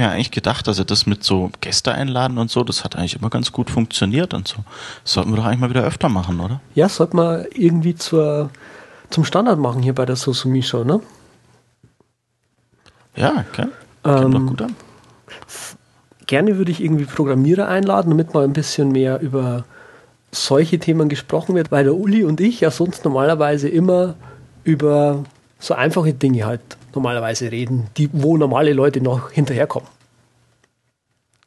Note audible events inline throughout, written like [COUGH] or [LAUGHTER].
mir eigentlich gedacht, dass er das mit so Gäste einladen und so, das hat eigentlich immer ganz gut funktioniert und so. Das sollten wir doch eigentlich mal wieder öfter machen, oder? Ja, sollte man irgendwie zur, zum Standard machen hier bei der Sosumi Show, ne? Ja, okay. Kommt doch Ähm, gut an. gerne würde ich irgendwie Programmierer einladen, damit mal ein bisschen mehr über solche Themen gesprochen wird, weil der Uli und ich ja sonst normalerweise immer über so einfache Dinge halt normalerweise reden, die, wo normale Leute noch hinterherkommen.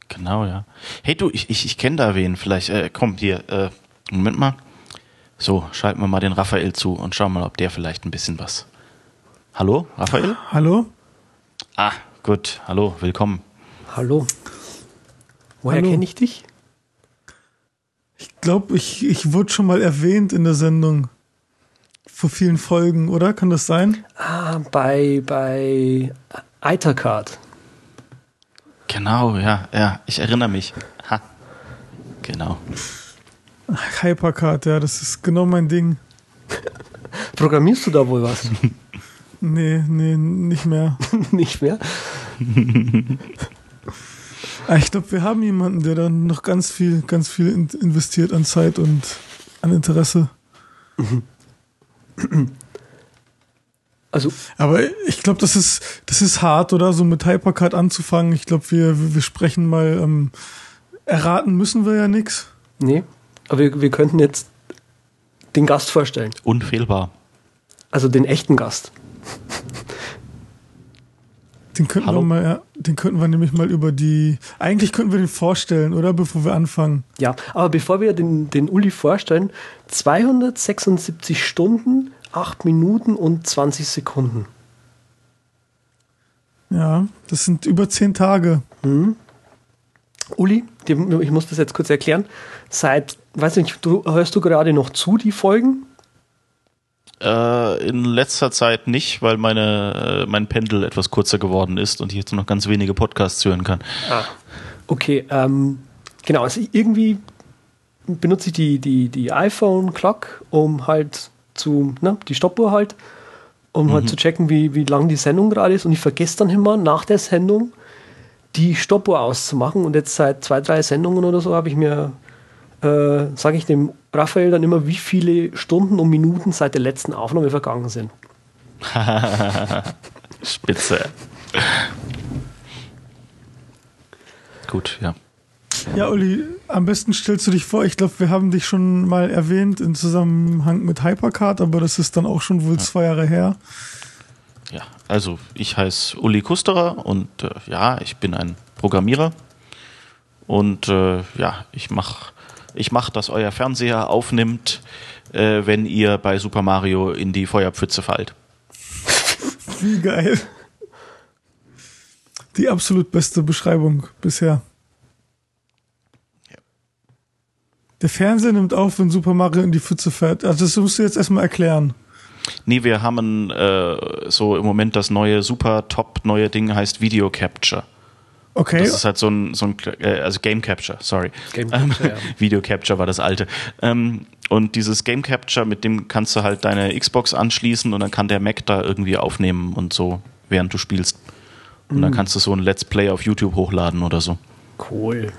Genau, ja. Hey du, ich, ich, ich kenne da wen. Vielleicht, äh, komm hier, äh, Moment mal. So, schalten wir mal den Raphael zu und schauen mal, ob der vielleicht ein bisschen was. Hallo, Raphael? Hallo? Ah, gut. Hallo, willkommen. Hallo. Woher kenne ich dich? Ich glaube, ich, ich wurde schon mal erwähnt in der Sendung. Vor vielen Folgen, oder? Kann das sein? Ah, bei, bei Itacard. Genau, ja, ja, ich erinnere mich. Ha. Genau. Hypercard, ja, das ist genau mein Ding. [LAUGHS] Programmierst du da wohl was? [LAUGHS] Nee, nee, nicht mehr. [LAUGHS] Nicht mehr? Ah, Ich glaube, wir haben jemanden, der dann noch ganz viel, ganz viel in, investiert an Zeit und an Interesse. Also, Aber ich glaube, das ist, das ist hart, oder? So mit Hypercard anzufangen. Ich glaube, wir, wir sprechen mal, ähm, erraten müssen wir ja nix. nee. Aber wir, wir könnten jetzt den Gast vorstellen. Unfehlbar. Also den echten Gast. Den könnten Hallo? wir mal, ja, den könnten wir nämlich mal über die, eigentlich könnten wir den vorstellen, oder? Bevor wir anfangen. Ja, aber bevor wir den, den Uli vorstellen, 276 Stunden, 8 Minuten und 20 Sekunden. Ja, das sind über zehn Tage. Uli, dem- ich muss das jetzt kurz erklären. Seit, weiß nicht, du, hörst du gerade noch zu, die Folgen? Äh, in letzter Zeit nicht, weil meine, äh, mein Pendel etwas kurzer geworden ist und ich jetzt nur noch ganz wenige Podcasts hören kann. Ah. Okay, ähm, genau, also irgendwie benutze ich die, die, die iPhone Clock, um halt zu, ne, die Stoppuhr halt, um halt zu checken, wie, wie lang die Sendung gerade ist. Und ich vergesse dann immer nach der Sendung die Stoppuhr auszumachen. Und jetzt seit zwei, drei Sendungen oder so habe ich mir, äh, sage ich dem Raphael dann immer, wie viele Stunden und Minuten seit der letzten Aufnahme vergangen sind. [LAUGHS] Spitze. Gut, ja. Ja, Uli, am besten stellst du dich vor, ich glaube, wir haben dich schon mal erwähnt im Zusammenhang mit Hypercard, aber das ist dann auch schon wohl zwei Jahre her. Ja, also ich heiße Uli Kusterer und äh, ja, ich bin ein Programmierer und äh, ja, ich mache, ich mach, dass euer Fernseher aufnimmt, äh, wenn ihr bei Super Mario in die Feuerpfütze fallt. Wie geil. Die absolut beste Beschreibung bisher. Ja. Der Fernseher nimmt auf, wenn Super Mario in die Pfütze fährt. Also das musst du jetzt erstmal erklären. Nee, wir haben äh, so im Moment das neue super top neue Ding heißt Video Capture. Okay. Das ist halt so ein, so ein äh, also Game Capture, sorry. Game Ähm, Capture, ja. [LAUGHS] Video Capture war das alte. Ähm, und dieses Game Capture, mit dem kannst du halt deine Xbox anschließen und dann kann der Mac da irgendwie aufnehmen und so, während du spielst. Und Mhm. dann kannst du so ein Let's Play auf YouTube hochladen oder so. Cool.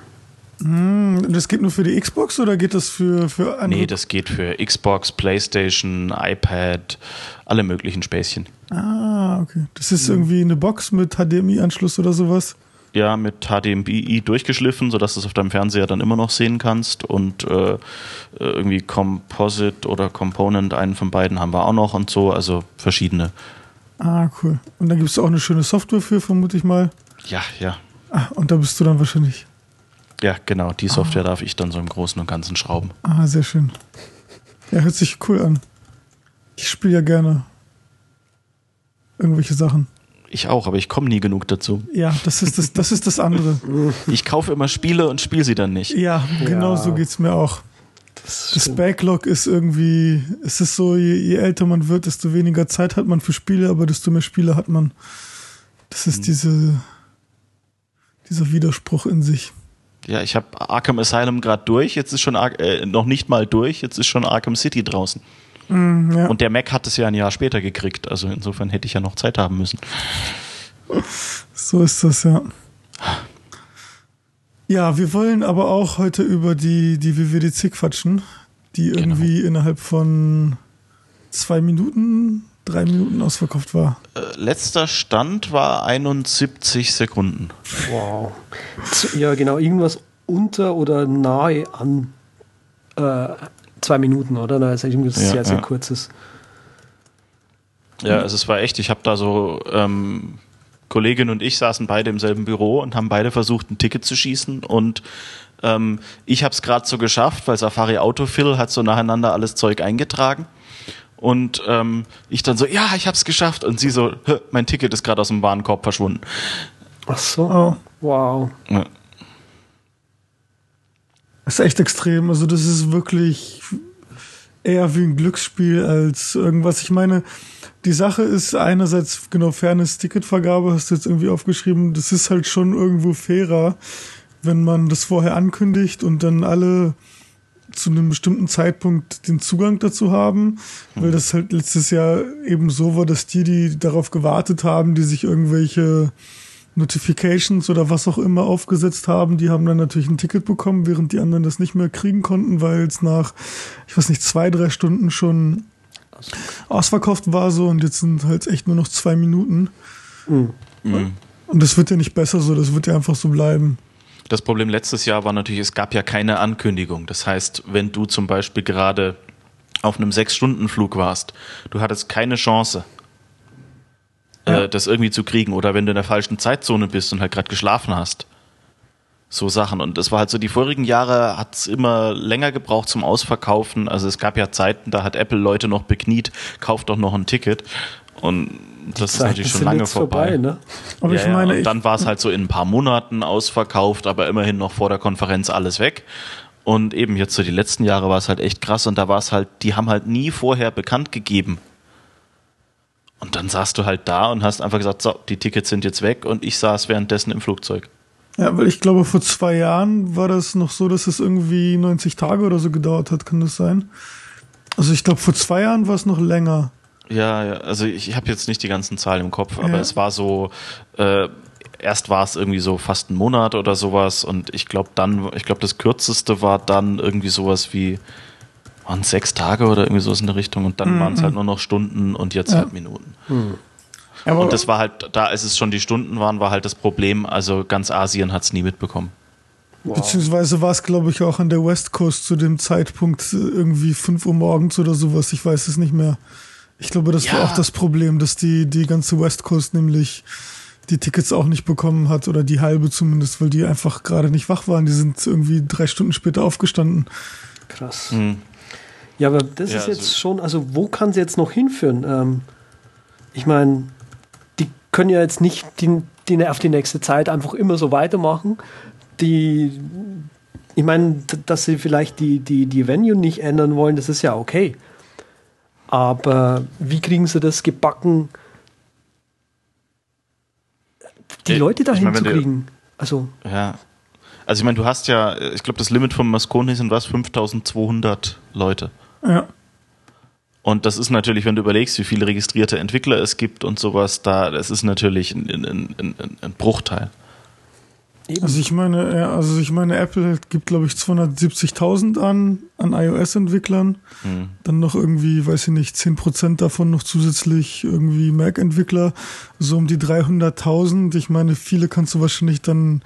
Hm, das geht nur für die Xbox oder geht das für, für andere? Nee, das geht für Xbox, Playstation, iPad, alle möglichen Späßchen. ah, okay. Das ist irgendwie eine Box mit HDMI-Anschluss oder sowas. Ja, mit HDMI durchgeschliffen, sodass du es auf deinem Fernseher dann immer noch sehen kannst. Und äh, irgendwie Composite oder Component, einen von beiden haben wir auch noch und so, also verschiedene. Ah, cool. Und dann gibt es auch eine schöne Software für, vermute ich mal. Ja, ja. Ah, und da bist du dann wahrscheinlich. Ja, genau, die Software darf ich dann so im Großen und Ganzen schrauben. Ah, sehr schön. Ja, hört sich cool an. Ich spiele ja gerne irgendwelche Sachen. Ich auch, aber ich komme nie genug dazu. Ja, das ist das, das ist das andere. Ich kaufe immer Spiele und spiele sie dann nicht. Ja, genau Ja. so geht's mir auch. Das Das Backlog ist irgendwie, es ist so, je, je älter man wird, desto weniger Zeit hat man für Spiele, aber desto mehr Spiele hat man. Das ist diese, dieser Widerspruch in sich. Ja, ich habe Arkham Asylum gerade durch, jetzt ist schon Ar äh, noch nicht mal durch, jetzt ist schon Arkham City draußen. Mm, ja. Und der Mac hat es ja ein Jahr später gekriegt, also insofern hätte ich ja noch Zeit haben müssen. So ist das, ja. Ja, wir wollen aber auch heute über die, die WWDC quatschen, die Genau. irgendwie innerhalb von zwei Minuten, drei Minuten ausverkauft war. Äh, letzter Stand war 71 Sekunden. Wow. Ja, genau, irgendwas unter oder nahe an äh, zwei Minuten, oder? Da ist irgendwas Ja, sehr, sehr ja. kurzes. Ja, also es war echt, ich habe da so, ähm, Kollegin und ich saßen beide im selben Büro und haben beide versucht, ein Ticket zu schießen und ähm, ich habe es gerade so geschafft, weil Safari Autofill hat so nacheinander alles Zeug eingetragen und ähm, ich dann so, ja, ich habe es geschafft und sie so, "Hä, mein Ticket ist gerade aus dem Warenkorb verschwunden. Ach so. Wow. Ja. Das ist echt extrem. Also das ist wirklich eher wie ein Glücksspiel als irgendwas. Ich meine, die Sache ist einerseits genau Fairness Ticketvergabe, hast du jetzt irgendwie aufgeschrieben. Das ist halt schon irgendwo fairer, wenn man das vorher ankündigt und dann alle zu einem bestimmten Zeitpunkt den Zugang dazu haben, weil das halt letztes Jahr eben so war, dass die, die darauf gewartet haben, die sich irgendwelche Notifications oder was auch immer aufgesetzt haben, die haben dann natürlich ein Ticket bekommen, während die anderen das nicht mehr kriegen konnten, weil es nach, ich weiß nicht, zwei, drei Stunden schon ausverkauft war so und jetzt sind halt echt nur noch zwei Minuten. Mhm. Und das wird ja nicht besser so, das wird ja einfach so bleiben. Das Problem letztes Jahr war natürlich, es gab ja keine Ankündigung. Das heißt, wenn du zum Beispiel gerade auf einem Sechs-Stunden-Flug warst, du hattest keine Chance, Ja. äh, das irgendwie zu kriegen. Oder wenn du in der falschen Zeitzone bist und halt gerade geschlafen hast. So Sachen. Und das war halt so, die vorigen Jahre hat es immer länger gebraucht zum Ausverkaufen. Also es gab ja Zeiten, da hat Apple Leute noch bekniet, kauft doch noch ein Ticket. Und das ist natürlich schon lange jetzt vorbei. ne? Aber ja, ich meine, ja, und dann war es halt so in ein paar Monaten ausverkauft, aber immerhin noch vor der Konferenz alles weg. Und eben jetzt so die letzten Jahre war es halt echt krass und da war es halt, die haben halt nie vorher bekannt gegeben. Und dann saßt du halt da und hast einfach gesagt, so, die Tickets sind jetzt weg und ich saß währenddessen im Flugzeug. ja, weil ich glaube, vor zwei Jahren war das noch so, dass es irgendwie 90 Tage oder so gedauert hat, kann das sein? Also ich glaube, vor zwei Jahren war es noch länger. Ja, ja also ich, ich habe jetzt nicht die ganzen Zahlen im Kopf, aber Ja. es war so, äh, erst war es irgendwie so fast ein Monat oder sowas und ich glaube dann, ich glaube das kürzeste war dann irgendwie sowas wie, waren es sechs Tage oder irgendwie sowas in der Richtung und dann waren es halt nur noch Stunden und jetzt Ja. halt Minuten. Aber Und das war halt, da als es schon die Stunden waren, war halt das Problem, also ganz Asien hat es nie mitbekommen. Beziehungsweise war es, glaube ich, auch an der West Coast zu dem Zeitpunkt äh, irgendwie 5 Uhr morgens oder sowas. Ich weiß es nicht mehr. Ich glaube, das war Ja. auch das Problem, dass die, die ganze West Coast nämlich die Tickets auch nicht bekommen hat oder die halbe zumindest, weil die einfach gerade nicht wach waren. Die sind irgendwie drei Stunden später aufgestanden. Krass. Hm. Ja, aber das Ja, ist jetzt also- schon, also wo kann sie jetzt noch hinführen? Ähm, ich meine, die können ja jetzt nicht die, die, auf die nächste Zeit einfach immer so weitermachen. Die, ich meine, dass sie vielleicht die, die, die Venue nicht ändern wollen, das ist ja okay. Aber wie kriegen sie das gebacken, die Äh, Leute ich dahin meine, wenn zu kriegen? Also, Ja. Also ich meine, du hast ja, ich glaube, das Limit von Moscone sind was, 5200 Leute. Ja. Und das ist natürlich, wenn du überlegst, wie viele registrierte Entwickler es gibt und sowas, da, das ist natürlich ein, ein, ein, ein, ein Bruchteil. eben. Also ich meine, ja, also ich meine, Apple gibt, glaube ich, 270.000 an, an iOS-Entwicklern. Hm. Dann noch irgendwie, weiß ich nicht, 10% davon noch zusätzlich irgendwie Mac-Entwickler. So um die 300.000. Ich meine, viele kannst du wahrscheinlich dann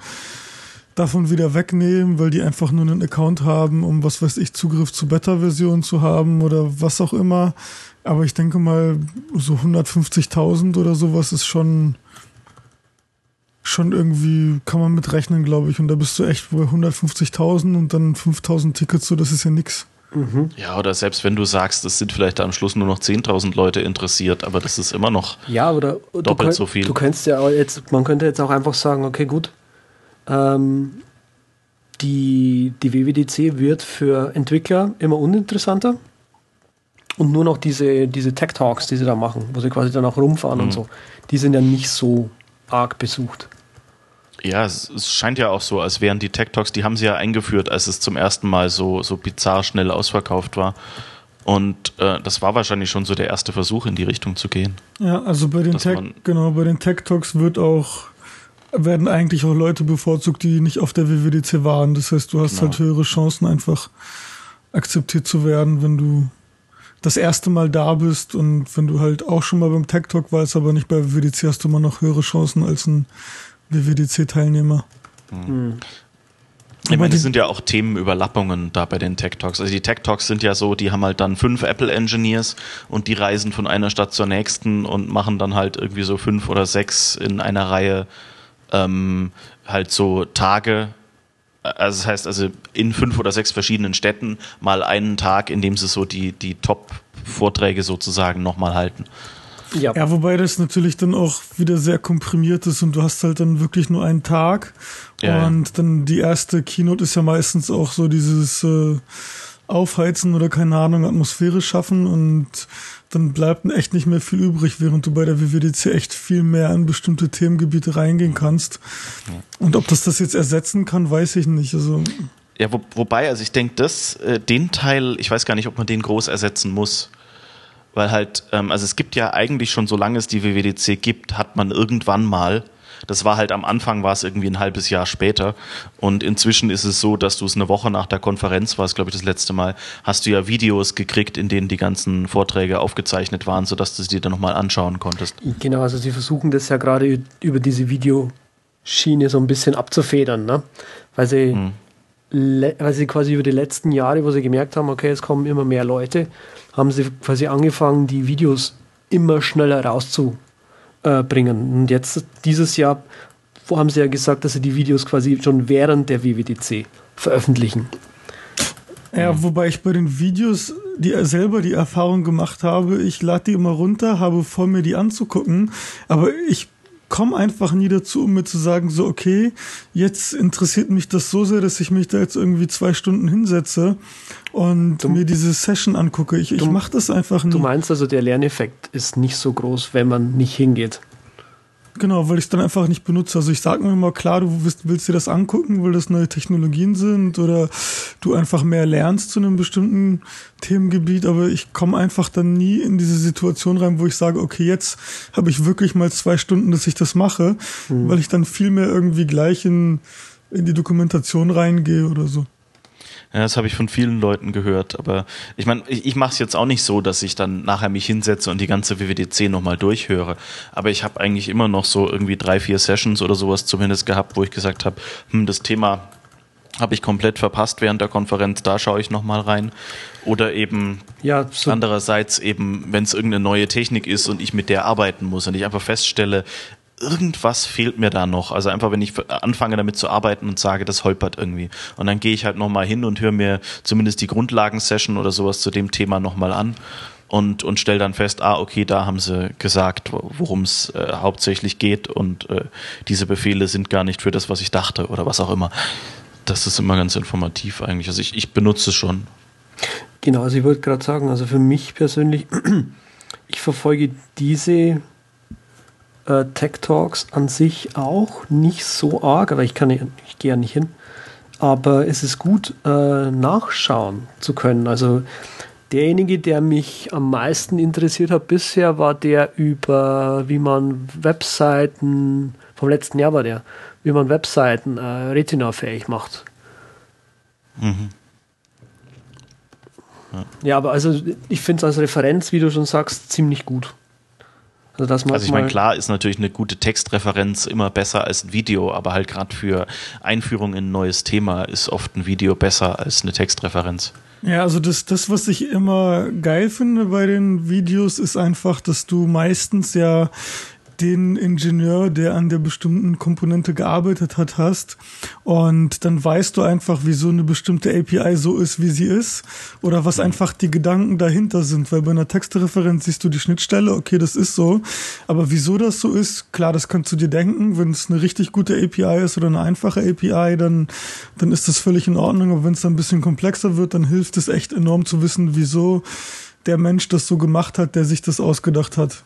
davon wieder wegnehmen, weil die einfach nur einen Account haben, um was weiß ich, Zugriff zu Beta-Versionen zu haben oder was auch immer. Aber ich denke mal, so 150.000 oder sowas ist schon, schon irgendwie, kann man mitrechnen, glaube ich. Und da bist du echt bei 150.000 und dann 5.000 Tickets, so, das ist ja nix. mhm. Ja, oder selbst wenn du sagst, es sind vielleicht am Schluss nur noch 10.000 Leute interessiert, aber das ist immer noch, Ja, oder Doppelt könnt- so viel. Du könntest ja auch jetzt, man könnte jetzt auch einfach sagen, okay, gut, ähm, die, die WWDC wird für Entwickler immer uninteressanter und nur noch diese, diese Tech Talks, die sie da machen, wo sie quasi dann auch rumfahren Mhm. und so, die sind ja nicht so arg besucht. ja, es, es scheint ja auch so, als wären die Tech Talks, die haben sie ja eingeführt, als es zum ersten Mal so, so bizarr schnell ausverkauft war. Und äh, das war wahrscheinlich schon so der erste Versuch, in die Richtung zu gehen. Ja, also bei den Tech, genau, bei den Tech Talks wird auch werden eigentlich auch Leute bevorzugt, die nicht auf der WWDC waren. Das heißt, du hast Genau. halt höhere Chancen, einfach akzeptiert zu werden, wenn du das erste Mal da bist und wenn du halt auch schon mal beim Tech Talk warst, aber nicht bei WWDC, hast du immer noch höhere Chancen als ein WWDC-Teilnehmer. Ich meine, die- es sind ja auch Themenüberlappungen da bei den Tech Talks. Also die Tech Talks sind ja so, die haben halt dann fünf Apple Engineers und die reisen von einer Stadt zur nächsten und machen dann halt irgendwie so fünf oder sechs in einer Reihe ähm, halt so Tage. Also das heißt also in fünf oder sechs verschiedenen Städten mal einen Tag, in dem sie so die, die Top-Vorträge sozusagen nochmal halten. Ja, Ja, wobei das natürlich dann auch wieder sehr komprimiert ist und du hast halt dann wirklich nur einen Tag. Ja, und dann die erste Keynote ist ja meistens auch so dieses äh, Aufheizen oder keine Ahnung, Atmosphäre schaffen und dann bleibt echt nicht mehr viel übrig, während du bei der WWDC echt viel mehr in bestimmte Themengebiete reingehen kannst. Und ob das das jetzt ersetzen kann, weiß ich nicht. Also Ja, wo, wobei, also ich denke, das, äh, den Teil, ich weiß gar nicht, ob man den groß ersetzen muss. Weil halt, ähm, also es gibt ja eigentlich schon, solange es die WWDC gibt, hat man irgendwann mal, das war halt am Anfang, war es irgendwie ein halbes Jahr später. Und inzwischen ist es so, dass du es eine Woche nach der Konferenz, war es glaube ich das letzte Mal, hast du ja Videos gekriegt, in denen die ganzen Vorträge aufgezeichnet waren, sodass du sie dir dann nochmal anschauen konntest. genau, also sie versuchen das ja gerade über diese Videoschiene so ein bisschen abzufedern, ne? Weil sie, le- weil sie quasi über die letzten Jahre, wo sie gemerkt haben, okay, es kommen immer mehr Leute, haben sie quasi angefangen, die Videos immer schneller rauszubringen. Und jetzt dieses Jahr wo haben sie ja gesagt, dass sie die Videos quasi schon während der WWDC veröffentlichen. Ja, wobei ich bei den Videos die selber die Erfahrung gemacht habe, ich lade die immer runter, habe vor mir die anzugucken, aber ich komme einfach nie dazu, um mir zu sagen, so okay, jetzt interessiert mich das so sehr, dass ich mich da jetzt irgendwie zwei Stunden hinsetze und Du- mir diese Session angucke. Ich, ich mache das einfach nie. Du meinst also, der Lerneffekt ist nicht so groß, wenn man nicht hingeht. Genau, weil ich es dann einfach nicht benutze. Also ich sage mir immer, klar, du willst, willst dir das angucken, weil das neue Technologien sind oder du einfach mehr lernst zu einem bestimmten Themengebiet, aber ich komme einfach dann nie in diese Situation rein, wo ich sage, okay, jetzt habe ich wirklich mal zwei Stunden, dass ich das mache, weil ich dann viel mehr irgendwie gleich in, in die Dokumentation reingehe oder so. Ja, das habe ich von vielen Leuten gehört. Aber ich meine, ich, ich mache es jetzt auch nicht so, dass ich dann nachher mich hinsetze und die ganze WWDC nochmal durchhöre. Aber ich habe eigentlich immer noch so irgendwie drei, vier Sessions oder sowas zumindest gehabt, wo ich gesagt habe, hm, das Thema habe ich komplett verpasst während der Konferenz, da schaue ich nochmal rein. Oder eben Ja, so, andererseits eben, wenn es irgendeine neue Technik ist und ich mit der arbeiten muss und ich einfach feststelle, irgendwas fehlt mir da noch. Also einfach, wenn ich anfange damit zu arbeiten und sage, das holpert irgendwie. Und dann gehe ich halt nochmal hin und höre mir zumindest die Grundlagensession oder sowas zu dem Thema nochmal an und, und stelle dann fest, ah, okay, da haben sie gesagt, worum es äh, hauptsächlich geht und äh, diese Befehle sind gar nicht für das, was ich dachte oder was auch immer. Das ist immer ganz informativ eigentlich. Also ich, ich benutze es schon. genau, also ich wollte gerade sagen, also für mich persönlich, [CLEARS THROAT] ich verfolge diese äh, Tech Talks an sich auch nicht so arg, aber ich kann nicht, ich gehe ja nicht hin. Aber es ist gut, äh, nachschauen zu können. Also derjenige, der mich am meisten interessiert hat bisher, war der über, wie man Webseiten, vom letzten Jahr war der, wie man Webseiten äh, Retina-fähig macht. Mhm. Ja, aber also ich finde es als Referenz, wie du schon sagst, ziemlich gut. Also, dass man Also ich mal- meine, klar ist natürlich eine gute Textreferenz immer besser als ein Video, aber halt gerade für Einführung in ein neues Thema ist oft ein Video besser als eine Textreferenz. Ja, also das, das, was ich immer geil finde bei den Videos, ist einfach, dass du meistens ja den Ingenieur, der an der bestimmten Komponente gearbeitet hat, hast. Und dann weißt du einfach, wieso eine bestimmte API so ist, wie sie ist. Oder was einfach die Gedanken dahinter sind. Weil bei einer Textreferenz siehst du die Schnittstelle, okay, das ist so. Aber wieso das so ist, klar, das kannst du dir denken. Wenn es eine richtig gute API ist oder eine einfache API, dann, dann ist das völlig in Ordnung. Aber wenn es dann ein bisschen komplexer wird, dann hilft es echt enorm zu wissen, wieso der Mensch das so gemacht hat, der sich das ausgedacht hat.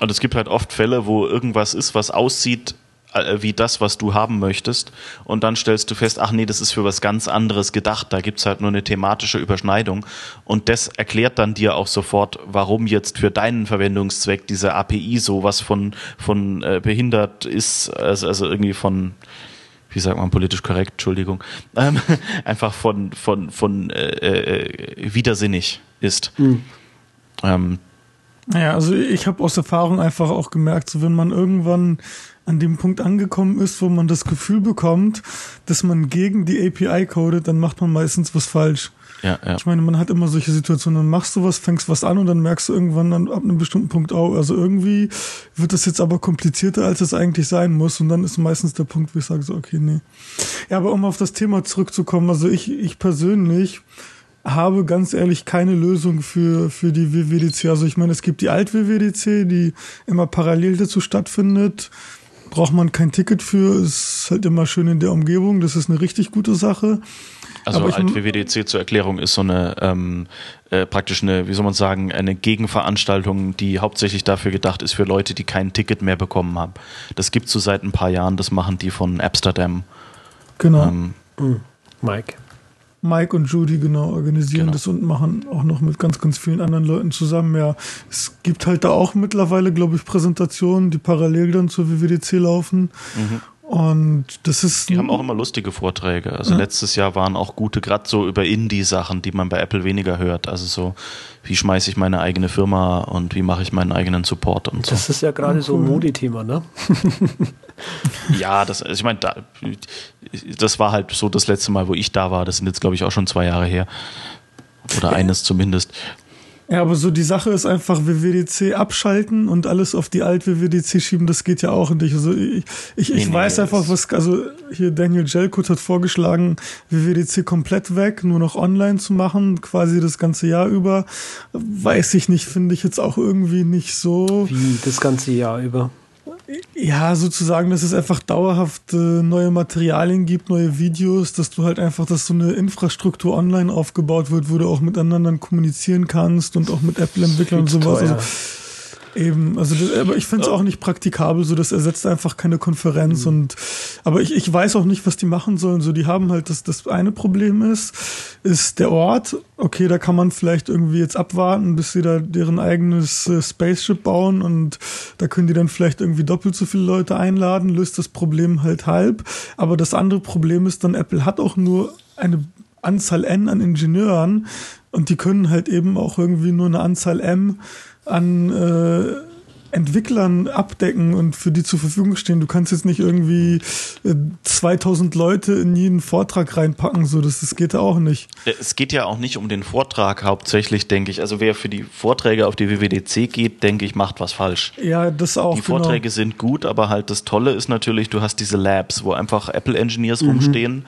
Und es gibt halt oft Fälle, wo irgendwas ist, was aussieht, äh, wie das, was du haben möchtest. Und dann stellst du fest, ach nee, das ist für was ganz anderes gedacht. Da gibt's halt nur eine thematische Überschneidung. Und das erklärt dann dir auch sofort, warum jetzt für deinen Verwendungszweck diese API so was von, von äh, behindert ist, also, also irgendwie von wie sagt man politisch korrekt, Entschuldigung, [LAUGHS] ähm, einfach von, von, von äh, äh, widersinnig ist. Mhm. Ähm, ja, also ich habe aus Erfahrung einfach auch gemerkt, so wenn man irgendwann an dem Punkt angekommen ist, wo man das Gefühl bekommt, dass man gegen die API codet, dann macht man meistens was falsch. Ja, ja. Ich meine, man hat immer solche Situationen, dann machst du was, fängst was an und dann merkst du irgendwann dann ab einem bestimmten Punkt auch, also irgendwie wird das jetzt aber komplizierter, als es eigentlich sein muss und dann ist meistens der Punkt, wo ich sage so, okay, nee. Ja, aber um auf das Thema zurückzukommen, also ich, ich persönlich habe ganz ehrlich keine Lösung für, für die WWDC. Also ich meine, es gibt die Alt-WWDC, die immer parallel dazu stattfindet. Braucht man kein Ticket für, ist halt immer schön in der Umgebung, das ist eine richtig gute Sache. Also Alt-WWDC zur Erklärung ist so eine ähm, äh, praktisch eine, wie soll man sagen, eine Gegenveranstaltung, die hauptsächlich dafür gedacht ist für Leute, die kein Ticket mehr bekommen haben. Das gibt es so seit ein paar Jahren, das machen die von Amsterdam. Genau. Ähm, mhm. Mike. Mike und Judy genau organisieren genau. das und machen auch noch mit ganz, ganz vielen anderen Leuten zusammen. Ja, es gibt halt da auch mittlerweile, glaube ich, Präsentationen, die parallel dann zur WWDC laufen. Mhm. Und das ist. Die haben auch immer lustige Vorträge. Also ja. letztes Jahr waren auch gute, gerade so über Indie-Sachen, die man bei Apple weniger hört. Also so, wie schmeiße ich meine eigene Firma und wie mache ich meinen eigenen Support und das so. Das ist ja gerade oh, so ein Modi-Thema, ne? [LAUGHS] ja, das, also ich meine, da, das war halt so das letzte Mal, wo ich da war. Das sind jetzt, glaube ich, auch schon zwei Jahre her. Oder eines zumindest. Ja, aber so die Sache ist einfach WWDC abschalten und alles auf die alt WWDC schieben, das geht ja auch nicht. Also ich, ich, ich nee, weiß nee, einfach, was, also hier Daniel Jelkut hat vorgeschlagen, WWDC komplett weg, nur noch online zu machen, quasi das ganze Jahr über. Weiß ich nicht, finde ich jetzt auch irgendwie nicht so. Wie das ganze Jahr über? Ja, sozusagen, dass es einfach dauerhaft äh, neue Materialien gibt, neue Videos, dass du halt einfach, dass so eine Infrastruktur online aufgebaut wird, wo du auch miteinander kommunizieren kannst und auch mit Apple-Entwicklern und sowas. Also, Eben, also das, aber ich finde es auch nicht praktikabel, so das ersetzt einfach keine Konferenz mhm. und aber ich, ich weiß auch nicht, was die machen sollen. So, die haben halt das, das eine Problem ist, ist der Ort. Okay, da kann man vielleicht irgendwie jetzt abwarten, bis sie da deren eigenes äh, Spaceship bauen und da können die dann vielleicht irgendwie doppelt so viele Leute einladen, löst das Problem halt halb. Aber das andere Problem ist dann, Apple hat auch nur eine Anzahl N an Ingenieuren und die können halt eben auch irgendwie nur eine Anzahl M an äh, Entwicklern abdecken und für die zur Verfügung stehen. Du kannst jetzt nicht irgendwie äh, 2000 Leute in jeden Vortrag reinpacken, so das, das geht ja auch nicht. Es geht ja auch nicht um den Vortrag hauptsächlich, denke ich. Also wer für die Vorträge auf die WWDC geht, denke ich, macht was falsch. Ja, das auch. Die genau. Vorträge sind gut, aber halt das Tolle ist natürlich, du hast diese Labs, wo einfach Apple Engineers mhm. rumstehen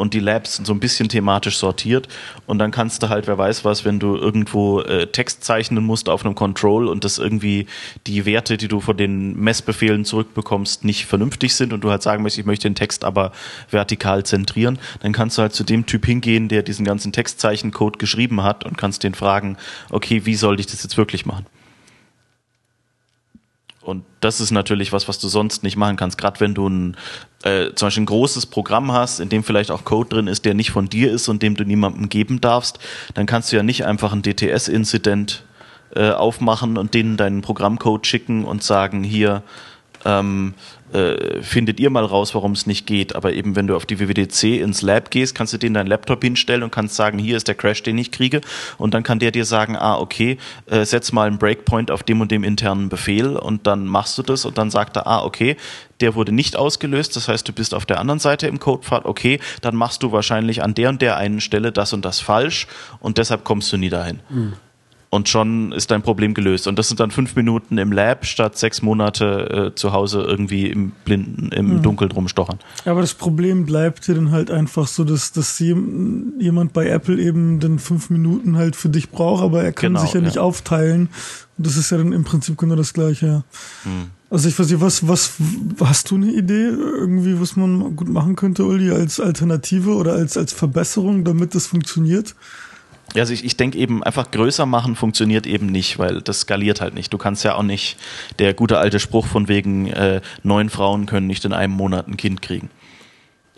und die Labs sind so ein bisschen thematisch sortiert und dann kannst du halt, wer weiß was, wenn du irgendwo äh, Text zeichnen musst auf einem Control und das irgendwie die Werte, die du von den Messbefehlen zurückbekommst, nicht vernünftig sind und du halt sagen möchtest, ich möchte den Text aber vertikal zentrieren, dann kannst du halt zu dem Typ hingehen, der diesen ganzen Textzeichencode geschrieben hat und kannst den fragen, okay, wie soll ich das jetzt wirklich machen? Und das ist natürlich was, was du sonst nicht machen kannst. Gerade wenn du ein, äh, zum Beispiel ein großes Programm hast, in dem vielleicht auch Code drin ist, der nicht von dir ist und dem du niemandem geben darfst, dann kannst du ja nicht einfach ein DTS-Incident äh, aufmachen und denen deinen Programmcode schicken und sagen, hier, ähm, äh, findet ihr mal raus, warum es nicht geht. Aber eben, wenn du auf die WWDC ins Lab gehst, kannst du den deinen Laptop hinstellen und kannst sagen, hier ist der Crash, den ich kriege. Und dann kann der dir sagen, ah, okay, äh, setz mal einen Breakpoint auf dem und dem internen Befehl und dann machst du das und dann sagt er, ah, okay, der wurde nicht ausgelöst, das heißt, du bist auf der anderen Seite im Codepfad, okay, dann machst du wahrscheinlich an der und der einen Stelle das und das falsch und deshalb kommst du nie dahin. Mhm und schon ist dein Problem gelöst. Und das sind dann fünf Minuten im Lab statt sechs Monate äh, zu Hause irgendwie im Blinden, im mhm. Dunkeln rumstochern. Aber das Problem bleibt dir dann halt einfach so, dass, dass jemand bei Apple eben dann fünf Minuten halt für dich braucht, aber er kann genau, sich ja, ja, nicht aufteilen. Und das ist ja dann im Prinzip genau das Gleiche. Mhm. Also ich weiß nicht, was, was, hast du eine Idee irgendwie, was man gut machen könnte, Uli, als Alternative oder als, als Verbesserung, damit das funktioniert? Also ich, ich denke eben, einfach größer machen funktioniert eben nicht, weil das skaliert halt nicht. Du kannst ja auch nicht, der gute alte Spruch von wegen, äh, neun Frauen können nicht in einem Monat ein Kind kriegen.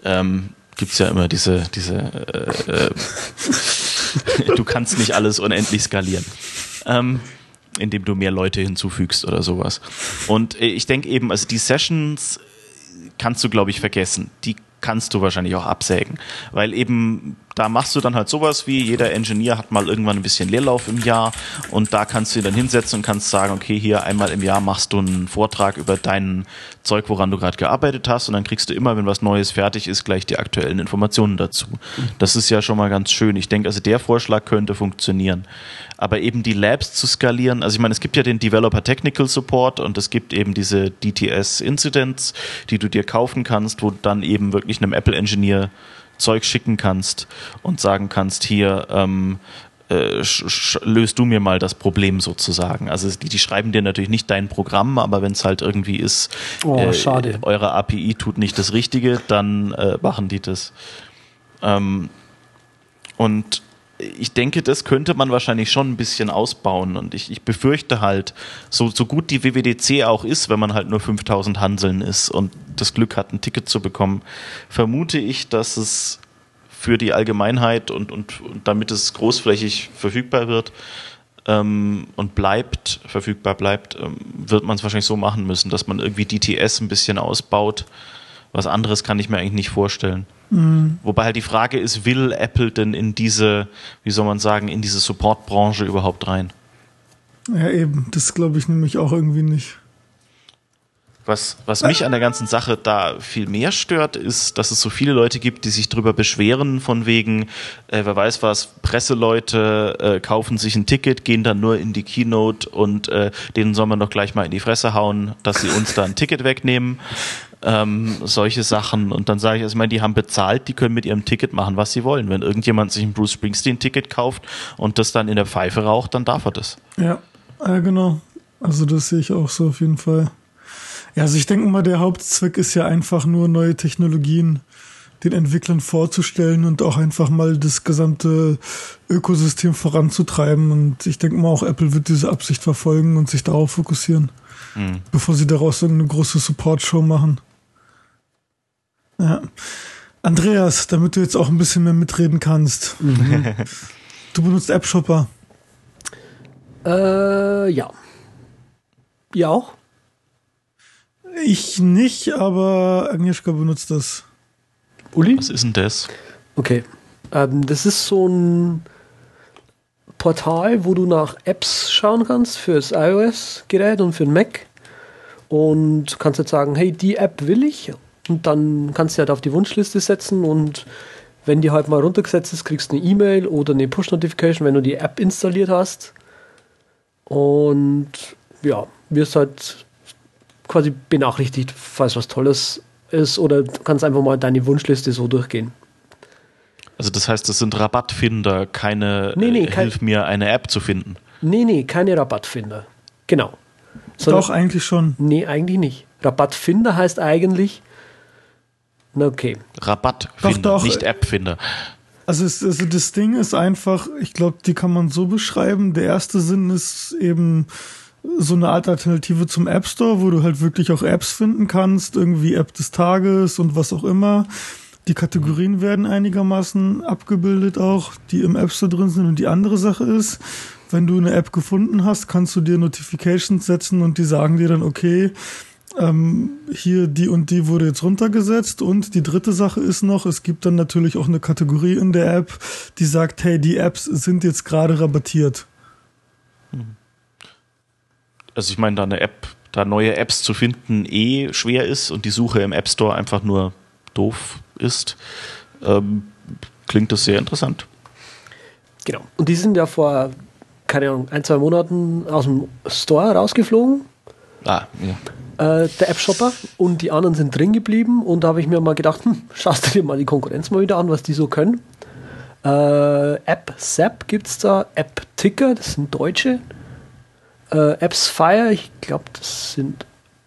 Ähm, Gibt es ja immer diese, diese äh, äh, [LAUGHS] du kannst nicht alles unendlich skalieren. Ähm, indem du mehr Leute hinzufügst oder sowas. Und äh, ich denke eben, also die Sessions kannst du, glaube ich, vergessen. Die kannst du wahrscheinlich auch absägen, weil eben da machst du dann halt sowas wie jeder Engineer hat mal irgendwann ein bisschen Leerlauf im Jahr und da kannst du ihn dann hinsetzen und kannst sagen, okay, hier einmal im Jahr machst du einen Vortrag über dein Zeug, woran du gerade gearbeitet hast und dann kriegst du immer, wenn was Neues fertig ist, gleich die aktuellen Informationen dazu. Das ist ja schon mal ganz schön. Ich denke, also der Vorschlag könnte funktionieren. Aber eben die Labs zu skalieren, also ich meine, es gibt ja den Developer Technical Support und es gibt eben diese DTS Incidents, die du dir kaufen kannst, wo du dann eben wirklich einem Apple Engineer Zeug schicken kannst und sagen kannst, hier ähm, äh, löst du mir mal das Problem sozusagen. Also die, die, schreiben dir natürlich nicht dein Programm, aber wenn es halt irgendwie ist, oh, äh, eure API tut nicht das Richtige, dann äh, machen die das. Ähm, und ich denke, das könnte man wahrscheinlich schon ein bisschen ausbauen. Und ich, ich befürchte halt, so, so gut die WWDC auch ist, wenn man halt nur 5000 Hanseln ist und das Glück hat, ein Ticket zu bekommen, vermute ich, dass es für die Allgemeinheit und, und, und damit es großflächig verfügbar wird ähm, und bleibt, verfügbar bleibt, ähm, wird man es wahrscheinlich so machen müssen, dass man irgendwie DTS ein bisschen ausbaut. Was anderes kann ich mir eigentlich nicht vorstellen. Mhm. Wobei halt die Frage ist, will Apple denn in diese, wie soll man sagen, in diese Supportbranche überhaupt rein? Ja, eben. Das glaube ich nämlich auch irgendwie nicht. Was, was mich an der ganzen Sache da viel mehr stört, ist, dass es so viele Leute gibt, die sich darüber beschweren, von wegen, äh, wer weiß was, Presseleute äh, kaufen sich ein Ticket, gehen dann nur in die Keynote und äh, denen soll man doch gleich mal in die Fresse hauen, dass sie uns da ein Ticket wegnehmen ähm, solche Sachen. Und dann sage ich, also ich meine, die haben bezahlt, die können mit ihrem Ticket machen, was sie wollen. Wenn irgendjemand sich ein Bruce Springsteen-Ticket kauft und das dann in der Pfeife raucht, dann darf er das. Ja, äh, genau. Also das sehe ich auch so auf jeden Fall. Ja, also ich denke mal, der Hauptzweck ist ja einfach nur neue Technologien den Entwicklern vorzustellen und auch einfach mal das gesamte Ökosystem voranzutreiben. Und ich denke mal, auch Apple wird diese Absicht verfolgen und sich darauf fokussieren, mhm. bevor sie daraus irgendeine große Support-Show machen. Ja. Andreas, damit du jetzt auch ein bisschen mehr mitreden kannst. Mhm. Du benutzt App Shopper. Äh, ja. Ja auch? Ich nicht, aber Agnieszka benutzt das. Uli? Was ist denn das? Okay. Ähm, das ist so ein Portal, wo du nach Apps schauen kannst fürs iOS-Gerät und für den Mac. Und kannst jetzt sagen, hey, die App will ich und dann kannst du halt auf die Wunschliste setzen und wenn die halt mal runtergesetzt ist, kriegst du eine E-Mail oder eine Push-Notification, wenn du die App installiert hast. Und ja, wirst halt quasi benachrichtigt, falls was Tolles ist oder du kannst einfach mal deine Wunschliste so durchgehen. Also das heißt, das sind Rabattfinder, keine nee, nee, äh, Hilf mir eine App zu finden. Nee, nee, keine Rabattfinder. Genau. Sondern, Doch, eigentlich schon. Nee, eigentlich nicht. Rabattfinder heißt eigentlich, Okay. Rabattfinder, doch, doch. nicht Appfinder. Also, es, also das Ding ist einfach, ich glaube, die kann man so beschreiben. Der erste Sinn ist eben so eine Alternative zum App Store, wo du halt wirklich auch Apps finden kannst, irgendwie App des Tages und was auch immer. Die Kategorien werden einigermaßen abgebildet auch, die im App Store drin sind. Und die andere Sache ist, wenn du eine App gefunden hast, kannst du dir Notifications setzen und die sagen dir dann, okay, ähm, hier die und die wurde jetzt runtergesetzt und die dritte Sache ist noch, es gibt dann natürlich auch eine Kategorie in der App, die sagt, hey, die Apps sind jetzt gerade rabattiert. Mhm. Also ich meine, da eine App, da neue Apps zu finden eh schwer ist und die Suche im App Store einfach nur doof ist, ähm, klingt das sehr interessant. Genau. Und die sind ja vor, keine Ahnung, ein, zwei Monaten aus dem Store rausgeflogen. Ah, ja äh, der App-Shopper und die anderen sind drin geblieben und da habe ich mir mal gedacht, hm, schaust du dir mal die Konkurrenz mal wieder an, was die so können. Äh, App Zap gibt es da, App Ticker, das sind Deutsche. Äh, Apps Fire, ich glaube, das sind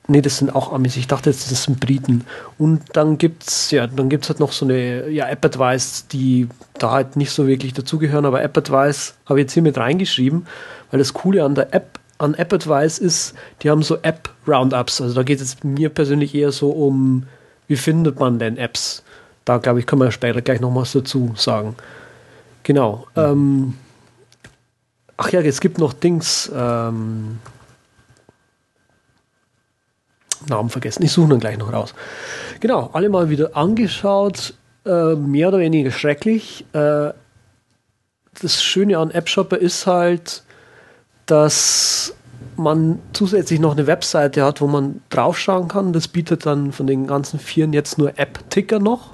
Nee, das sind auch Amis. Ich dachte jetzt, das sind Briten. Und dann gibt's ja, dann gibt's halt noch so eine ja, App Advice, die da halt nicht so wirklich dazugehören, aber App Advice habe ich jetzt hier mit reingeschrieben, weil das Coole an der App an App Advice ist, die haben so App Roundups. Also da geht es mir persönlich eher so um, wie findet man denn Apps? Da glaube ich, können wir später gleich noch was dazu sagen. Genau. Mhm. Ähm, ach ja, es gibt noch Dings. Ähm, Namen vergessen. Ich suche dann gleich noch raus. Genau, alle mal wieder angeschaut. Äh, mehr oder weniger schrecklich. Äh, das Schöne an AppShopper ist halt, dass man zusätzlich noch eine Webseite hat, wo man draufschauen kann. Das bietet dann von den ganzen Vieren jetzt nur App-Ticker noch.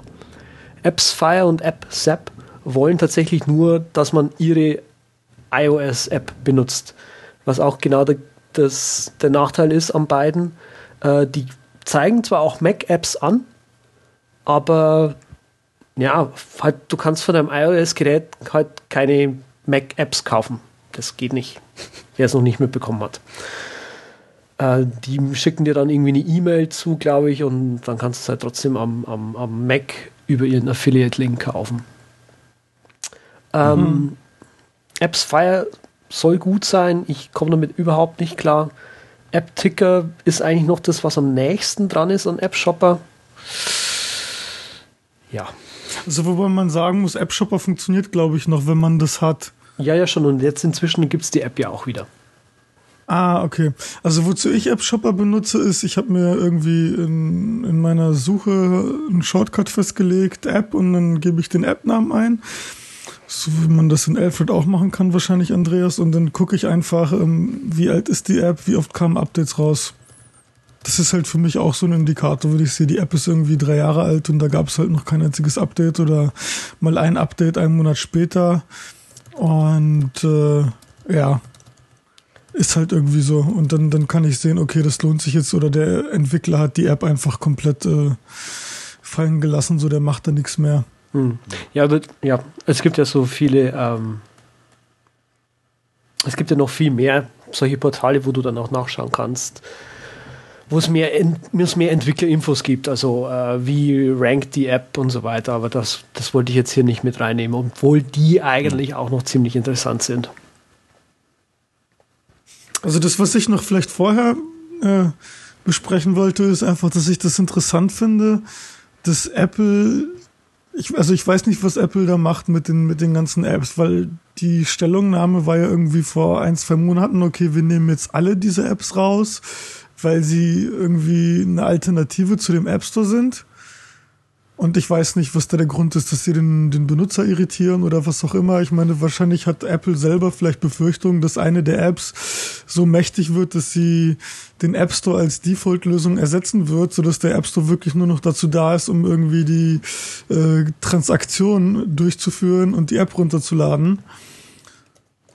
AppsFire und AppSap wollen tatsächlich nur, dass man ihre iOS-App benutzt. Was auch genau der, das, der Nachteil ist an beiden. Äh, die zeigen zwar auch Mac-Apps an, aber ja, halt, du kannst von deinem iOS-Gerät halt keine Mac-Apps kaufen. Das geht nicht, [LAUGHS] wer es noch nicht mitbekommen hat. Äh, die schicken dir dann irgendwie eine E-Mail zu, glaube ich, und dann kannst du es halt trotzdem am, am, am Mac über ihren Affiliate-Link kaufen. Ähm, mhm. AppsFire soll gut sein. Ich komme damit überhaupt nicht klar. App-Ticker ist eigentlich noch das, was am nächsten dran ist an App-Shopper. Ja. Also, wobei man sagen muss, App-Shopper funktioniert, glaube ich, noch, wenn man das hat. Ja, ja, schon. Und jetzt inzwischen gibt es die App ja auch wieder. Ah, okay. Also wozu ich App-Shopper benutze, ist, ich habe mir irgendwie in, in meiner Suche einen Shortcut festgelegt, App, und dann gebe ich den App-Namen ein so wie man das in Alfred auch machen kann, wahrscheinlich, Andreas. Und dann gucke ich einfach, ähm, wie alt ist die App, wie oft kamen Updates raus. Das ist halt für mich auch so ein Indikator, wenn ich sehe, die App ist irgendwie drei Jahre alt und da gab es halt noch kein einziges Update oder mal ein Update einen Monat später. Und äh, ja, ist halt irgendwie so. Und dann, dann kann ich sehen, okay, das lohnt sich jetzt oder der Entwickler hat die App einfach komplett äh, fallen gelassen, so der macht da nichts mehr. Hm. Ja, das, ja, es gibt ja so viele, ähm, es gibt ja noch viel mehr solche Portale, wo du dann auch nachschauen kannst, wo es mehr, es mehr Entwicklerinfos gibt, also äh, wie rankt die App und so weiter, aber das, das wollte ich jetzt hier nicht mit reinnehmen, obwohl die eigentlich auch noch ziemlich interessant sind. Also das, was ich noch vielleicht vorher äh, besprechen wollte, ist einfach, dass ich das interessant finde, dass Apple ich, also ich weiß nicht, was Apple da macht mit den, mit den ganzen Apps, weil die Stellungnahme war ja irgendwie vor ein, zwei Monaten, okay, wir nehmen jetzt alle diese Apps raus, weil sie irgendwie eine Alternative zu dem App Store sind. Und ich weiß nicht, was da der Grund ist, dass sie den, den Benutzer irritieren oder was auch immer. Ich meine, wahrscheinlich hat Apple selber vielleicht Befürchtungen, dass eine der Apps so mächtig wird, dass sie den App Store als Default-Lösung ersetzen wird, sodass der App Store wirklich nur noch dazu da ist, um irgendwie die äh, Transaktion durchzuführen und die App runterzuladen.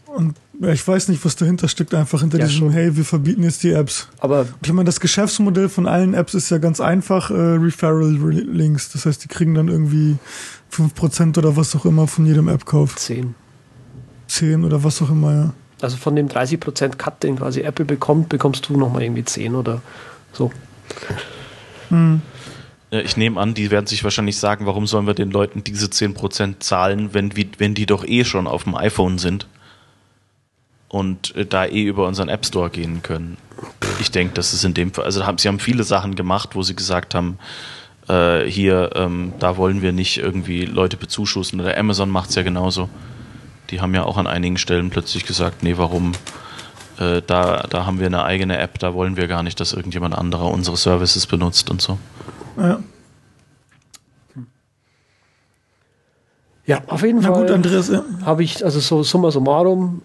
Und ich weiß nicht, was dahinter steckt, einfach hinter ja, diesem, schon. hey, wir verbieten jetzt die Apps. Aber ich meine, das Geschäftsmodell von allen Apps ist ja ganz einfach, äh, Referral-Links. Das heißt, die kriegen dann irgendwie 5% oder was auch immer von jedem App-Kauf. 10. 10 oder was auch immer, ja. Also von dem 30% Cut, den quasi Apple bekommt, bekommst du nochmal irgendwie 10 oder so. Hm. Ich nehme an, die werden sich wahrscheinlich sagen, warum sollen wir den Leuten diese 10% zahlen, wenn, wenn die doch eh schon auf dem iPhone sind und äh, da eh über unseren App Store gehen können. Ich denke, das ist in dem Fall, also haben, sie haben viele Sachen gemacht, wo sie gesagt haben, äh, hier, ähm, da wollen wir nicht irgendwie Leute bezuschussen. Oder Amazon macht es ja genauso. Die haben ja auch an einigen Stellen plötzlich gesagt, nee, warum? Äh, da, da haben wir eine eigene App, da wollen wir gar nicht, dass irgendjemand anderer unsere Services benutzt und so. Ja. Ja, auf jeden Na Fall. gut, Andreas. Ja. Habe ich, also so summa summarum,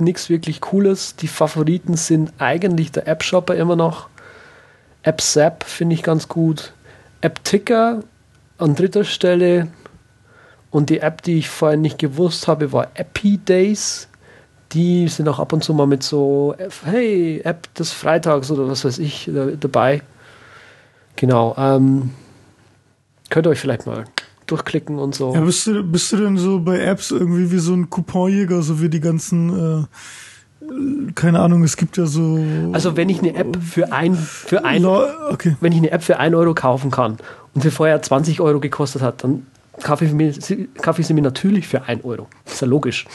nichts wirklich Cooles. Die Favoriten sind eigentlich der App Shopper immer noch. App Zap finde ich ganz gut. App Ticker an dritter Stelle. Und die App, die ich vorher nicht gewusst habe, war Appy Days. Die sind auch ab und zu mal mit so, hey, App des Freitags oder was weiß ich dabei. Genau. Ähm, könnt ihr euch vielleicht mal durchklicken und so. Ja, bist du, bist du denn so bei Apps irgendwie wie so ein Couponjäger, so wie die ganzen äh, keine Ahnung, es gibt ja so. Also wenn ich eine App für ein, für ein, okay. wenn ich eine App für 1 Euro kaufen kann und sie vorher 20 Euro gekostet hat, dann kaufe ich, mir, kaufe ich sie mir natürlich für 1 Euro. Ist ja logisch.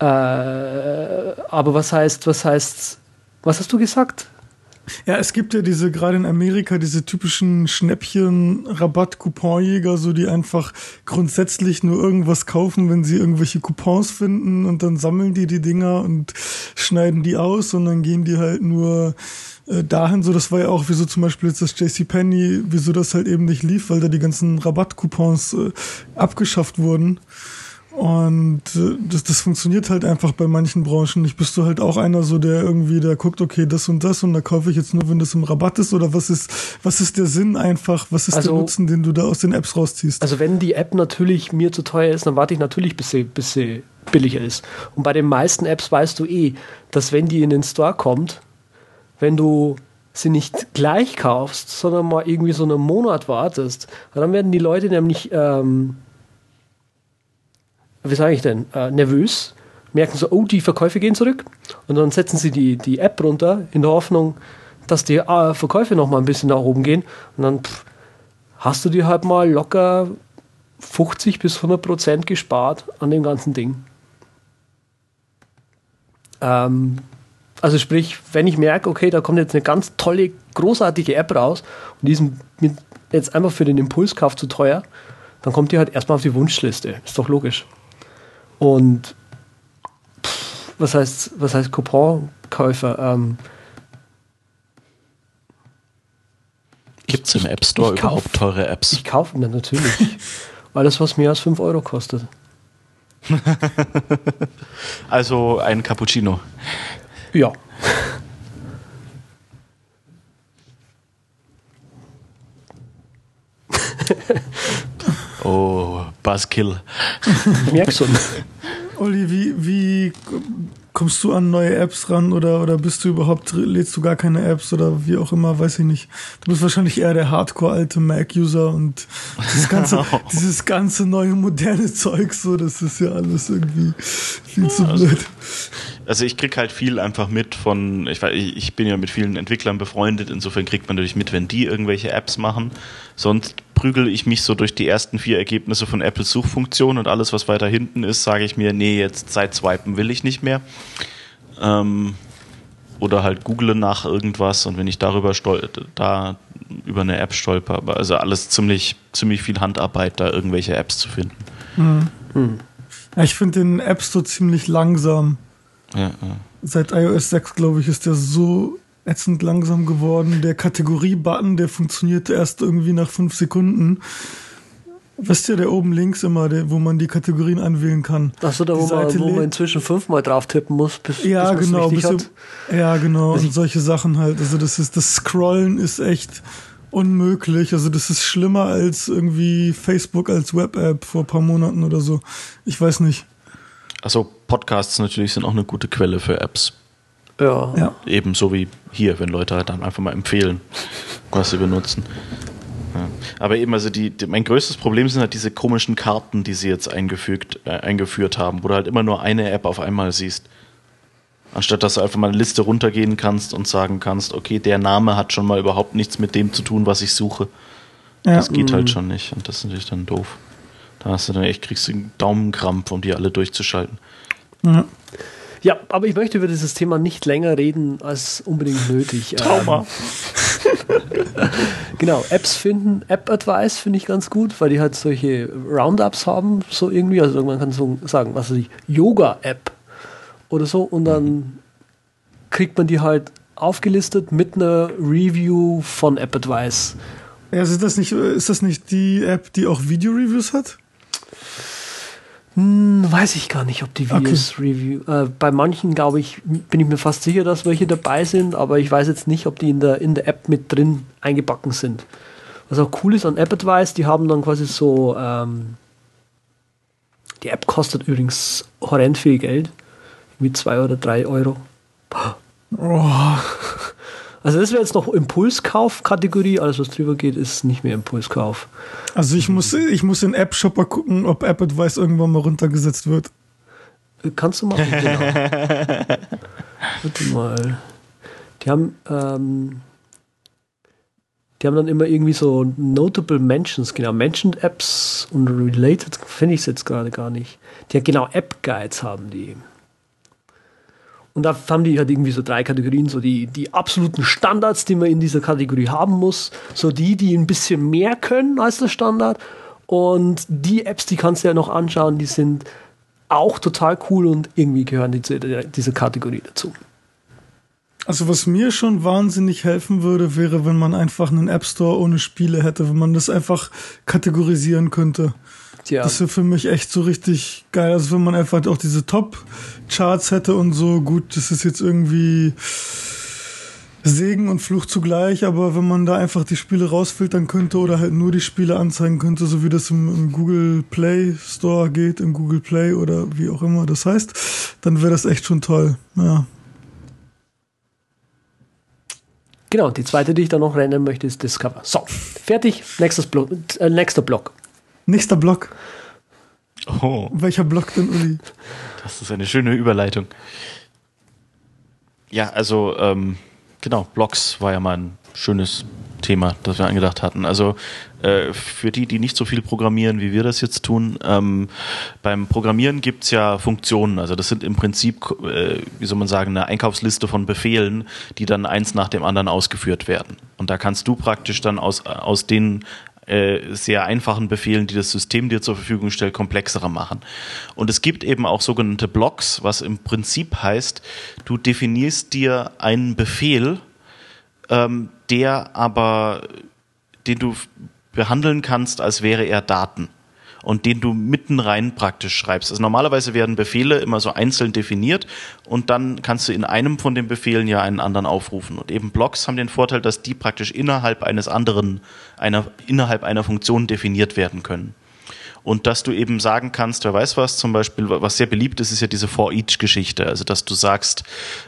Äh, aber was heißt, was heißt, was hast du gesagt? Ja, es gibt ja diese, gerade in Amerika, diese typischen Schnäppchen-Rabatt-Couponjäger, so die einfach grundsätzlich nur irgendwas kaufen, wenn sie irgendwelche Coupons finden und dann sammeln die die Dinger und schneiden die aus und dann gehen die halt nur äh, dahin, so das war ja auch, wieso zum Beispiel jetzt das JCPenney, wieso das halt eben nicht lief, weil da die ganzen Rabattcoupons äh, abgeschafft wurden. Und äh, das, das funktioniert halt einfach bei manchen Branchen nicht. Bist du halt auch einer so, der irgendwie, der guckt, okay, das und das und da kaufe ich jetzt nur, wenn das im Rabatt ist oder was ist, was ist der Sinn einfach, was ist Also- der Nutzen, den du da aus den Apps rausziehst? Also wenn die App natürlich mir zu teuer ist, dann warte ich natürlich, bis sie, bis sie billiger ist. Und bei den meisten Apps weißt du eh, dass wenn die in den Store kommt, wenn du sie nicht gleich kaufst, sondern mal irgendwie so einen Monat wartest, dann werden die Leute nämlich, ähm, wie sage ich denn, äh, nervös, merken so, oh, die Verkäufe gehen zurück. Und dann setzen sie die, die App runter in der Hoffnung, dass die äh, Verkäufe noch mal ein bisschen nach oben gehen. Und dann pff, hast du dir halt mal locker 50 bis 100 Prozent gespart an dem ganzen Ding. Ähm, also sprich, wenn ich merke, okay, da kommt jetzt eine ganz tolle, großartige App raus und die ist jetzt einfach für den Impulskauf zu teuer, dann kommt die halt erstmal auf die Wunschliste. Ist doch logisch. Und pff, was heißt, was heißt Couponkäufer? Ähm, Gibt es im App Store ich kauf- überhaupt teure Apps? ich kaufe mir natürlich [LAUGHS] alles, was mehr als 5 Euro kostet. [LAUGHS] Also ein Cappuccino. Ja. [LAUGHS] Oh, Buzzkill. Ich merke schon. Olli, wie, wie kommst du an neue Apps ran oder, oder bist du überhaupt, lädst du gar keine Apps oder wie auch immer, weiß ich nicht. Du bist wahrscheinlich eher der hardcore alte Mac-User und dieses ganze, [LAUGHS] dieses ganze neue moderne Zeug so, das ist ja alles irgendwie viel zu blöd. Also ich krieg halt viel einfach mit von, ich, weiß, ich ich bin ja mit vielen Entwicklern befreundet, insofern kriegt man natürlich mit, wenn die irgendwelche Apps machen. Sonst prügel ich mich so durch die ersten vier Ergebnisse von Apples Suchfunktion und alles, was weiter hinten ist, sage ich mir, nee, jetzt Zeit swipen will ich nicht mehr. Ähm, oder halt google nach irgendwas und wenn ich darüber stol da über eine App stolper, aber also alles ziemlich, ziemlich viel Handarbeit, da irgendwelche Apps zu finden. Ja, ich finde den App Store ziemlich langsam. Ja, ja. Seit iOS 6, glaube ich, ist der so ätzend langsam geworden. Der Kategorie-Button, der funktioniert erst irgendwie nach fünf Sekunden. Wisst ihr, der oben links immer, der, wo man die Kategorien anwählen kann. Achso, da wo man, wo man inzwischen fünfmal drauf tippen muss, bis, Ja, bis man's genau. richtig Bis hat. du, ja, genau. Und solche Sachen halt. Also das ist, das Scrollen ist echt unmöglich. Also das ist schlimmer als irgendwie Facebook als Web-App vor ein paar Monaten oder so. Ich weiß nicht. Also Podcasts natürlich sind auch eine gute Quelle für Apps. Ja. Ja. Ebenso wie hier, wenn Leute halt dann einfach mal empfehlen, was sie benutzen. Ja. Aber eben, also die, die, mein größtes Problem sind halt diese komischen Karten, die sie jetzt eingefügt, äh, eingeführt haben, wo du halt immer nur eine App auf einmal siehst. Anstatt dass du einfach mal eine Liste runtergehen kannst und sagen kannst, okay, der Name hat schon mal überhaupt nichts mit dem zu tun, was ich suche. Ja. Das geht halt schon nicht und das ist natürlich dann doof. Da hast du dann echt, kriegst du einen Daumenkrampf, um die alle durchzuschalten. Ja. Ja, aber ich möchte über dieses Thema nicht länger reden als unbedingt nötig. [LAUGHS] Trauma. Ähm, [LAUGHS] genau, Apps finden, App-Advice finde ich ganz gut, weil die halt solche Roundups haben, so irgendwie. Also man kann so sagen, was weiß ich, Yoga-App oder so und dann kriegt man die halt aufgelistet mit einer Review von App-Advice. Ja, ist das nicht, ist das nicht die App, die auch Video-Reviews hat? Hm, weiß ich gar nicht, ob die Videos Review. Äh, bei manchen, glaube ich, bin ich mir fast sicher, dass welche dabei sind, aber ich weiß jetzt nicht, ob die in der, in der App mit drin eingebacken sind. Was auch cool ist an AppAdvice, die haben dann quasi so. Ähm, die App kostet übrigens horrend viel Geld. Wie zwei oder drei Euro. Oh, [LAUGHS] Also, das wäre jetzt noch Impulskauf-Kategorie. Alles, was drüber geht, ist nicht mehr Impulskauf. also ich muss, ich muss in App-Shopper gucken, ob App-Advice irgendwann mal runtergesetzt wird. Kannst du machen, genau. [LAUGHS] Warte mal. Die haben, ähm, die haben dann immer irgendwie so Notable Mentions, genau, Mentioned Apps und Related finde ich es jetzt gerade gar nicht. Die haben genau App Guides haben die. Und da haben die halt irgendwie so drei Kategorien, so die, die absoluten Standards, die man in dieser Kategorie haben muss, so die, die ein bisschen mehr können als der Standard und die Apps, die kannst du ja noch anschauen, die sind auch total cool und irgendwie gehören die zu dieser Kategorie dazu. Also was mir schon wahnsinnig helfen würde, wäre, wenn man einfach einen App Store ohne Spiele hätte, wenn man das einfach kategorisieren könnte. Ja. Das wäre für mich echt so richtig geil. Also wenn man einfach auch diese Top-Charts hätte und so, gut, das ist jetzt irgendwie Segen und Fluch zugleich, aber wenn man da einfach die Spiele rausfiltern könnte oder halt nur die Spiele anzeigen könnte, so wie das im, im Google Play Store geht, im Google Play oder wie auch immer das heißt, dann wäre das echt schon toll. Ja. Genau, die zweite, die ich da noch rennen möchte, ist Discover. So, fertig. Nächstes Block, äh, nächster Block. Nächster Block. Oh. Welcher Block denn, Uli? Das ist eine schöne Überleitung. Ja, also ähm, genau, Blocks war ja mal ein schönes Thema, das wir angedacht hatten. Also äh, für die, die nicht so viel programmieren, wie wir das jetzt tun, ähm, beim Programmieren gibt es ja Funktionen. Also das sind im Prinzip, äh, wie soll man sagen, eine Einkaufsliste von Befehlen, die dann eins nach dem anderen ausgeführt werden. Und da kannst du praktisch dann aus, aus den äh, sehr einfachen Befehlen, die das System dir zur Verfügung stellt, komplexere machen. Und es gibt eben auch sogenannte Blocks, was im Prinzip heißt, du definierst dir einen Befehl, ähm, der aber, den du behandeln kannst, als wäre er Daten und den du mitten rein praktisch schreibst. Also normalerweise werden Befehle immer so einzeln definiert und dann kannst du in einem von den Befehlen ja einen anderen aufrufen. Und eben Blocks haben den Vorteil, dass die praktisch innerhalb eines anderen, einer, innerhalb einer Funktion definiert werden können und dass du eben sagen kannst, wer weiß was, zum Beispiel, was sehr beliebt ist, ist ja diese For-Each-Geschichte. Also, dass du sagst,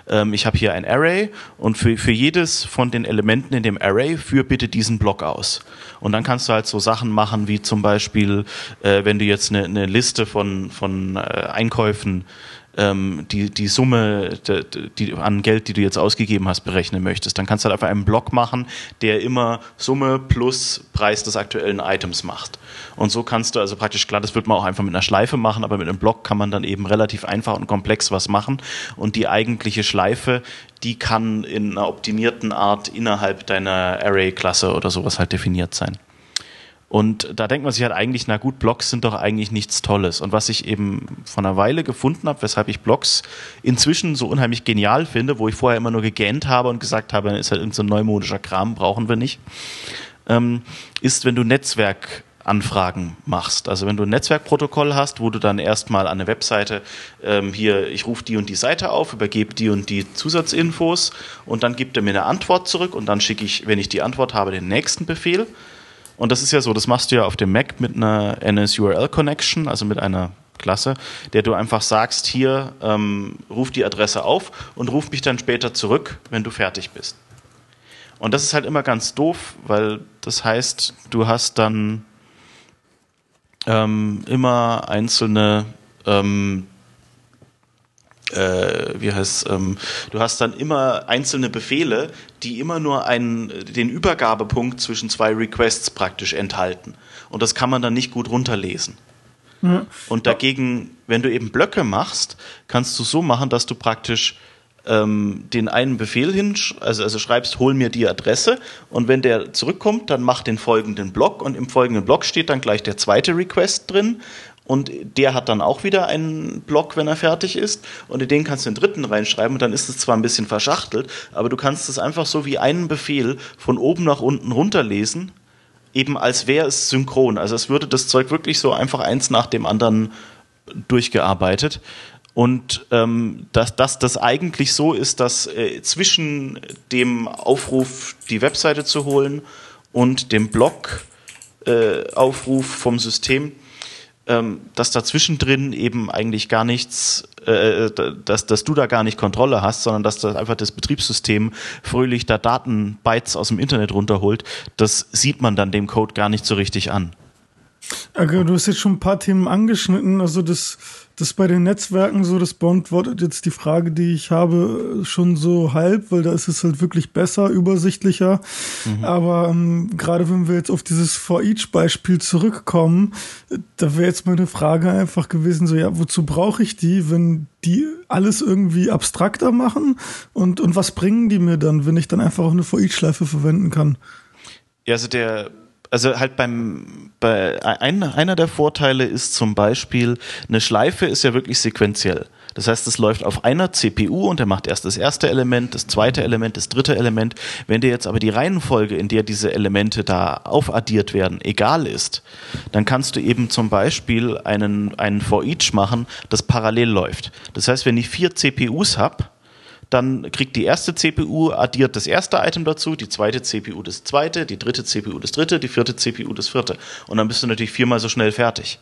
ähm, ich habe hier ein Array und für, für jedes von den Elementen in dem Array führ bitte diesen Block aus. Und dann kannst du halt so Sachen machen, wie zum Beispiel, äh, wenn du jetzt eine, eine Liste von, von äh, Einkäufen ähm, die, die Summe die, die, an Geld, die du jetzt ausgegeben hast, berechnen möchtest. Dann kannst du halt einfach einen Block machen, der immer Summe plus Preis des aktuellen Items macht. Und so kannst du also praktisch, klar, das wird man auch einfach mit einer Schleife machen, aber mit einem Block kann man dann eben relativ einfach und komplex was machen. Und die eigentliche Schleife, die kann in einer optimierten Art innerhalb deiner Array-Klasse oder sowas halt definiert sein. Und da denkt man sich halt eigentlich, na gut, Blogs sind doch eigentlich nichts Tolles. Und was ich eben von einer Weile gefunden habe, weshalb ich Blogs inzwischen so unheimlich genial finde, wo ich vorher immer nur gegähnt habe und gesagt habe, ist halt irgendein so neumodischer Kram, brauchen wir nicht, ähm, ist, wenn du Netzwerkanfragen machst. Also wenn du ein Netzwerkprotokoll hast, wo du dann erstmal an eine Webseite ähm, hier, ich rufe die und die Seite auf, übergebe die und die Zusatzinfos und dann gibt er mir eine Antwort zurück und dann schicke ich, wenn ich die Antwort habe, den nächsten Befehl und das ist ja so, das machst du ja auf dem Mac mit einer NSURL-Connection, also mit einer Klasse, der du einfach sagst, hier, ähm, ruf die Adresse auf und ruf mich dann später zurück, wenn du fertig bist. Und das ist halt immer ganz doof, weil das heißt, du hast dann ähm, immer einzelne ähm, äh, wie heißt ähm, du hast dann immer einzelne Befehle, die immer nur einen, den Übergabepunkt zwischen zwei Requests praktisch enthalten. Und das kann man dann nicht gut runterlesen. Ja. Und dagegen, wenn du eben Blöcke machst, kannst du so machen, dass du praktisch ähm, den einen Befehl hin, also, also schreibst, hol mir die Adresse und wenn der zurückkommt, dann mach den folgenden Block und im folgenden Block steht dann gleich der zweite Request drin und der hat dann auch wieder einen Block, wenn er fertig ist. Und in den kannst du den dritten reinschreiben und dann ist es zwar ein bisschen verschachtelt, aber du kannst es einfach so wie einen Befehl von oben nach unten runterlesen, eben als wäre es synchron. Also es würde das Zeug wirklich so einfach eins nach dem anderen durchgearbeitet. Und ähm, dass, dass das eigentlich so ist, dass äh, zwischen dem Aufruf, die Webseite zu holen und dem Blog äh, vom System ähm, dass dazwischen drin eben eigentlich gar nichts, äh, dass, dass du da gar nicht Kontrolle hast, sondern dass das einfach das Betriebssystem fröhlich da Datenbytes aus dem Internet runterholt, das sieht man dann dem Code gar nicht so richtig an. Okay, du hast jetzt schon ein paar Themen angeschnitten. Also das, das bei den Netzwerken so, das beantwortet jetzt die Frage, die ich habe, schon so halb, weil da ist es halt wirklich besser, übersichtlicher. Mhm. Aber ähm, gerade wenn wir jetzt auf dieses For Each Beispiel zurückkommen, da wäre jetzt meine Frage einfach gewesen, so ja, wozu brauche ich die, wenn die alles irgendwie abstrakter machen? Und, und was bringen die mir dann, wenn ich dann einfach auch eine For Each Schleife verwenden kann? Ja, also der also halt beim, bei ein, einer der Vorteile ist zum Beispiel, eine Schleife ist ja wirklich sequenziell. Das heißt, es läuft auf einer CPU und er macht erst das erste Element, das zweite Element, das dritte Element. Wenn dir jetzt aber die Reihenfolge, in der diese Elemente da aufaddiert werden, egal ist, dann kannst du eben zum Beispiel einen, einen For Each machen, das parallel läuft. Das heißt, wenn ich vier CPUs habe, dann kriegt die erste CPU addiert das erste Item dazu, die zweite CPU das zweite, die dritte CPU das dritte, die vierte CPU das vierte. Und dann bist du natürlich viermal so schnell fertig.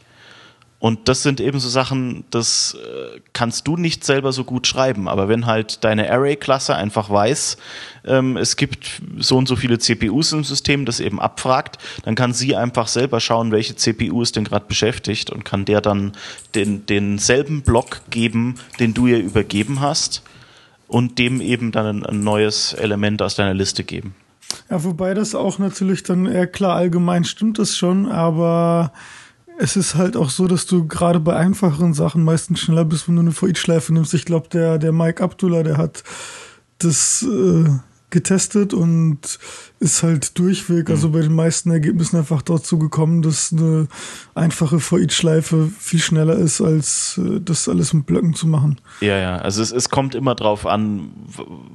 Und das sind eben so Sachen, das äh, kannst du nicht selber so gut schreiben. Aber wenn halt deine Array-Klasse einfach weiß, ähm, es gibt so und so viele CPUs im System, das eben abfragt, dann kann sie einfach selber schauen, welche CPU ist denn gerade beschäftigt und kann der dann den, denselben Block geben, den du ihr übergeben hast und dem eben dann ein, ein neues Element aus deiner Liste geben. Ja, wobei das auch natürlich dann eher klar allgemein stimmt es schon, aber es ist halt auch so, dass du gerade bei einfacheren Sachen meistens schneller bist, wenn du eine For-Each-Schleife nimmst. Ich glaube, der, der Mike Abdullah, der hat das äh, getestet und ist halt durchweg, also mhm. bei den meisten Ergebnissen einfach dazu gekommen, dass eine einfache For-Each-Schleife viel schneller ist, als äh, das alles mit Blöcken zu machen. Ja, ja, also es, es kommt immer drauf an,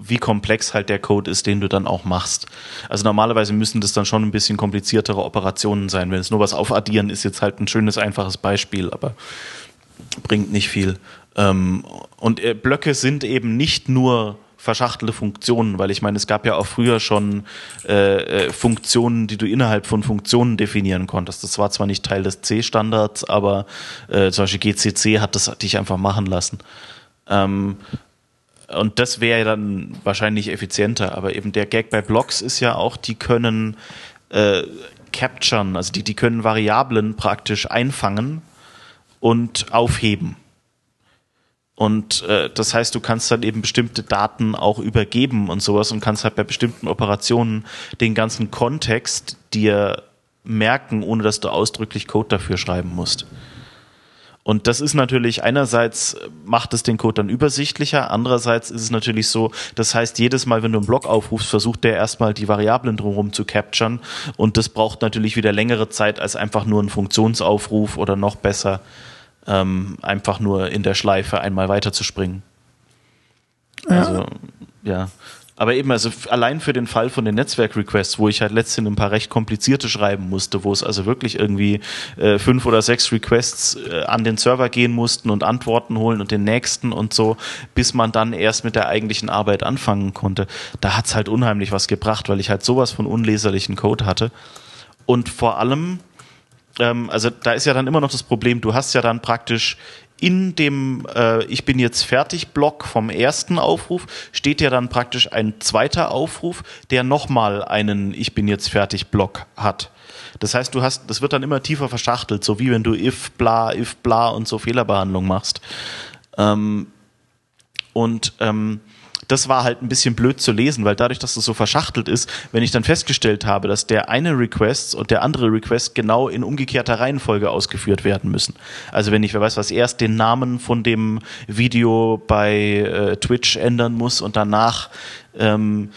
wie komplex halt der Code ist, den du dann auch machst. Also normalerweise müssen das dann schon ein bisschen kompliziertere Operationen sein. Wenn es nur was aufaddieren ist, jetzt halt ein schönes, einfaches Beispiel, aber bringt nicht viel. Ähm, und äh, Blöcke sind eben nicht nur verschachtelte Funktionen, weil ich meine, es gab ja auch früher schon äh, äh, Funktionen, die du innerhalb von Funktionen definieren konntest. Das war zwar nicht Teil des C-Standards, aber äh, zum Beispiel GCC hat das dich einfach machen lassen. Ähm, und das wäre dann wahrscheinlich effizienter, aber eben der Gag bei Blocks ist ja auch, die können äh, capturen, also die, die können Variablen praktisch einfangen und aufheben. Und äh, das heißt, du kannst dann eben bestimmte Daten auch übergeben und sowas und kannst halt bei bestimmten Operationen den ganzen Kontext dir merken, ohne dass du ausdrücklich Code dafür schreiben musst. Und das ist natürlich einerseits macht es den Code dann übersichtlicher, andererseits ist es natürlich so, das heißt, jedes Mal, wenn du einen Block aufrufst, versucht der erstmal die Variablen drumherum zu capturen und das braucht natürlich wieder längere Zeit als einfach nur ein Funktionsaufruf oder noch besser ähm, einfach nur in der Schleife einmal weiterzuspringen. Ja. Also, ja. Aber eben, also allein für den Fall von den Netzwerk-Requests, wo ich halt letztendlich ein paar recht komplizierte schreiben musste, wo es also wirklich irgendwie äh, fünf oder sechs Requests äh, an den Server gehen mussten und Antworten holen und den nächsten und so, bis man dann erst mit der eigentlichen Arbeit anfangen konnte, da hat's halt unheimlich was gebracht, weil ich halt sowas von unleserlichen Code hatte. Und vor allem, ähm, also da ist ja dann immer noch das Problem, du hast ja dann praktisch in dem äh, Ich bin jetzt fertig Block vom ersten Aufruf steht ja dann praktisch ein zweiter Aufruf, der nochmal einen Ich bin jetzt fertig Block hat. Das heißt, du hast, das wird dann immer tiefer verschachtelt, so wie wenn du if bla, if bla und so Fehlerbehandlung machst. Ähm, und ähm, das war halt ein bisschen blöd zu lesen, weil dadurch, dass das so verschachtelt ist, wenn ich dann festgestellt habe, dass der eine Request und der andere Request genau in umgekehrter Reihenfolge ausgeführt werden müssen. Also wenn ich, wer weiß was, erst den Namen von dem Video bei äh, Twitch ändern muss und danach ähm,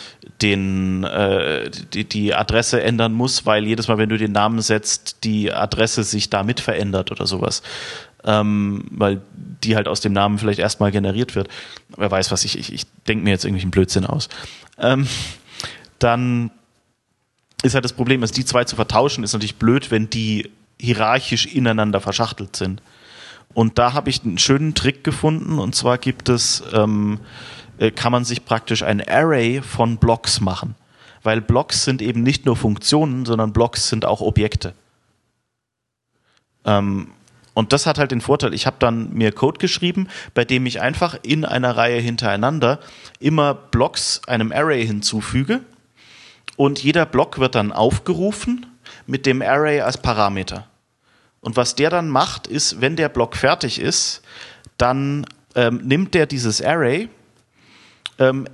den, äh, die, die Adresse ändern muss, weil jedes Mal, wenn du den Namen setzt, die Adresse sich damit verändert oder sowas ähm, weil die halt aus dem Namen vielleicht erstmal generiert wird. Wer weiß was, ich, ich, ich denke mir jetzt irgendwelchen Blödsinn aus. Ähm, dann ist halt das Problem, dass die zwei zu vertauschen, ist natürlich blöd, wenn die hierarchisch ineinander verschachtelt sind. Und da habe ich einen schönen Trick gefunden, und zwar gibt es, ähm, äh, kann man sich praktisch ein Array von Blocks machen. Weil Blocks sind eben nicht nur Funktionen, sondern Blocks sind auch Objekte. Ähm, und das hat halt den Vorteil, ich habe dann mir Code geschrieben, bei dem ich einfach in einer Reihe hintereinander immer Blocks einem Array hinzufüge und jeder Block wird dann aufgerufen mit dem Array als Parameter. Und was der dann macht, ist, wenn der Block fertig ist, dann ähm, nimmt der dieses Array, ähm,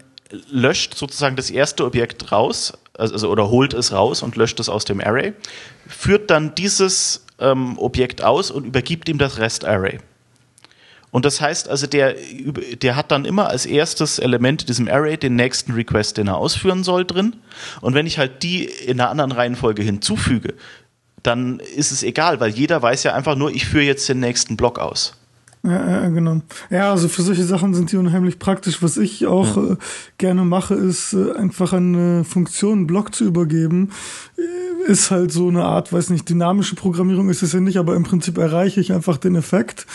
löscht sozusagen das erste Objekt raus, also oder holt es raus und löscht es aus dem Array, führt dann dieses ähm, Objekt aus und übergibt ihm das Rest-Array. Und das heißt also, der, der hat dann immer als erstes Element in diesem Array den nächsten Request, den er ausführen soll, drin. Und wenn ich halt die in einer anderen Reihenfolge hinzufüge, dann ist es egal, weil jeder weiß ja einfach nur, ich führe jetzt den nächsten Block aus. Ja, ja, genau. Ja, also für solche Sachen sind die unheimlich praktisch. Was ich auch ja. äh, gerne mache, ist äh, einfach eine Funktion, einen Block zu übergeben. Äh, ist halt so eine Art, weiß nicht, dynamische Programmierung ist es ja nicht, aber im Prinzip erreiche ich einfach den Effekt,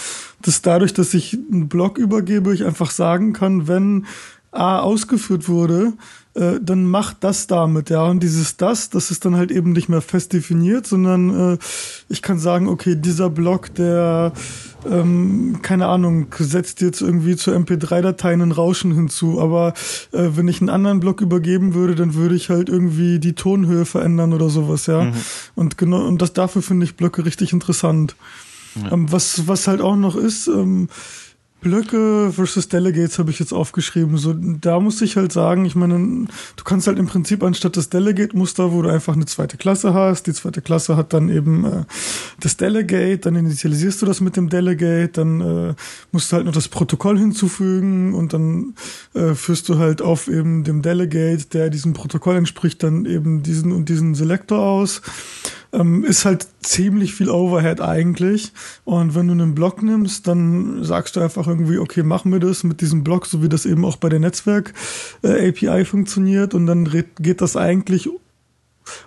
dass dadurch, dass ich einen Block übergebe, ich einfach sagen kann, wenn A ausgeführt wurde, äh, dann macht das damit, ja. Und dieses das, das ist dann halt eben nicht mehr fest definiert, sondern äh, ich kann sagen, okay, dieser Block, der ähm, keine Ahnung, setzt jetzt irgendwie zur MP3-Datei ein Rauschen hinzu. Aber äh, wenn ich einen anderen Block übergeben würde, dann würde ich halt irgendwie die Tonhöhe verändern oder sowas, ja. Mhm. Und genau, und das dafür finde ich Blöcke richtig interessant. Ja. Ähm, was, was halt auch noch ist, ähm, Blöcke versus Delegates habe ich jetzt aufgeschrieben. So, da muss ich halt sagen, ich meine, du kannst halt im Prinzip anstatt des Delegate-Muster, wo du einfach eine zweite Klasse hast, die zweite Klasse hat dann eben äh, das Delegate, dann initialisierst du das mit dem Delegate, dann äh, musst du halt noch das Protokoll hinzufügen und dann äh, führst du halt auf eben dem Delegate, der diesem Protokoll entspricht, dann eben diesen und diesen Selektor aus ähm, ist halt ziemlich viel Overhead eigentlich. Und wenn du einen Block nimmst, dann sagst du einfach irgendwie, okay, machen wir das mit diesem Block, so wie das eben auch bei der Netzwerk-API äh, funktioniert. Und dann geht das eigentlich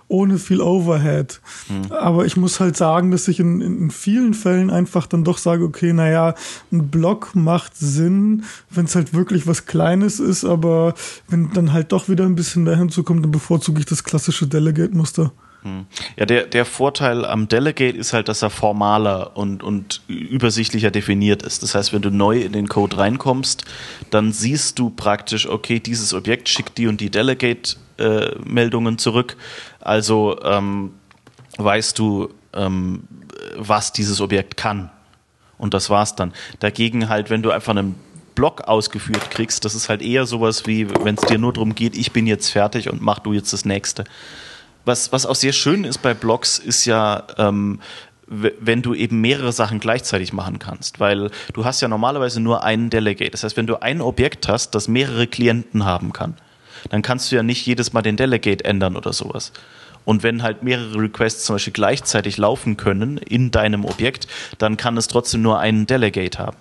ohne viel Overhead. Mhm. Aber ich muss halt sagen, dass ich in, in vielen Fällen einfach dann doch sage, okay, naja, ein Block macht Sinn, wenn es halt wirklich was Kleines ist, aber wenn dann halt doch wieder ein bisschen dahin zu kommen, dann bevorzuge ich das klassische Delegate-Muster. Hm. Ja, der, der Vorteil am Delegate ist halt, dass er formaler und, und übersichtlicher definiert ist. Das heißt, wenn du neu in den Code reinkommst, dann siehst du praktisch, okay, dieses Objekt schickt die und die Delegate-Meldungen äh, zurück. Also ähm, weißt du, ähm, was dieses Objekt kann. Und das war's dann. Dagegen halt, wenn du einfach einen Block ausgeführt kriegst, das ist halt eher sowas wie, wenn es dir nur darum geht, ich bin jetzt fertig und mach du jetzt das nächste was, was auch sehr schön ist bei Blogs, ist ja, ähm, wenn du eben mehrere Sachen gleichzeitig machen kannst, weil du hast ja normalerweise nur einen Delegate. Das heißt, wenn du ein Objekt hast, das mehrere Klienten haben kann, dann kannst du ja nicht jedes Mal den Delegate ändern oder sowas. Und wenn halt mehrere Requests zum Beispiel gleichzeitig laufen können in deinem Objekt, dann kann es trotzdem nur einen Delegate haben.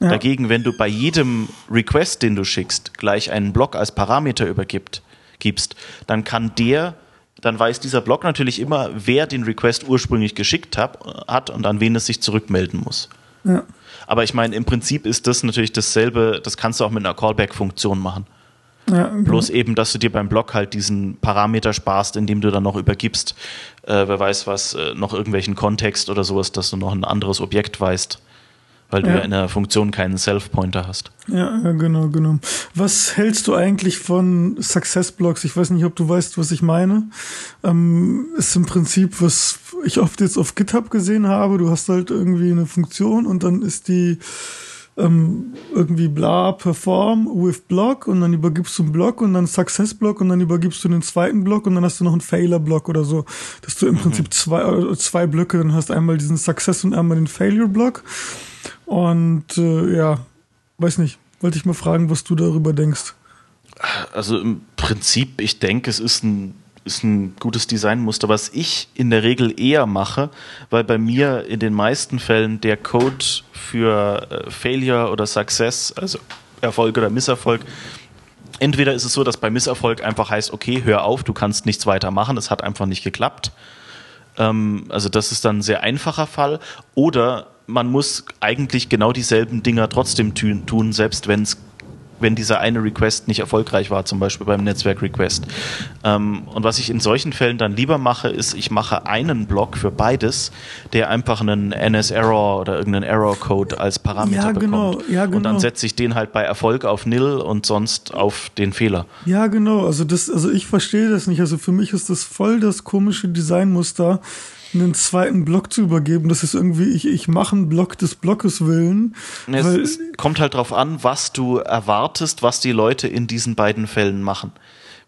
Ja. Dagegen, wenn du bei jedem Request, den du schickst, gleich einen Block als Parameter übergibst, gibst, dann kann der dann weiß dieser Block natürlich immer, wer den Request ursprünglich geschickt hab, hat und an wen es sich zurückmelden muss. Ja. Aber ich meine, im Prinzip ist das natürlich dasselbe, das kannst du auch mit einer Callback-Funktion machen. Ja, okay. Bloß eben, dass du dir beim Block halt diesen Parameter sparst, indem du dann noch übergibst, äh, wer weiß was, äh, noch irgendwelchen Kontext oder sowas, dass du noch ein anderes Objekt weißt weil du ja, in der Funktion keinen Self-Pointer hast. Ja, genau, genau. Was hältst du eigentlich von Success-Blocks? Ich weiß nicht, ob du weißt, was ich meine. Ähm, ist im Prinzip, was ich oft jetzt auf GitHub gesehen habe. Du hast halt irgendwie eine Funktion und dann ist die ähm, irgendwie bla perform with Block und dann übergibst du einen Block und dann Success Block und dann übergibst du den zweiten Block und dann hast du noch einen Failure Block oder so, dass du im mhm. Prinzip zwei äh, zwei Blöcke dann hast einmal diesen Success und einmal den Failure Block und äh, ja, weiß nicht, wollte ich mal fragen, was du darüber denkst. Also im Prinzip, ich denke, es ist ein, ist ein gutes Designmuster, was ich in der Regel eher mache, weil bei mir in den meisten Fällen der Code für äh, Failure oder Success, also Erfolg oder Misserfolg, entweder ist es so, dass bei Misserfolg einfach heißt, okay, hör auf, du kannst nichts weiter machen, es hat einfach nicht geklappt. Ähm, also das ist dann ein sehr einfacher Fall. Oder man muss eigentlich genau dieselben Dinger trotzdem tun, selbst wenn es wenn dieser eine Request nicht erfolgreich war, zum Beispiel beim Netzwerk-Request. Ähm, und was ich in solchen Fällen dann lieber mache, ist, ich mache einen Block für beides, der einfach einen NS-Error oder irgendeinen Error-Code als Parameter ja, genau, bekommt. Ja, genau. Und dann genau. setze ich den halt bei Erfolg auf Nil und sonst auf den Fehler. Ja, genau. Also das, also ich verstehe das nicht. Also für mich ist das voll das komische Designmuster einen zweiten Block zu übergeben. Das ist irgendwie, ich, ich mache einen Block des Blockes willen. Es, es kommt halt drauf an, was du erwartest, was die Leute in diesen beiden Fällen machen.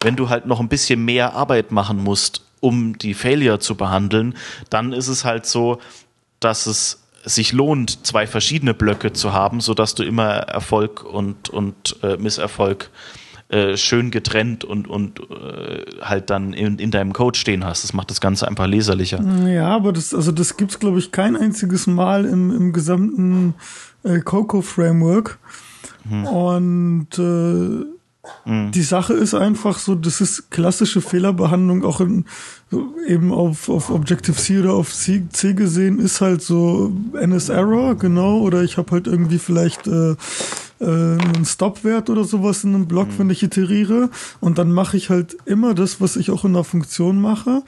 Wenn du halt noch ein bisschen mehr Arbeit machen musst, um die Failure zu behandeln, dann ist es halt so, dass es sich lohnt, zwei verschiedene Blöcke zu haben, sodass du immer Erfolg und, und äh, Misserfolg äh, schön getrennt und, und äh, halt dann in, in deinem Code stehen hast. Das macht das Ganze einfach leserlicher. Ja, aber das, also das gibt's glaube ich, kein einziges Mal im, im gesamten äh, Coco-Framework. Hm. Und äh, hm. die Sache ist einfach so, das ist klassische Fehlerbehandlung auch in, eben auf, auf Objective-C oder auf C, C, gesehen, ist halt so NS-Error, genau, oder ich habe halt irgendwie vielleicht äh, äh, einen Stop-Wert oder sowas in einem Block, mhm. wenn ich iteriere. Und dann mache ich halt immer das, was ich auch in der Funktion mache.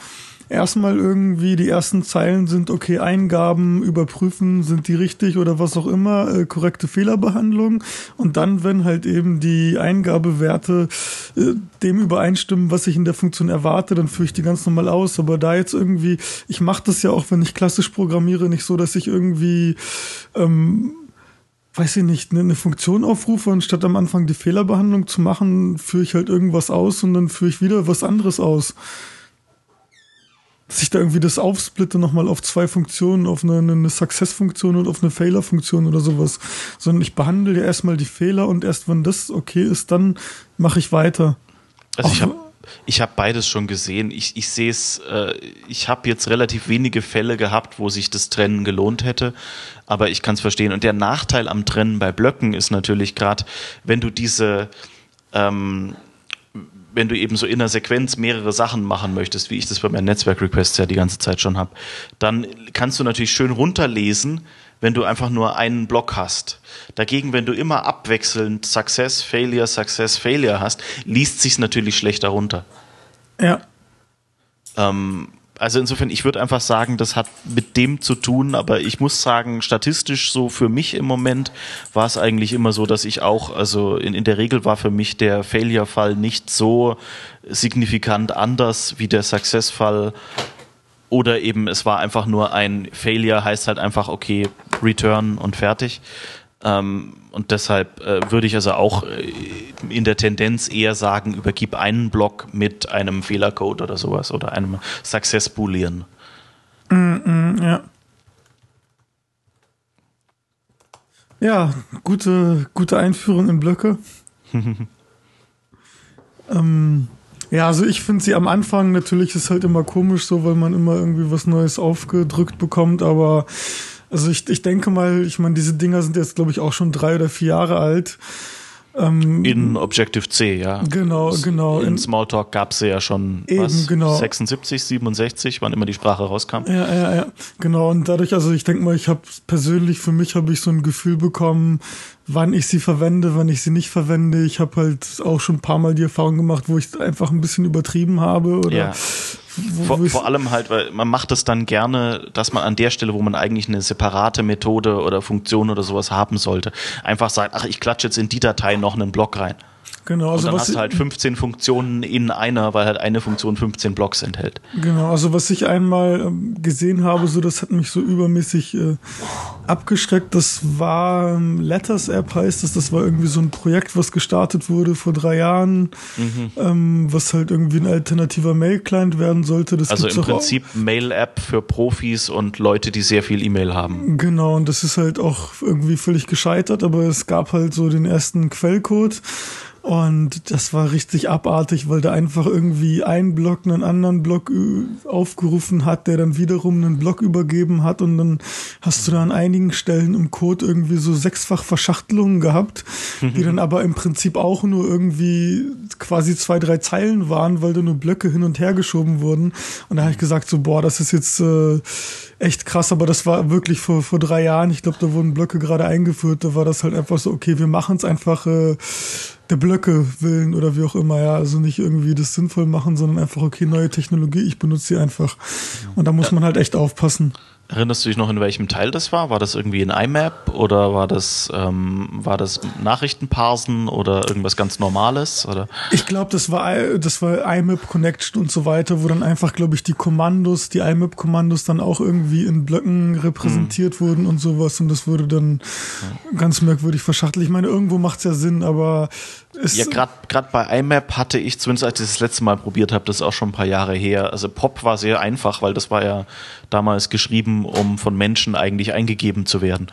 Erstmal irgendwie die ersten Zeilen sind okay, Eingaben überprüfen, sind die richtig oder was auch immer, äh, korrekte Fehlerbehandlung. Und dann, wenn halt eben die Eingabewerte äh, dem übereinstimmen, was ich in der Funktion erwarte, dann führe ich die ganz normal aus. Aber da jetzt irgendwie, ich mache das ja auch, wenn ich klassisch programmiere, nicht so, dass ich irgendwie ähm, weiß ich nicht, eine, eine Funktion aufrufe und statt am Anfang die Fehlerbehandlung zu machen, führe ich halt irgendwas aus und dann führe ich wieder was anderes aus. Dass ich da irgendwie das aufsplitte nochmal auf zwei Funktionen, auf eine, eine Success-Funktion und auf eine Failure-Funktion oder sowas. Sondern ich behandle ja erstmal die Fehler und erst wenn das okay ist, dann mache ich weiter. Also Auch ich habe ich habe beides schon gesehen. Ich, ich sehe es, äh, ich habe jetzt relativ wenige Fälle gehabt, wo sich das Trennen gelohnt hätte, aber ich kann es verstehen. Und der Nachteil am Trennen bei Blöcken ist natürlich gerade, wenn du diese, ähm, wenn du eben so in der Sequenz mehrere Sachen machen möchtest, wie ich das bei meinen Netzwerk-Requests ja die ganze Zeit schon habe, dann kannst du natürlich schön runterlesen, wenn du einfach nur einen Block hast. Dagegen, wenn du immer abwechselnd Success, Failure, Success, Failure hast, liest sich natürlich schlechter runter. Ja. Ähm, also insofern, ich würde einfach sagen, das hat mit dem zu tun, aber ich muss sagen, statistisch so für mich im Moment war es eigentlich immer so, dass ich auch, also in, in der Regel war für mich der Failure-Fall nicht so signifikant anders wie der Success-Fall oder eben es war einfach nur ein Failure, heißt halt einfach, okay, Return und fertig. Ähm, und deshalb äh, würde ich also auch äh, in der Tendenz eher sagen, übergib einen Block mit einem Fehlercode oder sowas oder einem Success Boolean. Mm, mm, ja. Ja, gute, gute Einführung in Blöcke. [LAUGHS] ähm, ja, also ich finde sie am Anfang natürlich ist halt immer komisch so, weil man immer irgendwie was Neues aufgedrückt bekommt, aber also ich, ich denke mal, ich meine, diese Dinger sind jetzt, glaube ich, auch schon drei oder vier Jahre alt. Ähm, in Objective C, ja. Genau, genau. In, in Smalltalk gab es ja schon eben, was, genau. 76, 67, wann immer die Sprache rauskam. Ja, ja, ja. Genau. Und dadurch, also ich denke mal, ich habe persönlich für mich habe ich so ein Gefühl bekommen, wann ich sie verwende, wann ich sie nicht verwende. Ich habe halt auch schon ein paar Mal die Erfahrung gemacht, wo ich einfach ein bisschen übertrieben habe oder ja. Vor, vor, allem halt, weil man macht es dann gerne, dass man an der Stelle, wo man eigentlich eine separate Methode oder Funktion oder sowas haben sollte, einfach sagt, ach, ich klatsche jetzt in die Datei noch einen Block rein. Genau, also und dann hast du halt 15 Funktionen in einer, weil halt eine Funktion 15 Blocks enthält. Genau, also was ich einmal ähm, gesehen habe, so das hat mich so übermäßig äh, abgeschreckt. Das war ähm, Letters App heißt das. Das war irgendwie so ein Projekt, was gestartet wurde vor drei Jahren, mhm. ähm, was halt irgendwie ein alternativer Mail-Client werden sollte. Das also im Prinzip Mail-App für Profis und Leute, die sehr viel E-Mail haben. Genau, und das ist halt auch irgendwie völlig gescheitert, aber es gab halt so den ersten Quellcode. Und das war richtig abartig, weil da einfach irgendwie ein Block einen anderen Block aufgerufen hat, der dann wiederum einen Block übergeben hat und dann hast du da an einigen Stellen im Code irgendwie so sechsfach Verschachtelungen gehabt, die dann aber im Prinzip auch nur irgendwie quasi zwei, drei Zeilen waren, weil da nur Blöcke hin und her geschoben wurden. Und da habe ich gesagt so, boah, das ist jetzt äh, echt krass, aber das war wirklich vor, vor drei Jahren. Ich glaube, da wurden Blöcke gerade eingeführt. Da war das halt einfach so, okay, wir machen es einfach äh, der Blöcke willen oder wie auch immer, ja. Also nicht irgendwie das sinnvoll machen, sondern einfach, okay, neue Technologie, ich benutze sie einfach. Und da muss man halt echt aufpassen. Erinnerst du dich noch, in welchem Teil das war? War das irgendwie in IMAP oder war das, ähm, war das Nachrichtenparsen oder irgendwas ganz Normales? Oder? Ich glaube, das war, das war IMAP Connection und so weiter, wo dann einfach, glaube ich, die Kommandos, die IMAP-Kommandos dann auch irgendwie in Blöcken repräsentiert mhm. wurden und sowas und das wurde dann ja. ganz merkwürdig verschachtelt. Ich meine, irgendwo macht es ja Sinn, aber es ja, gerade bei IMAP hatte ich, zumindest als ich das letzte Mal probiert habe, das ist auch schon ein paar Jahre her. Also Pop war sehr einfach, weil das war ja damals geschrieben, um von Menschen eigentlich eingegeben zu werden.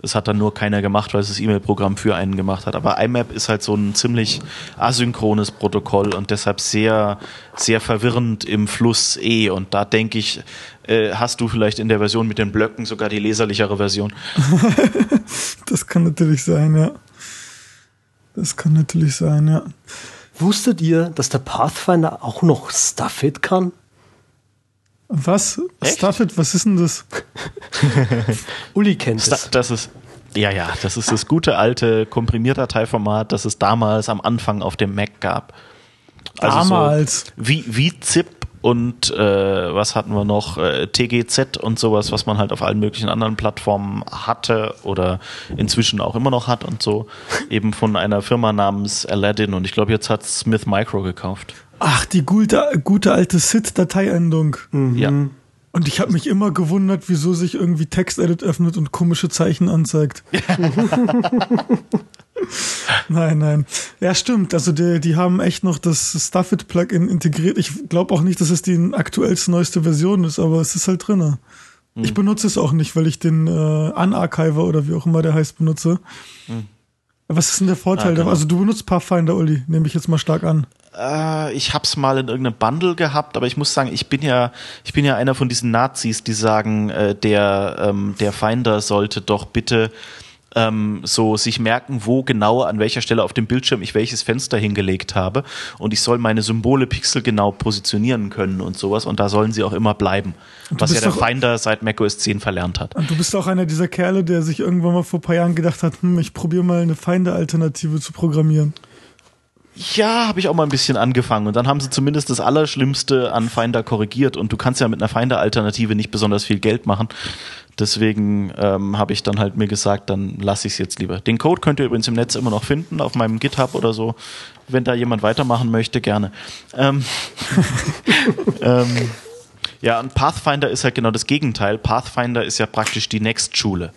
Es hat dann nur keiner gemacht, weil es das E-Mail-Programm für einen gemacht hat. Aber IMAP ist halt so ein ziemlich asynchrones Protokoll und deshalb sehr, sehr verwirrend im Fluss E. Und da denke ich, äh, hast du vielleicht in der Version mit den Blöcken sogar die leserlichere Version. [LAUGHS] das kann natürlich sein, ja. Das kann natürlich sein, ja. Wusstet ihr, dass der Pathfinder auch noch Stuffit kann? Was? Echt? Stuffit, was ist denn das? [LAUGHS] Uli kennt es. Das ist, ja, ja, das ist das gute alte Komprimierdateiformat, das es damals am Anfang auf dem Mac gab. Also damals. So wie, wie ZIP und äh, was hatten wir noch? Äh, TGZ und sowas, was man halt auf allen möglichen anderen Plattformen hatte oder inzwischen auch immer noch hat und so. [LAUGHS] Eben von einer Firma namens Aladdin und ich glaube, jetzt hat Smith Micro gekauft. Ach, die gute, gute alte SID-Dateiendung. Mhm. Ja. Und ich habe mich immer gewundert, wieso sich irgendwie TextEdit öffnet und komische Zeichen anzeigt. [LAUGHS] [LAUGHS] [LAUGHS] nein, nein. Ja, stimmt. Also die, die haben echt noch das Stuffit-Plugin integriert. Ich glaube auch nicht, dass es die aktuellste, neueste Version ist, aber es ist halt drin. Hm. Ich benutze es auch nicht, weil ich den äh, Unarchiver oder wie auch immer der heißt benutze. Hm. Was ist denn der Vorteil? Ah, genau. Also du benutzt Pathfinder, Uli, nehme ich jetzt mal stark an. Äh, ich hab's mal in irgendeinem Bundle gehabt, aber ich muss sagen, ich bin ja, ich bin ja einer von diesen Nazis, die sagen, äh, der, ähm, der Finder sollte doch bitte ähm, so sich merken, wo genau an welcher Stelle auf dem Bildschirm ich welches Fenster hingelegt habe und ich soll meine Symbole pixelgenau positionieren können und sowas und da sollen sie auch immer bleiben, was ja der Finder seit macOS 10 verlernt hat. Und du bist auch einer dieser Kerle, der sich irgendwann mal vor ein paar Jahren gedacht hat, hm, ich probiere mal eine Finder-Alternative zu programmieren. Ja, habe ich auch mal ein bisschen angefangen und dann haben sie zumindest das Allerschlimmste an Finder korrigiert und du kannst ja mit einer Finder-Alternative nicht besonders viel Geld machen. Deswegen ähm, habe ich dann halt mir gesagt, dann lasse ich es jetzt lieber. Den Code könnt ihr übrigens im Netz immer noch finden, auf meinem GitHub oder so. Wenn da jemand weitermachen möchte, gerne. Ähm, [LAUGHS] ähm, ja, und Pathfinder ist halt genau das Gegenteil. Pathfinder ist ja praktisch die Next-Schule.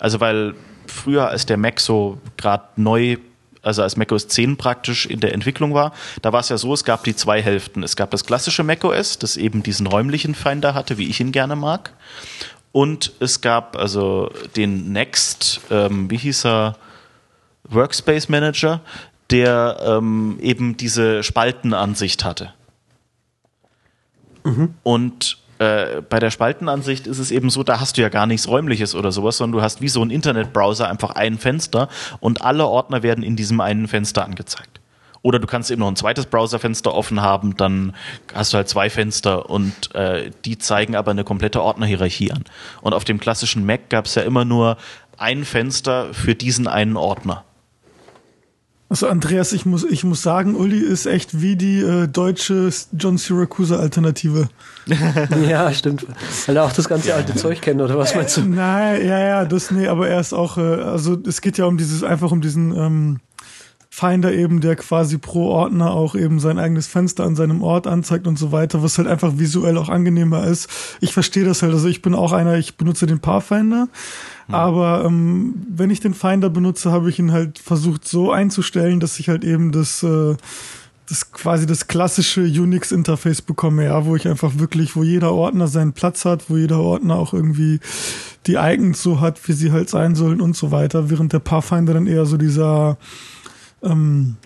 Also weil früher, als der Mac so gerade neu also als macOS 10 praktisch in der Entwicklung war, da war es ja so, es gab die zwei Hälften. Es gab das klassische macOS, das eben diesen räumlichen Finder hatte, wie ich ihn gerne mag. Und es gab also den Next, ähm, wie hieß er, Workspace Manager, der ähm, eben diese Spaltenansicht hatte. Mhm. Und äh, bei der Spaltenansicht ist es eben so, da hast du ja gar nichts Räumliches oder sowas, sondern du hast wie so ein Internetbrowser einfach ein Fenster und alle Ordner werden in diesem einen Fenster angezeigt. Oder du kannst eben noch ein zweites Browserfenster offen haben, dann hast du halt zwei Fenster und äh, die zeigen aber eine komplette Ordnerhierarchie an. Und auf dem klassischen Mac gab es ja immer nur ein Fenster für diesen einen Ordner. Also Andreas, ich muss, ich muss sagen, Uli ist echt wie die äh, deutsche John Syracuse Alternative. [LAUGHS] ja, stimmt. Weil er auch das ganze alte Zeug kennt, oder was meinst du? Äh, nein, ja, ja, das, nee, aber er ist auch, äh, also es geht ja um dieses, einfach um diesen, ähm, Finder eben, der quasi pro Ordner auch eben sein eigenes Fenster an seinem Ort anzeigt und so weiter, was halt einfach visuell auch angenehmer ist. Ich verstehe das halt. Also ich bin auch einer, ich benutze den Pathfinder, mhm. aber ähm, wenn ich den Finder benutze, habe ich ihn halt versucht so einzustellen, dass ich halt eben das äh, das quasi das klassische Unix-Interface bekomme, ja, wo ich einfach wirklich, wo jeder Ordner seinen Platz hat, wo jeder Ordner auch irgendwie die Icons so hat, wie sie halt sein sollen und so weiter, während der Pathfinder dann eher so dieser ähm,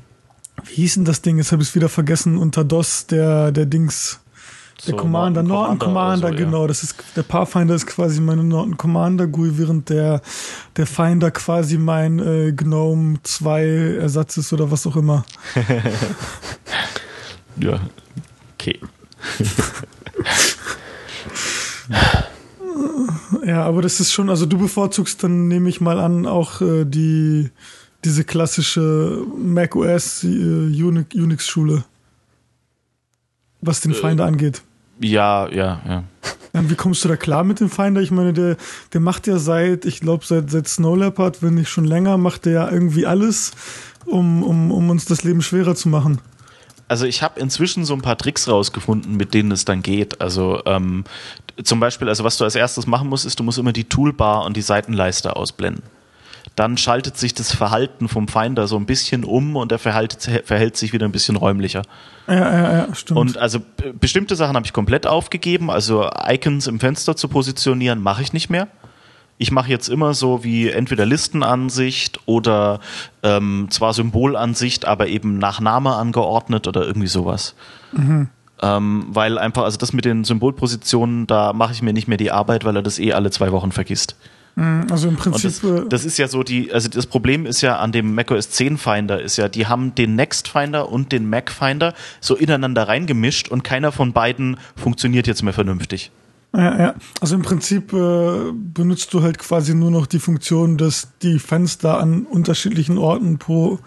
wie hieß denn das Ding? Jetzt habe ich es wieder vergessen. Unter DOS, der, der Dings, der so, Commander, Norton Commander, Commander so, genau. Ja. Das ist, der Pathfinder ist quasi meine Norton Commander GUI, während der, der Finder quasi mein äh, GNOME 2 Ersatz ist oder was auch immer. [LAUGHS] ja, okay. [LAUGHS] ja, aber das ist schon, also du bevorzugst dann, nehme ich mal an, auch äh, die diese klassische macOS äh, Unix-Schule, was den Finder äh, angeht. Ja, ja, ja. Wie kommst du da klar mit dem Finder? Ich meine, der, der macht ja seit, ich glaube, seit, seit Snow Leopard, wenn nicht schon länger, macht der ja irgendwie alles, um, um, um uns das Leben schwerer zu machen. Also ich habe inzwischen so ein paar Tricks rausgefunden, mit denen es dann geht. Also ähm, zum Beispiel, also was du als erstes machen musst, ist, du musst immer die Toolbar und die Seitenleiste ausblenden. Dann schaltet sich das Verhalten vom Finder so ein bisschen um und er verhält, verhält sich wieder ein bisschen räumlicher. Ja, ja, ja, stimmt. Und also bestimmte Sachen habe ich komplett aufgegeben. Also Icons im Fenster zu positionieren, mache ich nicht mehr. Ich mache jetzt immer so wie entweder Listenansicht oder ähm, zwar Symbolansicht, aber eben nach Name angeordnet oder irgendwie sowas. Mhm. Ähm, weil einfach, also das mit den Symbolpositionen, da mache ich mir nicht mehr die Arbeit, weil er das eh alle zwei Wochen vergisst. Mhm, also im Prinzip. Das, äh, das, ist ja so die, also das Problem ist ja an dem macOS 10 Finder ist ja, die haben den Next Finder und den Mac Finder so ineinander reingemischt und keiner von beiden funktioniert jetzt mehr vernünftig. Ja, ja. Also im Prinzip äh, benutzt du halt quasi nur noch die Funktion, dass die Fenster an unterschiedlichen Orten pro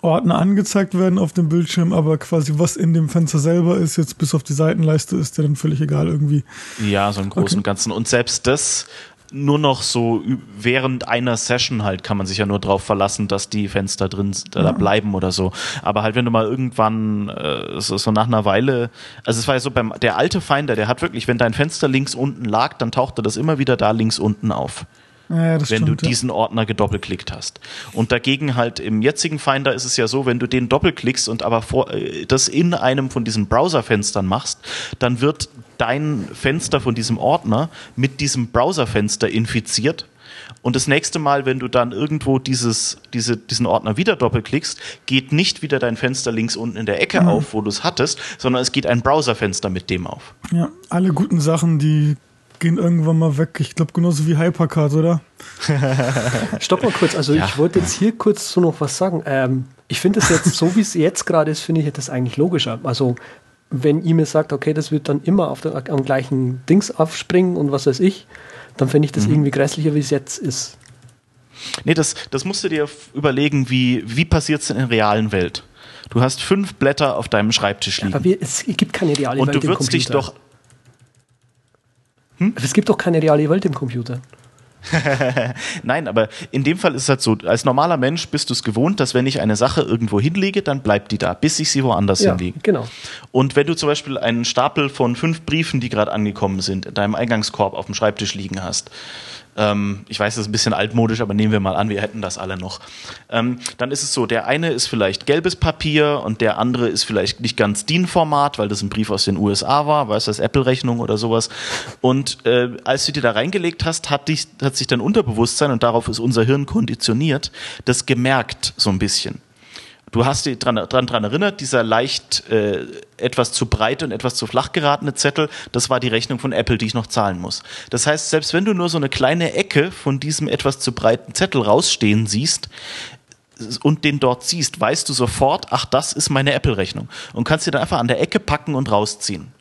Ordner angezeigt werden auf dem Bildschirm, aber quasi was in dem Fenster selber ist, jetzt bis auf die Seitenleiste, ist dir dann völlig egal irgendwie. Ja, so im Großen okay. und Ganzen. Und selbst das nur noch so während einer Session halt kann man sich ja nur darauf verlassen, dass die Fenster drin da ja. bleiben oder so. Aber halt, wenn du mal irgendwann äh, so, so nach einer Weile, also es war ja so beim der alte Finder, der hat wirklich, wenn dein Fenster links unten lag, dann tauchte das immer wieder da links unten auf. Ja, wenn stimmt, du diesen ja. Ordner gedoppelklickt hast. Und dagegen halt im jetzigen Finder ist es ja so, wenn du den doppelklickst und aber vor, äh, das in einem von diesen Browserfenstern machst, dann wird dein Fenster von diesem Ordner mit diesem Browserfenster infiziert. Und das nächste Mal, wenn du dann irgendwo dieses, diese, diesen Ordner wieder doppelklickst, geht nicht wieder dein Fenster links unten in der Ecke mhm. auf, wo du es hattest, sondern es geht ein Browserfenster mit dem auf. Ja, alle guten Sachen, die gehen irgendwann mal weg. Ich glaube, genauso wie Hypercard, oder? [LAUGHS] Stopp mal kurz. Also, ja. ich wollte jetzt hier kurz so noch was sagen. Ähm, ich finde es jetzt, so wie es jetzt gerade ist, finde ich das eigentlich logischer. Also, wenn ihr mir sagt, okay, das wird dann immer auf der, am gleichen Dings aufspringen und was weiß ich, dann finde ich das mhm. irgendwie grässlicher, wie es jetzt ist. Nee, das, das musst du dir überlegen, wie, wie passiert es in der realen Welt. Du hast fünf Blätter auf deinem Schreibtisch liegen. Ja, aber wir, es gibt keine reale und Welt. Und du würdest dich doch. Hm? Es gibt doch keine reale Welt im Computer. [LAUGHS] Nein, aber in dem Fall ist es halt so, als normaler Mensch bist du es gewohnt, dass wenn ich eine Sache irgendwo hinlege, dann bleibt die da, bis ich sie woanders ja, hinlege. Genau. Und wenn du zum Beispiel einen Stapel von fünf Briefen, die gerade angekommen sind, in deinem Eingangskorb auf dem Schreibtisch liegen hast, ähm, ich weiß, das ist ein bisschen altmodisch, aber nehmen wir mal an, wir hätten das alle noch. Ähm, dann ist es so, der eine ist vielleicht gelbes Papier und der andere ist vielleicht nicht ganz DIN-Format, weil das ein Brief aus den USA war, weißt du, das Apple-Rechnung oder sowas. Und äh, als du die da reingelegt hast, hat, dich, hat sich dein Unterbewusstsein, und darauf ist unser Hirn konditioniert, das gemerkt so ein bisschen. Du hast dich dran, dran, dran erinnert, dieser leicht äh, etwas zu breit und etwas zu flach geratene Zettel, das war die Rechnung von Apple, die ich noch zahlen muss. Das heißt, selbst wenn du nur so eine kleine Ecke von diesem etwas zu breiten Zettel rausstehen siehst, und den dort siehst, weißt du sofort, ach, das ist meine Apple-Rechnung. Und kannst sie dann einfach an der Ecke packen und rausziehen.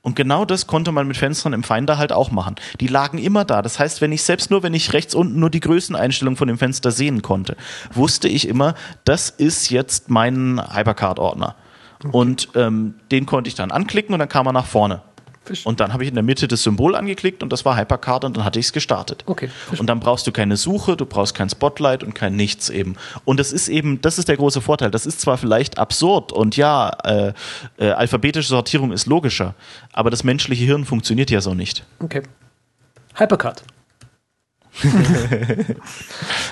Und genau das konnte man mit Fenstern im Finder halt auch machen. Die lagen immer da. Das heißt, wenn ich selbst nur, wenn ich rechts unten nur die Größeneinstellung von dem Fenster sehen konnte, wusste ich immer, das ist jetzt mein Hypercard-Ordner. Okay. Und ähm, den konnte ich dann anklicken und dann kam er nach vorne. Und dann habe ich in der Mitte das Symbol angeklickt und das war Hypercard und dann hatte ich es gestartet. Okay. Und dann brauchst du keine Suche, du brauchst kein Spotlight und kein Nichts eben. Und das ist eben, das ist der große Vorteil. Das ist zwar vielleicht absurd und ja, äh, äh, alphabetische Sortierung ist logischer, aber das menschliche Hirn funktioniert ja so nicht. Okay. Hypercard.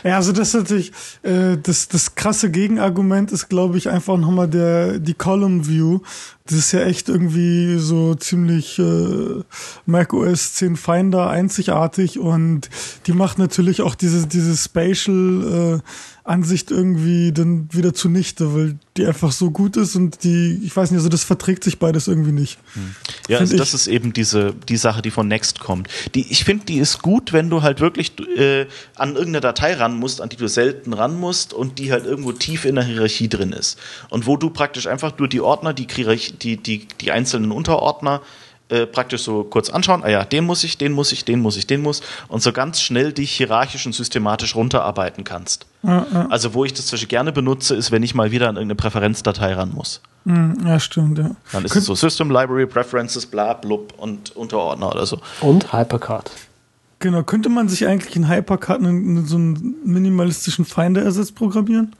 Ja, also das ist natürlich, äh, das, das krasse Gegenargument ist, glaube ich, einfach nochmal der, die Column View. Das ist ja echt irgendwie so ziemlich äh, Mac OS 10 Finder einzigartig und die macht natürlich auch diese, diese Spatial äh, Ansicht irgendwie dann wieder zunichte, weil die einfach so gut ist und die, ich weiß nicht, also das verträgt sich beides irgendwie nicht. Hm. Ja, also das ist eben diese, die Sache, die von Next kommt. Die, ich finde, die ist gut, wenn du halt wirklich äh, an irgendeine Datei ran musst, an die du selten ran musst und die halt irgendwo tief in der Hierarchie drin ist. Und wo du praktisch einfach nur die Ordner, die, die, die, die einzelnen Unterordner äh, praktisch so kurz anschauen, ah ja, den muss ich, den muss ich, den muss ich, den muss und so ganz schnell dich hierarchisch und systematisch runterarbeiten kannst. Ja, ja. Also wo ich das zum Beispiel gerne benutze, ist, wenn ich mal wieder an irgendeine Präferenzdatei ran muss. Hm, ja, stimmt, ja. Dann ist es so System, Library, Preferences, bla, blub und Unterordner oder so. Und Hypercard. Genau, könnte man sich eigentlich in Hypercard einen, so einen minimalistischen Finder-Ersatz programmieren?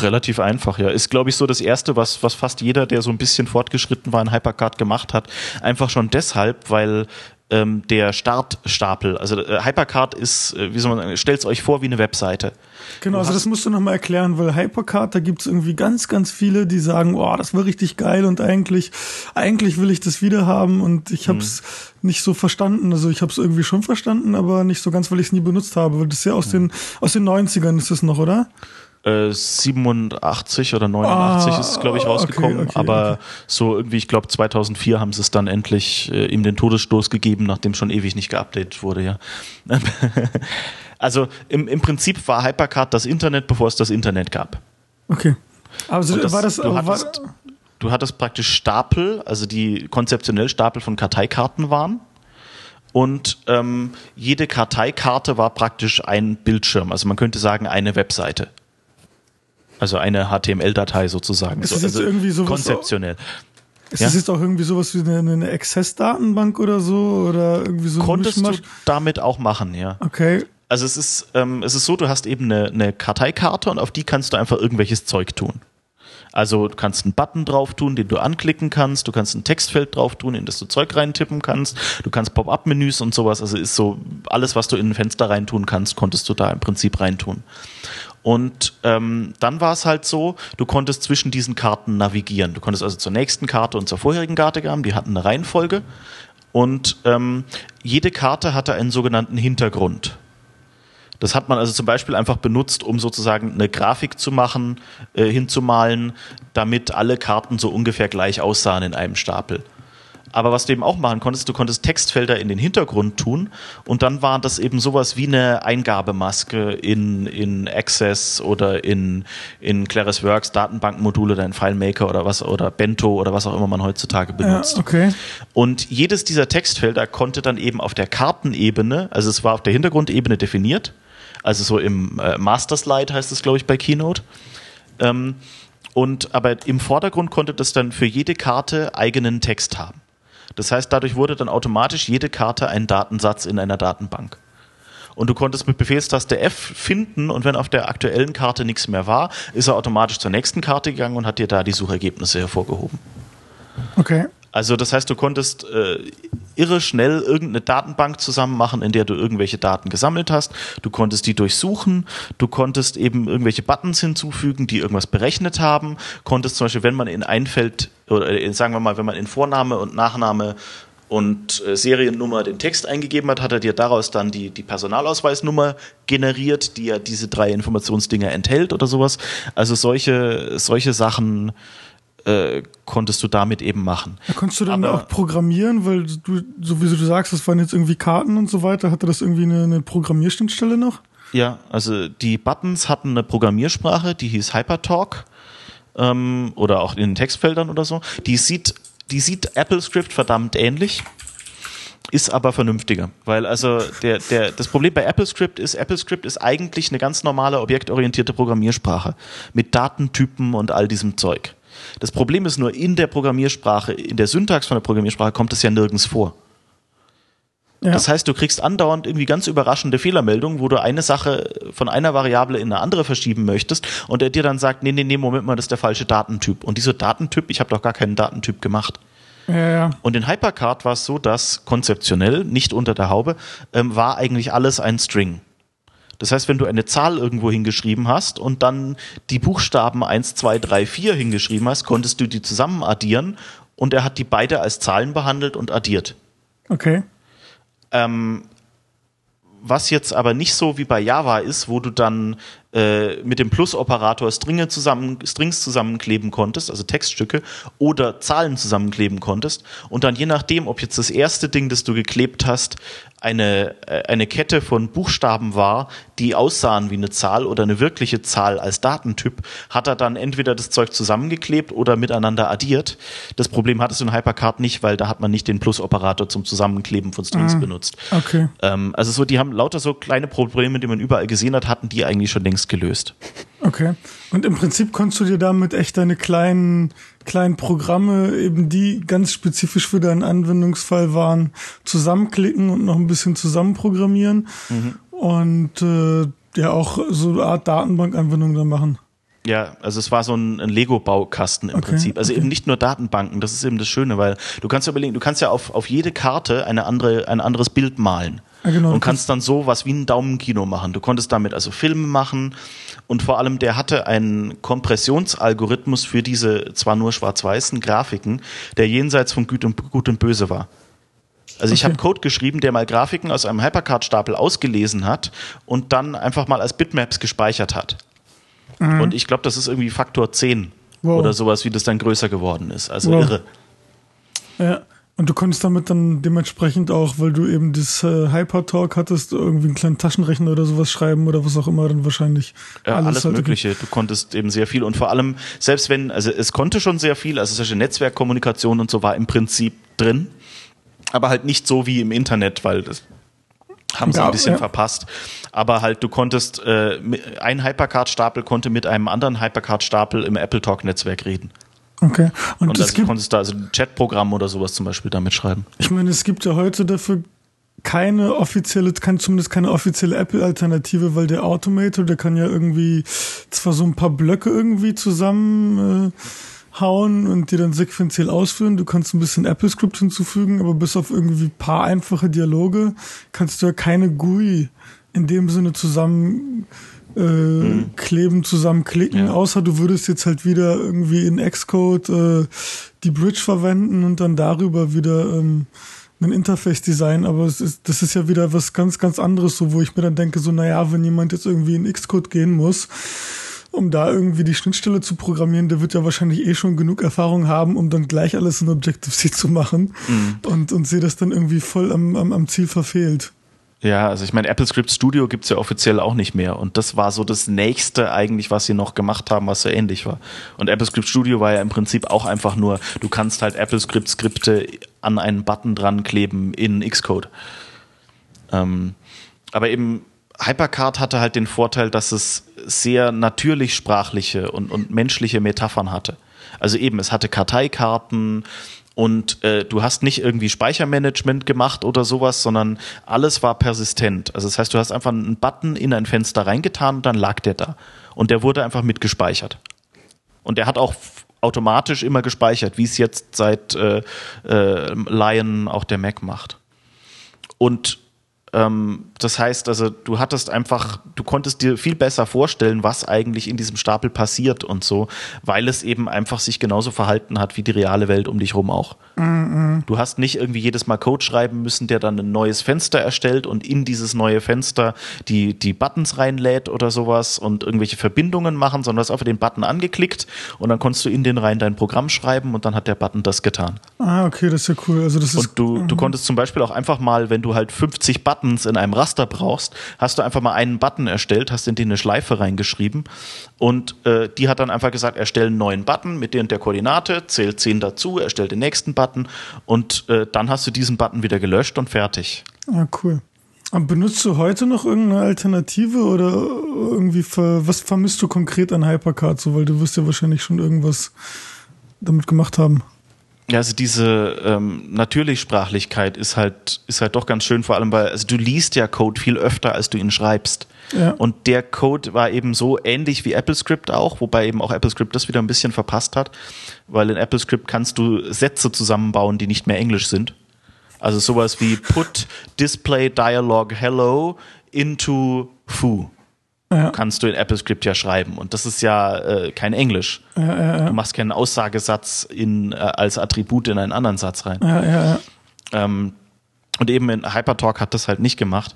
Relativ einfach, ja. Ist, glaube ich, so das Erste, was, was fast jeder, der so ein bisschen fortgeschritten war, in Hypercard gemacht hat. Einfach schon deshalb, weil ähm, der Startstapel, also äh, Hypercard ist, äh, wie soll man sagen, stellt euch vor wie eine Webseite. Genau, also das musst du nochmal erklären, weil Hypercard, da gibt's irgendwie ganz, ganz viele, die sagen, oh, das war richtig geil und eigentlich, eigentlich will ich das wieder haben und ich habe es nicht so verstanden. Also ich habe es irgendwie schon verstanden, aber nicht so ganz, weil ich es nie benutzt habe. Weil das ist ja aus den aus den 90ern ist es noch, oder? Äh, 87 oder 89 Ah, ist es, glaube ich, rausgekommen. okay, okay, aber okay. so irgendwie, ich glaube, 2004 haben sie es dann endlich äh, ihm den Todesstoß gegeben, nachdem schon ewig nicht geupdatet wurde, ja. [LAUGHS] also im, im Prinzip war Hypercard das Internet, bevor es das Internet gab. Okay. Also Und das- war das, du war, hattest- Du hattest praktisch Stapel, also die konzeptionell Stapel von Karteikarten waren. Und ähm, jede Karteikarte war praktisch ein Bildschirm. Also man könnte sagen, eine Webseite. Also eine HTML-Datei sozusagen. Ist So, also irgendwie sowas- konzeptionell. ist ja. das jetzt auch irgendwie sowas wie eine, eine Access-Datenbank oder so? Oder irgendwie so Konntest du damit auch machen, ja. Okay. Also es ist, ähm, es ist so, du hast eben eine, eine Karteikarte und auf die kannst du einfach irgendwelches Zeug tun. Also du kannst einen Button drauf tun, den du anklicken kannst, du kannst ein Textfeld drauf tun, in das du Zeug reintippen kannst, du kannst Pop-up-Menüs und sowas, also ist so alles, was du in ein Fenster reintun kannst, konntest du da im Prinzip reintun. Und ähm, dann war es halt so, du konntest zwischen diesen Karten navigieren. Du konntest also zur nächsten Karte und zur vorherigen Karte gehen, die hatten eine Reihenfolge. Und ähm, jede Karte hatte einen sogenannten Hintergrund. Das hat man also zum Beispiel einfach benutzt, um sozusagen eine Grafik zu machen, äh, hinzumalen, damit alle Karten so ungefähr gleich aussahen in einem Stapel. Aber was du eben auch machen konntest, du konntest Textfelder in den Hintergrund tun und dann war das eben sowas wie eine Eingabemaske in, in Access oder in, in ClarisWorks, Datenbankmodule oder in FileMaker oder was oder Bento oder was auch immer man heutzutage Ja, benutzt. okay. Und jedes dieser Textfelder konnte dann eben auf der Kartenebene, also es war auf der Hintergrundebene definiert, also so im äh, Master Slide heißt es, glaube ich, bei Keynote. Ähm, und aber im Vordergrund konnte das dann für jede Karte eigenen Text haben. Das heißt, dadurch wurde dann automatisch jede Karte ein Datensatz in einer Datenbank. Und du konntest mit Befehlstaste F finden und wenn auf der aktuellen Karte nichts mehr war, ist er automatisch zur nächsten Karte gegangen und hat dir da die Suchergebnisse hervorgehoben. Okay. Also das heißt, du konntest äh, irre schnell irgendeine Datenbank zusammen machen, in der du irgendwelche Daten gesammelt hast. Du konntest die durchsuchen. Du konntest eben irgendwelche Buttons hinzufügen, die irgendwas berechnet haben. Konntest zum Beispiel, wenn man in ein Feld, oder äh, sagen wir mal, wenn man in Vorname und Nachname und äh, Seriennummer den Text eingegeben hat, hat er dir daraus dann die, die Personalausweisnummer generiert, die ja diese drei Informationsdinger enthält oder sowas. Also solche, solche Sachen äh, konntest du damit eben machen. Da konntest du dann Aber- auch programmieren, weil du, so wie du sagst, das waren jetzt irgendwie Karten und so weiter. Hatte das irgendwie eine, eine Programmierschnittstelle noch? Ja, also die Buttons hatten eine Programmiersprache, die hieß Hypertalk ähm, oder auch in den Textfeldern oder so. Die sieht, die sieht AppleScript verdammt ähnlich, ist aber vernünftiger, weil also der, der, das Problem bei AppleScript ist, AppleScript ist eigentlich eine ganz normale objektorientierte Programmiersprache mit Datentypen und all diesem Zeug. Das Problem ist nur, in der Programmiersprache, in der Syntax von der Programmiersprache kommt es ja nirgends vor. Ja. Das heißt, du kriegst andauernd irgendwie ganz überraschende Fehlermeldungen, wo du eine Sache von einer Variable in eine andere verschieben möchtest und er dir dann sagt, nee, nee, nee, Moment mal, das ist der falsche Datentyp. Und dieser Datentyp, ich habe doch gar keinen Datentyp gemacht. ja, ja. Und in Hypercard war es so, dass konzeptionell, nicht unter der Haube, ähm, war eigentlich alles ein String. Das heißt, wenn du eine Zahl irgendwo hingeschrieben hast und dann die Buchstaben 1, 2, 3, 4 hingeschrieben hast, konntest du die zusammen addieren und er hat die beide als Zahlen behandelt und addiert. Okay. Ähm, was jetzt aber nicht so wie bei Java ist, wo du dann äh, mit dem Plus-Operator Stringe zusammen, Strings zusammenkleben konntest, also Textstücke, oder Zahlen zusammenkleben konntest. Und dann je nachdem, ob jetzt das erste Ding, das du geklebt hast, eine, äh, eine Kette von Buchstaben war, die aussahen wie eine Zahl oder eine wirkliche Zahl als Datentyp, hat er dann entweder das Zeug zusammengeklebt oder miteinander addiert. Das Problem hattest du in Hypercard nicht, weil da hat man nicht den Plus-Operator zum Zusammenkleben von Strings Ah, benutzt. Okay. Ähm, also so, die haben lauter so kleine Probleme, die man überall gesehen hat, hatten die eigentlich schon längst gelöst. Okay. Und im Prinzip konntest du dir damit echt deine kleinen, kleinen Programme, eben die ganz spezifisch für deinen Anwendungsfall waren, zusammenklicken und noch ein bisschen zusammenprogrammieren und äh, ja auch so eine Art Datenbankanwendung da machen. Ja, also es war so ein, ein Lego-Baukasten im Okay, Prinzip. Also okay. eben nicht nur Datenbanken, das ist eben das Schöne, weil du kannst ja überlegen, du kannst ja auf, auf jede Karte eine andere, ein anderes Bild malen. Ja, genau. und kannst dann so was wie ein Daumenkino machen. Du konntest damit also Filme machen und vor allem der hatte einen Kompressionsalgorithmus für diese zwar nur schwarz-weißen Grafiken, der jenseits von Gut und, Gut und Böse war. Also ich Okay. habe Code geschrieben, der mal Grafiken aus einem Hypercard-Stapel ausgelesen hat und dann einfach mal als Bitmaps gespeichert hat. Und ich glaube, das ist irgendwie Faktor 10 Mhm. Wow. oder sowas, wie das dann größer geworden ist. Also Wow. irre. Ja. Und du konntest damit dann dementsprechend auch, weil du eben das äh, Hypertalk hattest, irgendwie einen kleinen Taschenrechner oder sowas schreiben oder was auch immer dann wahrscheinlich. Ja, alles, halt Mögliche. Du konntest eben sehr viel und vor allem, selbst wenn, also es konnte schon sehr viel, also solche Netzwerkkommunikation und so war im Prinzip drin, aber halt nicht so wie im Internet, weil das haben sie Ja, ein bisschen ja. verpasst. Aber halt, du konntest, äh, ein Hypercard-Stapel konnte mit einem anderen Hypercard-Stapel im Apple Talk-Netzwerk reden. Okay. Und, Und also konntest da also ein Chatprogramm oder sowas zum Beispiel damit schreiben. ich meine, es gibt ja heute dafür keine offizielle, kann zumindest keine offizielle Apple-Alternative, weil der Automator, der kann ja irgendwie zwar so ein paar Blöcke irgendwie zusammen äh, hauen und die dann sequenziell ausführen. Du kannst ein bisschen Apple-Script hinzufügen, aber bis auf irgendwie paar einfache Dialoge kannst du ja keine GUI in dem Sinne zusammen äh, kleben, zusammenklicken, Ja. außer du würdest jetzt halt wieder irgendwie in Xcode äh, die Bridge verwenden und dann darüber wieder ähm, ein Interface design, aber es ist, das ist ja wieder was ganz, ganz anderes, so wo ich mir dann denke, so, naja, wenn jemand jetzt irgendwie in Xcode gehen muss, um da irgendwie die Schnittstelle zu programmieren, der wird ja wahrscheinlich eh schon genug Erfahrung haben, um dann gleich alles in Objective-C zu machen und, und sehe das dann irgendwie voll am, am, am Ziel verfehlt. Ja, also ich meine, Apple Script Studio gibt's ja offiziell auch nicht mehr. Und das war so das Nächste eigentlich, was sie noch gemacht haben, was so ähnlich war. Und Apple Script Studio war ja im Prinzip auch einfach nur, du kannst halt Apple Script Skripte an einen Button dran kleben in Xcode. Ähm, aber eben Hypercard hatte halt den Vorteil, dass es sehr natürlich sprachliche und, und menschliche Metaphern hatte. Also eben, es hatte Karteikarten und äh, du hast nicht irgendwie Speichermanagement gemacht oder sowas, sondern alles war persistent. Also das heißt, du hast einfach einen Button in ein Fenster reingetan und dann lag der da. Und der wurde einfach mit gespeichert. Und der hat auch automatisch immer gespeichert, wie es jetzt seit äh, äh, Lion auch der Mac macht. Und das heißt also, du hattest einfach, du konntest dir viel besser vorstellen, was eigentlich in diesem Stapel passiert und so, weil es eben einfach sich genauso verhalten hat wie die reale Welt um dich rum auch. Du hast nicht irgendwie jedes Mal Code schreiben müssen, der dann ein neues Fenster erstellt und in dieses neue Fenster die, die Buttons reinlädt oder sowas und irgendwelche Verbindungen machen, sondern du hast einfach den Button angeklickt und dann konntest du in den rein dein Programm schreiben und dann hat der Button das getan. Ah, okay, das ist ja cool. Also das ist Und du, du konntest zum Beispiel auch einfach mal, wenn du halt 50 Buttons in einem Raster brauchst, hast du einfach mal einen Button erstellt, hast in den eine Schleife reingeschrieben und äh, die hat dann einfach gesagt, erstell einen neuen Button mit der und der Koordinate, zählt 10 dazu, erstell den nächsten Button und äh, dann hast du diesen Button wieder gelöscht und fertig. Ah, cool. Aber benutzt du heute noch irgendeine Alternative oder irgendwie ver, was vermisst du konkret an Hypercard so, weil du wirst ja wahrscheinlich schon irgendwas damit gemacht haben. Ja, also diese ähm, Natürlichsprachlichkeit ist halt, ist halt doch ganz schön, vor allem weil, also du liest ja Code viel öfter, als du ihn schreibst. Ja. Und der Code war eben so ähnlich wie AppleScript auch, wobei eben auch AppleScript das wieder ein bisschen verpasst hat, weil in AppleScript kannst du Sätze zusammenbauen, die nicht mehr Englisch sind. Also sowas wie put display dialog hello into foo. Ja. Kannst du in AppleScript ja schreiben. Und das ist ja äh, kein Englisch. Du machst keinen Aussagesatz in, äh, als Attribut in einen anderen Satz rein. Ja, ja, ja. Ähm, und eben in Hypertalk hat das halt nicht gemacht.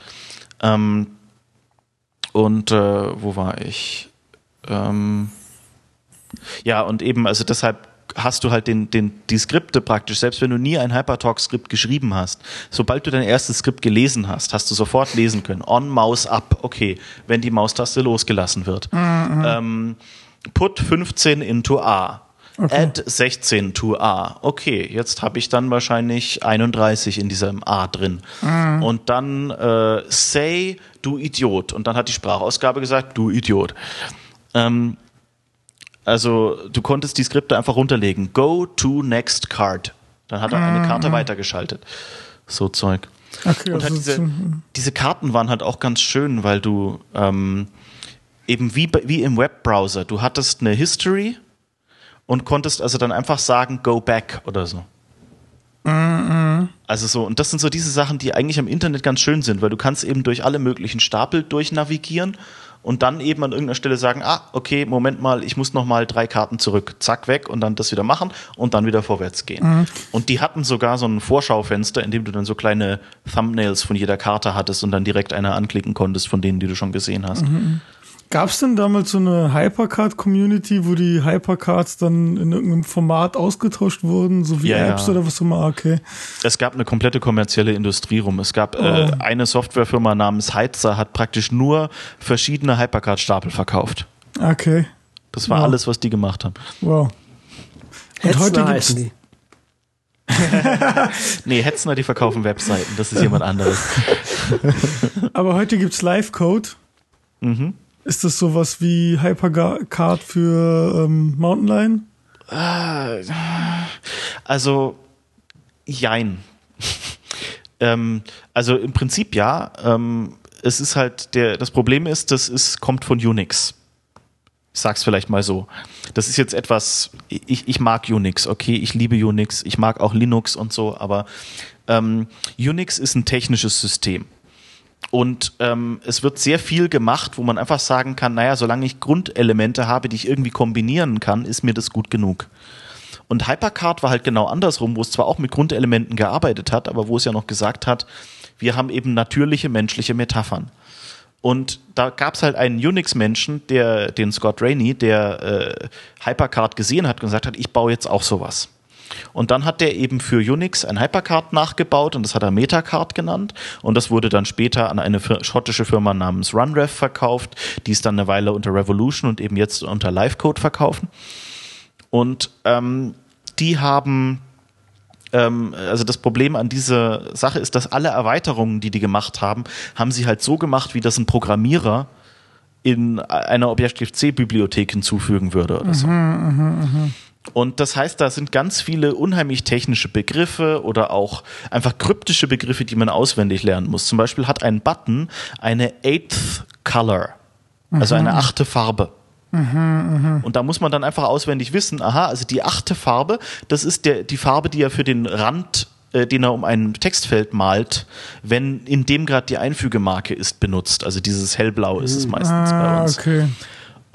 Ähm, Und äh, wo war ich? Ähm, ja, und eben, also deshalb hast du halt den, den, die Skripte praktisch, selbst wenn du nie ein Hypertalk-Skript geschrieben hast, sobald du dein erstes Skript gelesen hast, hast du sofort lesen können. On, Maus, up, okay, wenn die Maustaste losgelassen wird. Mhm. Ähm, put 15 into A. Okay. Add 16 to A. Okay, jetzt habe ich dann wahrscheinlich 31 in diesem A drin. Mhm. Und dann äh, say, du Idiot. Und dann hat die Sprachausgabe gesagt, du Idiot. Ähm, also du konntest die Skripte einfach runterlegen. Go to next card. Dann hat er eine mhm. Karte weitergeschaltet. So Zeug. Okay, und halt diese, diese Karten waren halt auch ganz schön, weil du ähm, eben wie, wie im Webbrowser, du hattest eine History und konntest also dann einfach sagen, go back oder so. Mhm. Also so, und das sind so diese Sachen, die eigentlich am Internet ganz schön sind, weil du kannst eben durch alle möglichen Stapel durchnavigieren und dann eben an irgendeiner Stelle sagen, ah, okay, Moment mal, ich muss noch mal drei Karten zurück, zack, weg und dann das wieder machen und dann wieder vorwärts gehen. Mhm. Und die hatten sogar so ein Vorschaufenster, in dem du dann so kleine Thumbnails von jeder Karte hattest und dann direkt eine anklicken konntest von denen, die du schon gesehen hast. Mhm. Gab es denn damals so eine Hypercard-Community, wo die Hypercards dann in irgendeinem Format ausgetauscht wurden, so wie ja, Apps ja. oder was auch immer? Ah, okay. Es gab eine komplette kommerzielle Industrie rum. Es gab äh, oh. äh, eine Softwarefirma namens Heizer, hat praktisch nur verschiedene Hypercard-Stapel verkauft. Okay. Das war wow. alles, was die gemacht haben. Wow. Und heute gibt's die. [LAUGHS] nee, Hetzner, die verkaufen Webseiten. Das ist jemand anderes. [LAUGHS] Aber heute gibt's Live-Code. Mhm. Ist das sowas wie Hypercard für ähm, Mountain Lion? Also, jein. [LAUGHS] ähm, also im Prinzip ja. Ähm, es ist halt der, das Problem ist, das ist, kommt von Unix. Ich sag's vielleicht mal so. Das ist jetzt etwas, ich, ich mag Unix, okay, ich liebe Unix, ich mag auch Linux und so, aber ähm, Unix ist ein technisches System. Und ähm, es wird sehr viel gemacht, wo man einfach sagen kann, naja, solange ich Grundelemente habe, die ich irgendwie kombinieren kann, ist mir das gut genug. Und Hypercard war halt genau andersrum, wo es zwar auch mit Grundelementen gearbeitet hat, aber wo es ja noch gesagt hat, wir haben eben natürliche menschliche Metaphern. Und da gab es halt einen Unix-Menschen, der, den Scott Rainey, der äh, Hypercard gesehen hat und gesagt hat, ich baue jetzt auch sowas. Und dann hat der eben für Unix ein Hypercard nachgebaut und das hat er Metacard genannt. Und das wurde dann später an eine schottische Firma namens Runrev verkauft, die es dann eine Weile unter Revolution und eben jetzt unter Livecode verkaufen. Und ähm, die haben ähm, also das Problem an dieser Sache ist, dass alle Erweiterungen, die die gemacht haben, haben sie halt so gemacht, wie das ein Programmierer in einer Objective-C-Bibliothek hinzufügen würde oder so. Mhm, mh, mh. Und das heißt, da sind ganz viele unheimlich technische Begriffe oder auch einfach kryptische Begriffe, die man auswendig lernen muss. Zum Beispiel hat ein Button eine Eighth Color, also eine mhm. achte Farbe. Mhm, und da muss man dann einfach auswendig wissen, aha, also die achte Farbe, das ist der, die Farbe, die er für den Rand, äh, den er um ein Textfeld malt, wenn in dem gerade die Einfügemarke ist, benutzt. Also dieses hellblau ist es meistens ah, bei uns. Okay.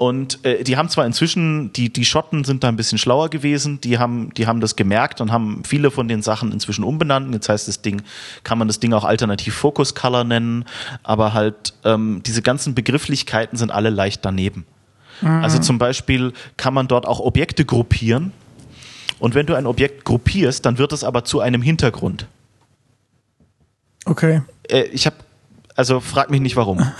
Und äh, die haben zwar inzwischen, die, die Schotten sind da ein bisschen schlauer gewesen, die haben, die haben das gemerkt und haben viele von den Sachen inzwischen umbenannt. Jetzt heißt das Ding, kann man das Ding auch alternativ Focus Color nennen, aber halt ähm, diese ganzen Begrifflichkeiten sind alle leicht daneben. Mhm. Also zum Beispiel kann man dort auch Objekte gruppieren. Und wenn du ein Objekt gruppierst, dann wird es aber zu einem Hintergrund. Okay. Äh, ich habe also frag mich nicht warum. [LAUGHS]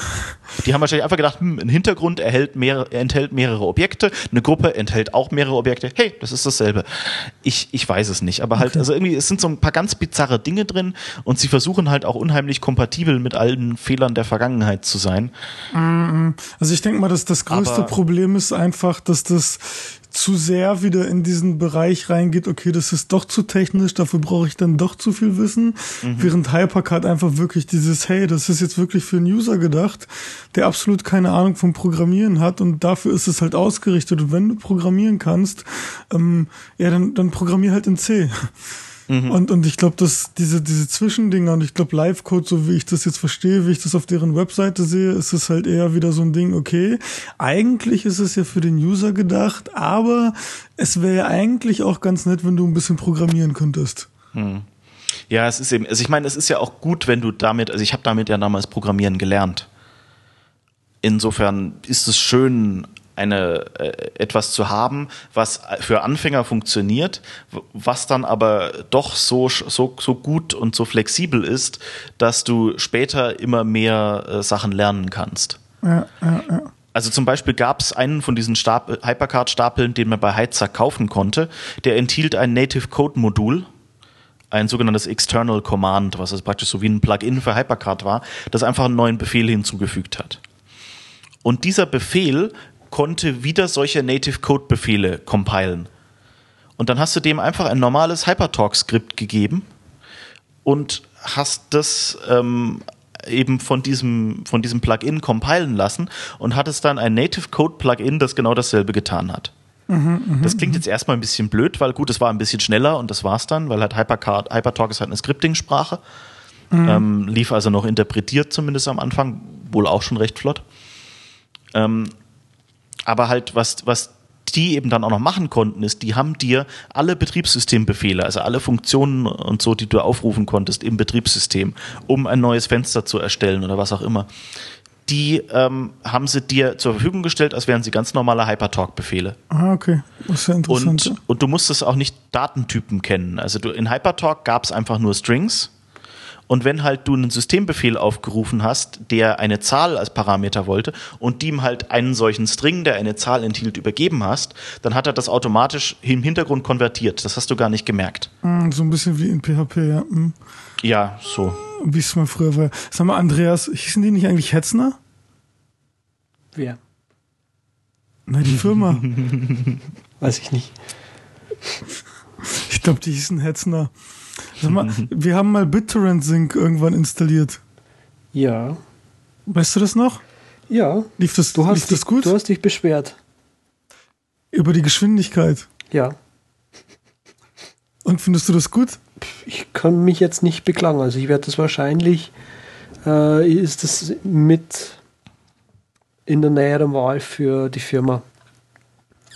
Die haben wahrscheinlich einfach gedacht, hm, ein Hintergrund mehrere, enthält mehrere Objekte, eine Gruppe enthält auch mehrere Objekte. Hey, das ist dasselbe. Ich, ich weiß es nicht, aber halt, okay. also irgendwie, es sind so ein paar ganz bizarre Dinge drin und sie versuchen halt auch unheimlich kompatibel mit allen Fehlern der Vergangenheit zu sein. Mm, also ich denke mal, dass das größte aber Problem ist einfach, dass das zu sehr wieder in diesen Bereich reingeht, okay, das ist doch zu technisch, dafür brauche ich dann doch zu viel Wissen, mhm. während Hypercard einfach wirklich dieses, hey, das ist jetzt wirklich für einen User gedacht, der absolut keine Ahnung vom Programmieren hat und dafür ist es halt ausgerichtet und wenn du programmieren kannst, ähm, ja, dann, dann programmier halt in C. Mhm. Und, und ich glaube, dass diese, diese Zwischendinger und ich glaube, Live-Code, so wie ich das jetzt verstehe, wie ich das auf deren Webseite sehe, ist es halt eher wieder so ein Ding, okay, eigentlich ist es ja für den User gedacht, aber es wäre ja eigentlich auch ganz nett, wenn du ein bisschen programmieren könntest. Mhm. Ja, es ist eben, also ich meine, es ist ja auch gut, wenn du damit, also ich habe damit ja damals Programmieren gelernt. insofern ist es schön, eine, äh, etwas zu haben, was für Anfänger funktioniert, was dann aber doch so, so, so gut und so flexibel ist, dass du später immer mehr äh, Sachen lernen kannst. Ja, ja, ja. Also zum Beispiel gab es einen von diesen Hypercard-Stapeln, den man bei Heizsack kaufen konnte, der enthielt ein Native Code Modul, ein sogenanntes External Command, was also praktisch so wie ein Plugin für Hypercard war, das einfach einen neuen Befehl hinzugefügt hat. Und dieser Befehl konnte wieder solche Native Code Befehle compilen. Und dann hast du dem einfach ein normales Hypertalk-Skript gegeben und hast das ähm, eben von diesem, von diesem Plugin compilen lassen und hattest dann ein Native Code Plugin, das genau dasselbe getan hat. Mhm, mh, das klingt jetzt erstmal ein bisschen blöd, weil gut, es war ein bisschen schneller und das war's dann, weil halt Hypercard, Hypertalk ist halt eine Scripting-Sprache. Mhm. Ähm, lief also noch interpretiert zumindest am Anfang, wohl auch schon recht flott. Ähm, aber halt, was, was die eben dann auch noch machen konnten, ist, die haben dir alle Betriebssystembefehle, also alle Funktionen und so, die du aufrufen konntest im Betriebssystem, um ein neues Fenster zu erstellen oder was auch immer, die ähm, haben sie dir zur Verfügung gestellt, als wären sie ganz normale Hypertalk-Befehle. Ah, okay. Das ist ja interessant. Und, und du musstest auch nicht Datentypen kennen. Also du, in Hypertalk gab es einfach nur Strings und wenn halt du einen Systembefehl aufgerufen hast, der eine Zahl als Parameter wollte und dem halt einen solchen String, der eine Zahl enthielt, übergeben hast, dann hat er das automatisch im Hintergrund konvertiert. Das hast du gar nicht gemerkt. Hm, so ein bisschen wie in PHP, ja. Hm. Ja, so. Wie es mal früher war. Sag mal, Andreas, hießen die nicht eigentlich Hetzner? Wer? Na, die Firma. [LAUGHS] Weiß ich nicht. Ich glaube, die hießen Hetzner. Sag mal, [LAUGHS] wir haben mal BitTorrent Sync irgendwann installiert. Ja. Weißt du das noch? Ja. Lief das, du hast lief dich, das gut? Du hast dich beschwert. Über die Geschwindigkeit? Ja. Und findest du das gut? Ich kann mich jetzt nicht beklagen. Also ich werde das wahrscheinlich, äh, ist das mit in der näheren Wahl für die Firma.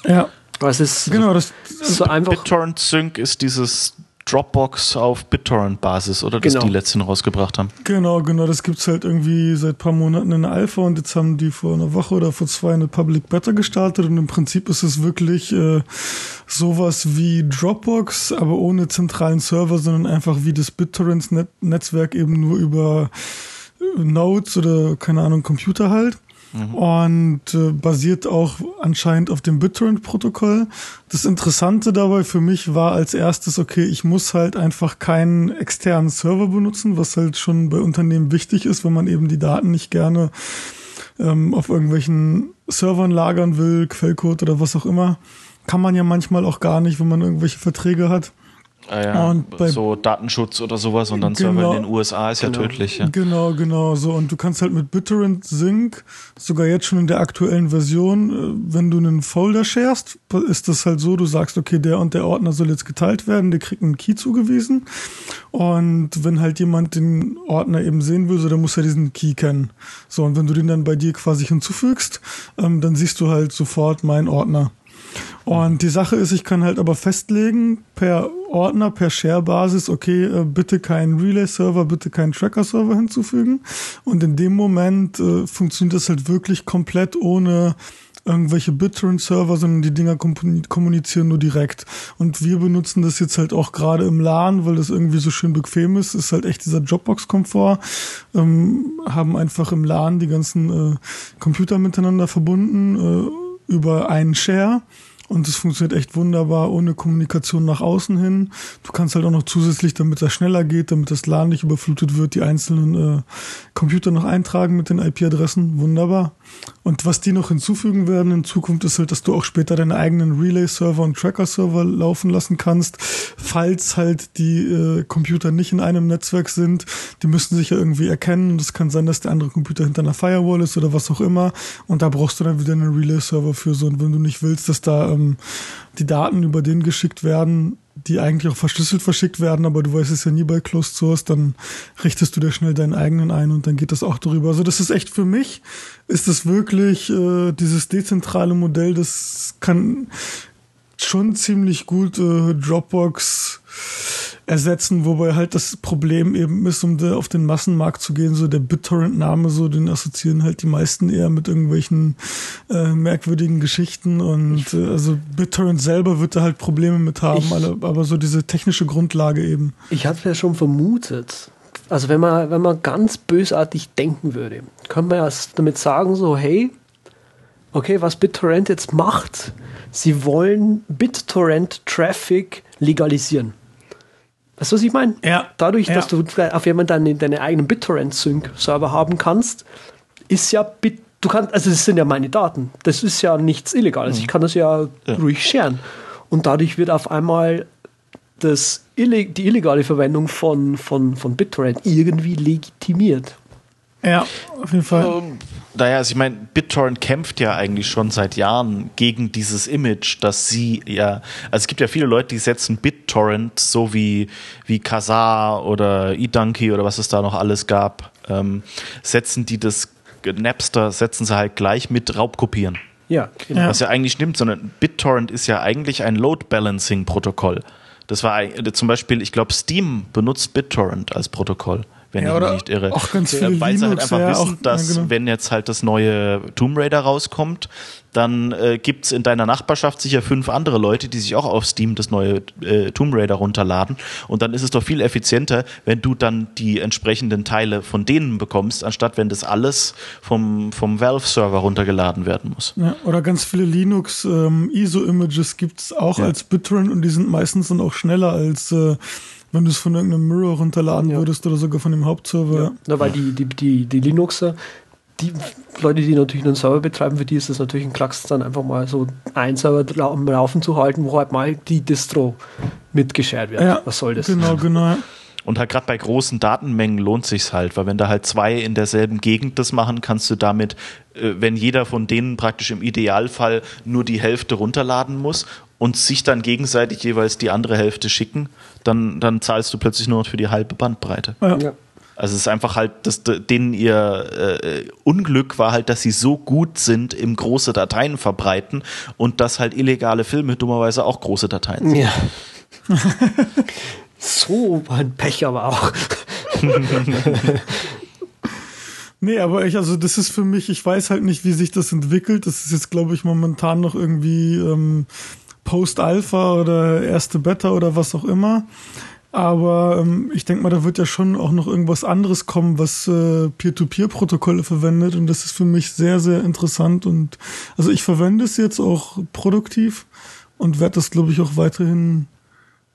Ja. Also es ist genau, das, so einfach. BitTorrent Sync ist dieses Dropbox auf BitTorrent-Basis, oder? Dass genau. die letzten rausgebracht haben. Genau, genau. Das gibt's halt irgendwie seit paar Monaten in der Alpha und jetzt haben die vor einer Woche oder vor zwei eine Public Beta gestartet und im Prinzip ist es wirklich äh, sowas wie Dropbox, aber ohne zentralen Server, sondern einfach wie das BitTorrent-Netzwerk eben nur über Nodes oder keine Ahnung, Computer halt. Mhm. Und äh, basiert auch anscheinend auf dem BitTorrent-Protokoll. Das Interessante dabei für mich war als erstes, okay, ich muss halt einfach keinen externen Server benutzen, was halt schon bei Unternehmen wichtig ist, wenn man eben die Daten nicht gerne ähm, auf irgendwelchen Servern lagern will, Quellcode oder was auch immer. Kann man ja manchmal auch gar nicht, wenn man irgendwelche Verträge hat. Ah ja, so Datenschutz oder sowas und dann genau, Server in den USA ist genau, ja tödlich. Ja. Genau, genau so. Und du kannst halt mit BitTorrent Sync, sogar jetzt schon in der aktuellen Version, äh, wenn du einen Folder sharest, ist das halt so, du sagst, okay, der und der Ordner soll jetzt geteilt werden, der kriegt einen Key zugewiesen. Und wenn halt jemand den Ordner eben sehen will, so, dann muss er diesen Key kennen. So, und wenn du den dann bei dir quasi hinzufügst, ähm, dann siehst du halt sofort meinen Ordner. Und die Sache ist, ich kann halt aber festlegen per Ordner, per Share-Basis, okay, äh, bitte keinen Relay-Server, bitte keinen Tracker-Server hinzufügen. Und in dem Moment äh, funktioniert das halt wirklich komplett ohne irgendwelche BitTorrent-Server, sondern die Dinger kommunizieren nur direkt. Und wir benutzen das jetzt halt auch gerade im LAN, weil das irgendwie so schön bequem ist. Ist halt echt dieser Dropbox-Komfort. Ähm, haben einfach im LAN die ganzen äh, Computer miteinander verbunden äh, über einen Share und es funktioniert echt wunderbar ohne Kommunikation nach außen hin. Du kannst halt auch noch zusätzlich, damit das schneller geht, damit das LAN nicht überflutet wird, die einzelnen äh, Computer noch eintragen mit den IP-Adressen. Wunderbar. Und was die noch hinzufügen werden in Zukunft ist halt, dass du auch später deine eigenen Relay-Server und Tracker-Server laufen lassen kannst, falls halt die äh, Computer nicht in einem Netzwerk sind. Die müssen sich ja irgendwie erkennen und es kann sein, dass der andere Computer hinter einer Firewall ist oder was auch immer. Und da brauchst du dann wieder einen Relay-Server für so. Und wenn du nicht willst, dass da ähm, die Daten über den geschickt werden, die eigentlich auch verschlüsselt verschickt werden, aber du weißt es ja nie bei Closed Source, dann richtest du dir schnell deinen eigenen ein und dann geht das auch darüber. Also das ist echt für mich, ist das wirklich äh, dieses dezentrale Modell, das kann schon ziemlich gut äh, Dropbox ersetzen, wobei halt das Problem eben ist, um auf den Massenmarkt zu gehen, so der BitTorrent-Name, so den assoziieren halt die meisten eher mit irgendwelchen äh, merkwürdigen Geschichten und äh, also BitTorrent selber wird da halt Probleme mit haben, Ich- alle, aber so diese technische Grundlage eben. Ich hatte ja schon vermutet. Also wenn man, wenn man ganz bösartig denken würde, könnte man ja damit sagen, so, hey, okay, was BitTorrent jetzt macht, sie wollen BitTorrent-Traffic legalisieren. Weißt du, was ich meine? Ja. Dadurch, Ja. dass du auf jemand deine, deine eigenen BitTorrent-Sync-Server haben kannst, ist ja Bit, du kannst, also das sind ja meine Daten. Das ist ja nichts Illegales. Ich kann das ja, Ja. ruhig scheren. Und dadurch wird auf einmal das, die illegale Verwendung von, von, von BitTorrent irgendwie legitimiert. Ja, auf jeden Fall. Ähm, naja, also ich meine, BitTorrent kämpft ja eigentlich schon seit Jahren gegen dieses Image, dass sie ja, also es gibt ja viele Leute, die setzen BitTorrent so wie, wie Kazaa oder eDonkey oder was es da noch alles gab, ähm, setzen die das Napster, setzen sie halt gleich mit Raubkopieren. Ja, genau. Was ja eigentlich stimmt, sondern BitTorrent ist ja eigentlich ein Load Balancing Protokoll. Das war zum Beispiel, ich glaube, Steam benutzt BitTorrent als Protokoll, wenn Ja, ich mich nicht irre. auch ganz Äh, viele Weil sie halt einfach ja, wissen, auch- dass ja, genau. wenn jetzt halt das neue Tomb Raider rauskommt, dann äh, gibt es in deiner Nachbarschaft sicher fünf andere Leute, die sich auch auf Steam das neue äh, Tomb Raider runterladen. Und dann ist es doch viel effizienter, wenn du dann die entsprechenden Teile von denen bekommst, anstatt wenn das alles vom, vom Valve-Server runtergeladen werden muss. Ja, oder ganz viele Linux ähm, ISO-Images gibt's auch Ja. als BitTorrent und die sind meistens dann auch schneller als äh, wenn du es von irgendeinem Mirror runterladen Ja. würdest oder sogar von dem Hauptserver. Ja. Na, weil die, die, die, die Linuxer, die Leute, die natürlich einen Server betreiben, für die ist das natürlich ein Klacks, dann einfach mal so einen Server am Laufen zu halten, wo halt mal die Distro mitgeschert wird. Ja, Was soll das? Genau, [LAUGHS] genau. Und halt gerade bei großen Datenmengen lohnt sich's halt, weil wenn da halt zwei in derselben Gegend das machen, kannst du damit, äh, wenn jeder von denen praktisch im Idealfall nur die Hälfte runterladen muss und sich dann gegenseitig jeweils die andere Hälfte schicken, dann, dann zahlst du plötzlich nur noch für die halbe Bandbreite. Ja. Ja. Also es ist einfach halt, das, denen ihr äh, Unglück war halt, dass sie so gut sind im große Dateien verbreiten und dass halt illegale Filme dummerweise auch große Dateien sind. Ja. [LAUGHS] so ein Pech aber auch. [LAUGHS] Nee, aber ich, also das ist für mich, ich weiß halt nicht, wie sich das entwickelt. Das ist jetzt, glaube ich, momentan noch irgendwie ähm, Post-Alpha oder erste Beta oder was auch immer. Aber ähm, ich denke mal, da wird ja schon auch noch irgendwas anderes kommen, was äh, Peer-to-Peer-Protokolle verwendet. Und das ist für mich sehr, sehr interessant. Und also ich verwende es jetzt auch produktiv und werde das, glaube ich, auch weiterhin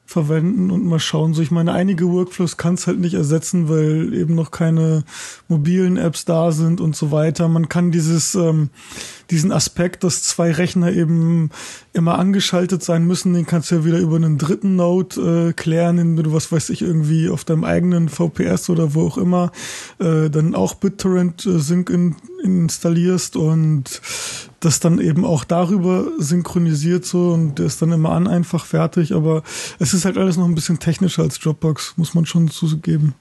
verwenden und mal schauen. So, ich meine, einige Workflows kann es halt nicht ersetzen, weil eben noch keine mobilen Apps da sind und so weiter. Man kann dieses, ähm, diesen Aspekt, dass zwei Rechner eben immer angeschaltet sein müssen, den kannst du ja wieder über einen dritten Node äh, klären, indem du, was weiß ich, irgendwie auf deinem eigenen VPS oder wo auch immer äh, dann auch BitTorrent äh, Sync in, installierst und das dann eben auch darüber synchronisiert so und der ist dann immer an einfach fertig, aber es ist halt alles noch ein bisschen technischer als Dropbox, muss man schon zugeben.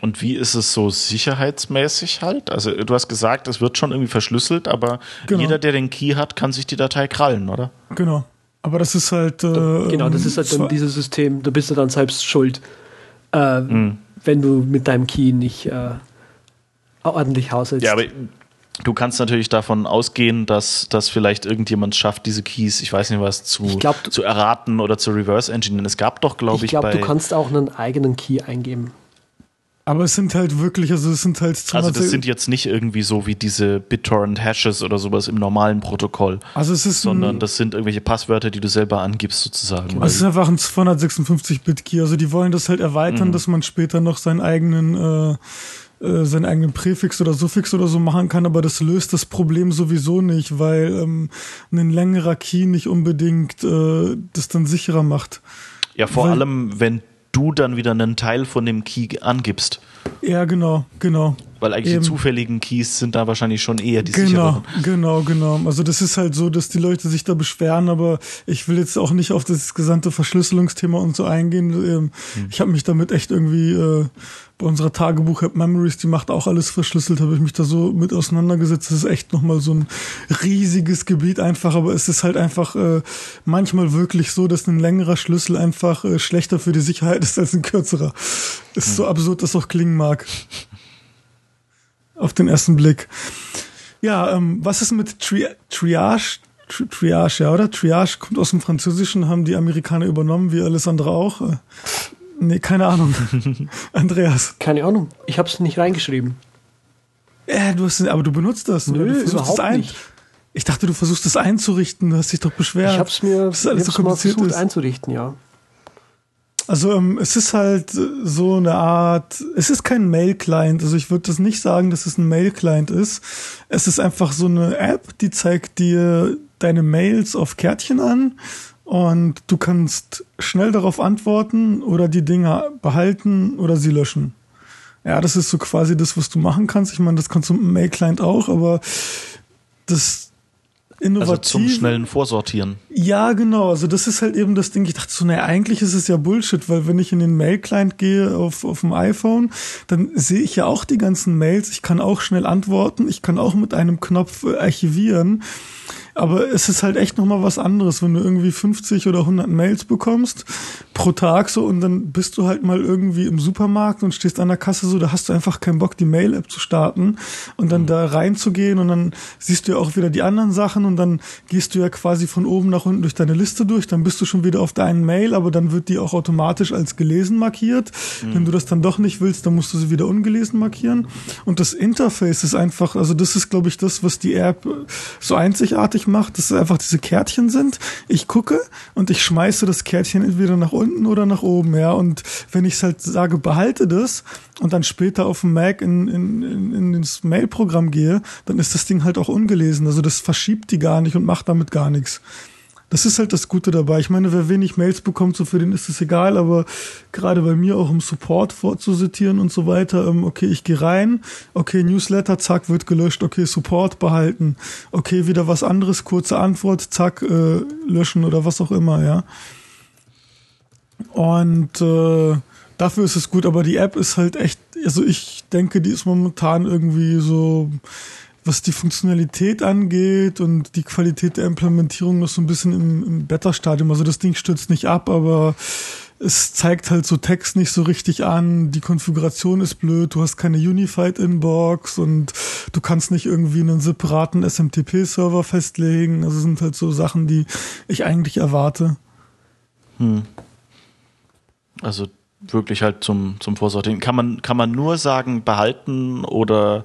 Und wie ist es so sicherheitsmäßig halt? Also du hast gesagt, es wird schon irgendwie verschlüsselt, aber Genau. jeder, der den Key hat, kann sich die Datei krallen, oder? Genau. Aber das ist halt. Äh, genau, das ist halt dann dieses System, da bist du dann selbst schuld, äh, Mhm. wenn du mit deinem Key nicht äh, ordentlich haushältst. Ja, aber du kannst natürlich davon ausgehen, dass, dass vielleicht irgendjemand schafft, diese Keys, ich weiß nicht was, zu, Ich glaub, du- zu erraten oder zu reverse engineeren. Es gab doch, glaube ich ich, glaube, du kannst auch einen eigenen Key eingeben. Aber es sind halt wirklich, also es sind halt also 200 das sind jetzt nicht irgendwie so wie diese BitTorrent-Hashes oder sowas im normalen Protokoll, also es ist sondern ein, das sind irgendwelche Passwörter, die du selber angibst sozusagen. es ist einfach ein 256-Bit-Key. Also die wollen das halt erweitern, Mhm. dass man später noch seinen eigenen äh, äh, seinen eigenen Präfix oder Suffix oder so machen kann, aber das löst das Problem sowieso nicht, weil ähm, ein längerer Key nicht unbedingt äh, das dann sicherer macht. Ja, vor Weil- allem, wenn du dann wieder einen Teil von dem Key angibst. Ja, genau, genau. Weil eigentlich Eben. die zufälligen Keys sind da wahrscheinlich schon eher die Genau, sicheren. genau, genau. Also das ist halt so, dass die Leute sich da beschweren, aber ich will jetzt auch nicht auf das gesamte Verschlüsselungsthema und so eingehen. Ähm, Ich habe mich damit echt irgendwie äh, bei unserer Tagebuch-App Memories, die macht auch alles verschlüsselt, habe ich mich da so mit auseinandergesetzt. Das ist echt nochmal so ein riesiges Gebiet einfach, aber es ist halt einfach äh, manchmal wirklich so, dass ein längerer Schlüssel einfach äh, schlechter für die Sicherheit ist als ein kürzerer. Ist so absurd das auch klingen mag. Auf den ersten Blick. Ja, ähm, was ist mit Tri Triage? Tri Triage, ja, oder? Triage kommt aus dem Französischen, haben die Amerikaner übernommen, wie alles andere auch. Nee, keine Ahnung. [LAUGHS] Andreas. Keine Ahnung. Ich habe es nicht reingeschrieben. Äh, du hast, aber du benutzt das. Nö, du versuchst überhaupt das ein. nicht. Ich dachte, du versuchst das einzurichten. Du hast dich doch beschwert. Ich habe es mir Das ist alles so kompliziert versucht ist. einzurichten, ja. Also ähm, es ist halt äh, so eine Art, es ist kein Mail-Client, also ich würde das nicht sagen, dass es ein Mail-Client ist. Es ist einfach so eine App, die zeigt dir deine Mails auf Kärtchen an und du kannst schnell darauf antworten oder die Dinge behalten oder sie löschen. Ja, das ist so quasi das, was du machen kannst. Ich meine, das kannst du mit dem Mail-Client auch, aber das Innovative. Also zum schnellen Vorsortieren. Ja, genau. Also das ist halt eben das Ding. Ich dachte so, naja, eigentlich ist es ja Bullshit, weil wenn ich in den Mail-Client gehe auf, auf dem iPhone, dann sehe ich ja auch die ganzen Mails. Ich kann auch schnell antworten. Ich kann auch mit einem Knopf äh, archivieren. Aber es ist halt echt nochmal was anderes, wenn du irgendwie 50 oder 100 Mails bekommst pro Tag so und dann bist du halt mal irgendwie im Supermarkt und stehst an der Kasse so, da hast du einfach keinen Bock, die Mail-App zu starten und dann da reinzugehen und dann siehst du ja auch wieder die anderen Sachen und dann gehst du ja quasi von oben nach unten durch deine Liste durch, dann bist du schon wieder auf deinen Mail, aber dann wird die auch automatisch als gelesen markiert. Wenn du das dann doch nicht willst, dann musst du sie wieder ungelesen markieren. Und das Interface ist einfach, also das ist, glaube ich, das, was die App so einzigartig macht, dass es einfach diese Kärtchen sind. Ich gucke und ich schmeiße das Kärtchen entweder nach unten oder nach oben, ja. Und wenn ich halt sage, behalte das und dann später auf dem Mac in, in, in, in ins Mail-Programm gehe, dann ist das Ding halt auch ungelesen. Also das verschiebt die gar nicht und macht damit gar nichts. Das ist halt das Gute dabei. Ich meine, wer wenig Mails bekommt, so für den ist es egal, aber gerade bei mir auch um Support vorzusortieren und so weiter, ähm, okay, ich gehe rein, okay, Newsletter, zack, wird gelöscht, okay, Support behalten, okay, wieder was anderes, kurze Antwort, zack, äh, löschen oder was auch immer, ja. Und äh, dafür ist es gut, aber die App ist halt echt, also ich denke, die ist momentan irgendwie so, was die Funktionalität angeht und die Qualität der Implementierung noch so ein bisschen im, im Beta-Stadium. Also das Ding stürzt nicht ab, aber es zeigt halt so Text nicht so richtig an, die Konfiguration ist blöd, du hast keine Unified Inbox und du kannst nicht irgendwie einen separaten SMTP-Server festlegen. Also sind halt so Sachen, die ich eigentlich erwarte. Hm. Also wirklich halt zum, zum Vorsortieren. Kann man, kann man nur sagen, behalten oder